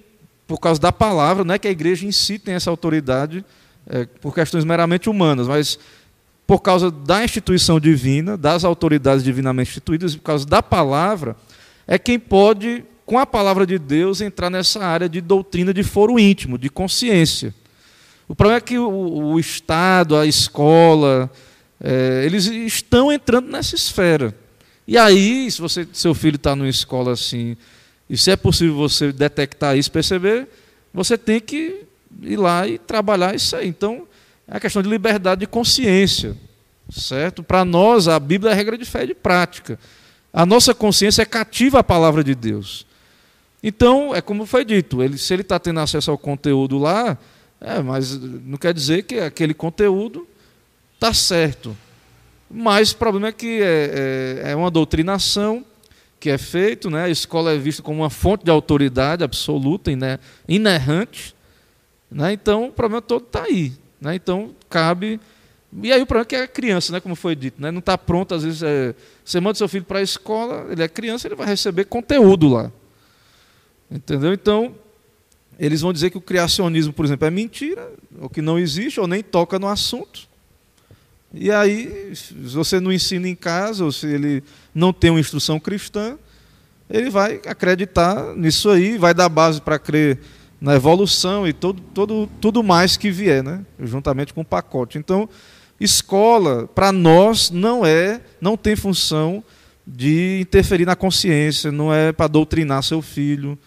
por causa da palavra, não é que a igreja em si tem essa autoridade é, por questões meramente humanas, mas por causa da instituição divina, das autoridades divinamente instituídas, por causa da palavra, é quem pode, com a palavra de Deus, entrar nessa área de doutrina de foro íntimo, de consciência. O problema é que o, o Estado, a escola, é, eles estão entrando nessa esfera. E aí, se você, seu filho está numa escola assim, e se é possível você detectar isso, perceber, você tem que ir lá e trabalhar isso aí. Então, é a questão de liberdade de consciência, certo? Para nós, a Bíblia é a regra de fé e de prática. A nossa consciência é cativa à palavra de Deus. Então, é como foi dito, ele, se ele está tendo acesso ao conteúdo lá, é, mas não quer dizer que aquele conteúdo está certo. Mas o problema é que é, é, é, uma doutrinação que é feito, né? a escola é vista como uma fonte de autoridade absoluta, né? inerrante. Né? Então, o problema todo está aí. Né? Então, cabe. E aí o problema é que é a criança, né? como foi dito, né? não está pronto, às vezes, é... você manda seu filho para a escola, ele é criança, ele vai receber conteúdo lá. Entendeu? Então, eles vão dizer que o criacionismo, por exemplo, é mentira, ou que não existe, ou nem toca no assunto. E aí, se você não ensina em casa, ou se ele não tem uma instrução cristã, ele vai acreditar nisso aí, vai dar base para crer na evolução e todo, todo, tudo mais que vier, né? juntamente com o pacote. Então, escola, para nós, não é, não tem função de interferir na consciência, não é para doutrinar seu filho,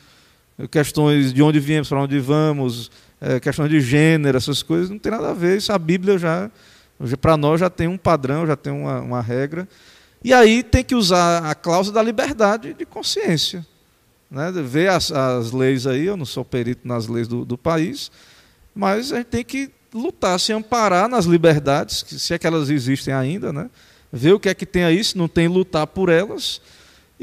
questões de onde viemos, para onde vamos, é, questões de gênero, essas coisas, não tem nada a ver. Isso a Bíblia já, para nós, já tem um padrão, já tem uma, uma regra. E aí tem que usar a cláusula da liberdade de consciência. Né? Ver as, as leis aí, eu não sou perito nas leis do, do país, mas a gente tem que lutar, se amparar nas liberdades, se é que elas existem ainda, né? ver o que é que tem aí, se não tem, lutar por elas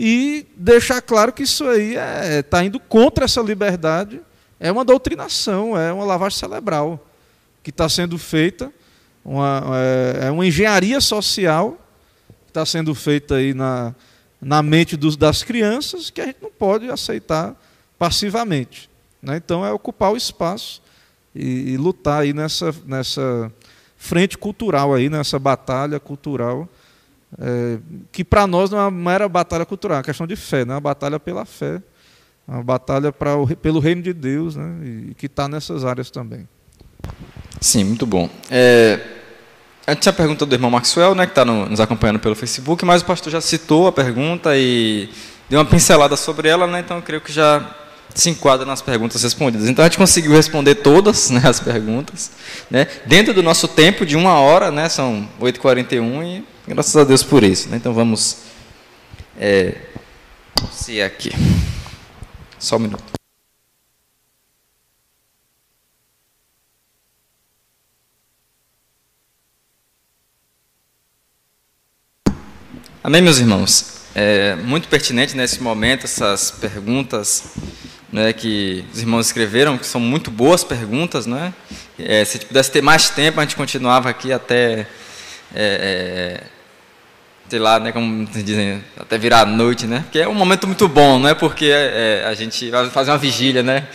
e deixar claro que isso aí está é, tá indo contra essa liberdade, é uma doutrinação, é uma lavagem cerebral que está sendo feita, uma, é, é uma engenharia social que está sendo feita aí na, na mente dos, das crianças que a gente não pode aceitar passivamente. Né? Então é ocupar o espaço e, e lutar aí nessa, nessa frente cultural aí, nessa batalha cultural é, que para nós não é uma mera batalha cultural, é uma questão de fé, né? uma batalha pela fé, uma batalha para o, pelo reino de Deus, né? e que está nessas áreas também. Sim, muito bom. É, tinha a pergunta do irmão Maxwell, né, que está no, nos acompanhando pelo Facebook, mas o pastor já citou a pergunta e deu uma pincelada sobre ela, né, então eu creio que já se enquadra nas perguntas respondidas. Então a gente conseguiu responder todas né, as perguntas, né, dentro do nosso tempo de uma hora, né, são 8h41 e Graças a Deus por isso. Né? Então vamos é, se aqui. Só um minuto. Amém, meus irmãos? É muito pertinente nesse momento essas perguntas né, que os irmãos escreveram, que são muito boas perguntas. Né? É, se pudesse ter mais tempo, a gente continuava aqui até é, é sei lá, né, como dizem, até virar a noite, né? Que é um momento muito bom, não é porque é, a gente vai fazer uma vigília, né?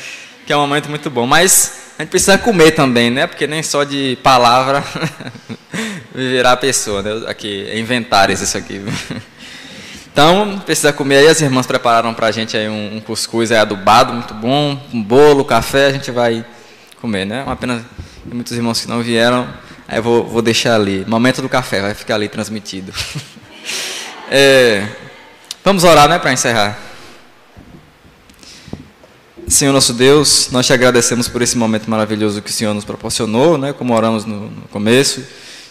Que é um momento muito bom. Mas a gente precisa comer também, né? Porque nem só de palavra <laughs> viverá a pessoa, né? Aqui, é isso aqui. <laughs> Então, precisa comer aí. As irmãs prepararam para a gente aí um, um cuscuz aí adubado, muito bom, um bolo, café, a gente vai comer, né? Uma pena muitos irmãos que não vieram. Aí eu vou, vou deixar ali. Momento do café, vai ficar ali transmitido. <laughs> É, vamos orar, né, para encerrar. Senhor nosso Deus, nós te agradecemos por esse momento maravilhoso que o Senhor nos proporcionou, né, como oramos no, no começo,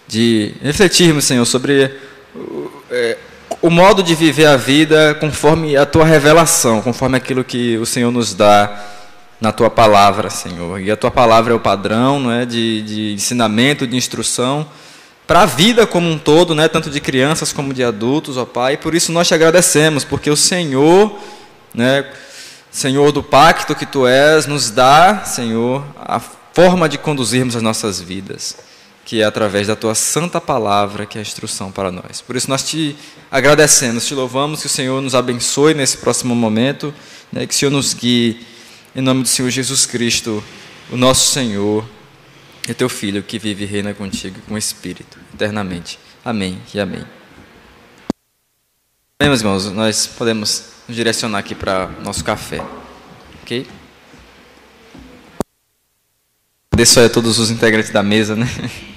de refletirmos, Senhor, sobre o, é, o modo de viver a vida conforme a tua revelação, conforme aquilo que o Senhor nos dá na tua palavra, Senhor. E a tua palavra é o padrão não é, de, de ensinamento, de instrução para a vida como um todo, né, tanto de crianças como de adultos, ó Pai. Por isso nós te agradecemos, porque o Senhor, né, Senhor do pacto que tu és, nos dá, Senhor, a forma de conduzirmos as nossas vidas, que é através da tua santa palavra, que é a instrução para nós. Por isso nós te agradecemos, te louvamos que o Senhor nos abençoe nesse próximo momento, né, que o Senhor nos guie em nome do Senhor Jesus Cristo, o nosso Senhor, e teu Filho que vive e reina contigo com o Espírito, eternamente. Amém e amém. Bem, meus irmãos, nós podemos nos direcionar aqui para nosso café. Ok? Agradeço a todos os integrantes da mesa, né? <laughs>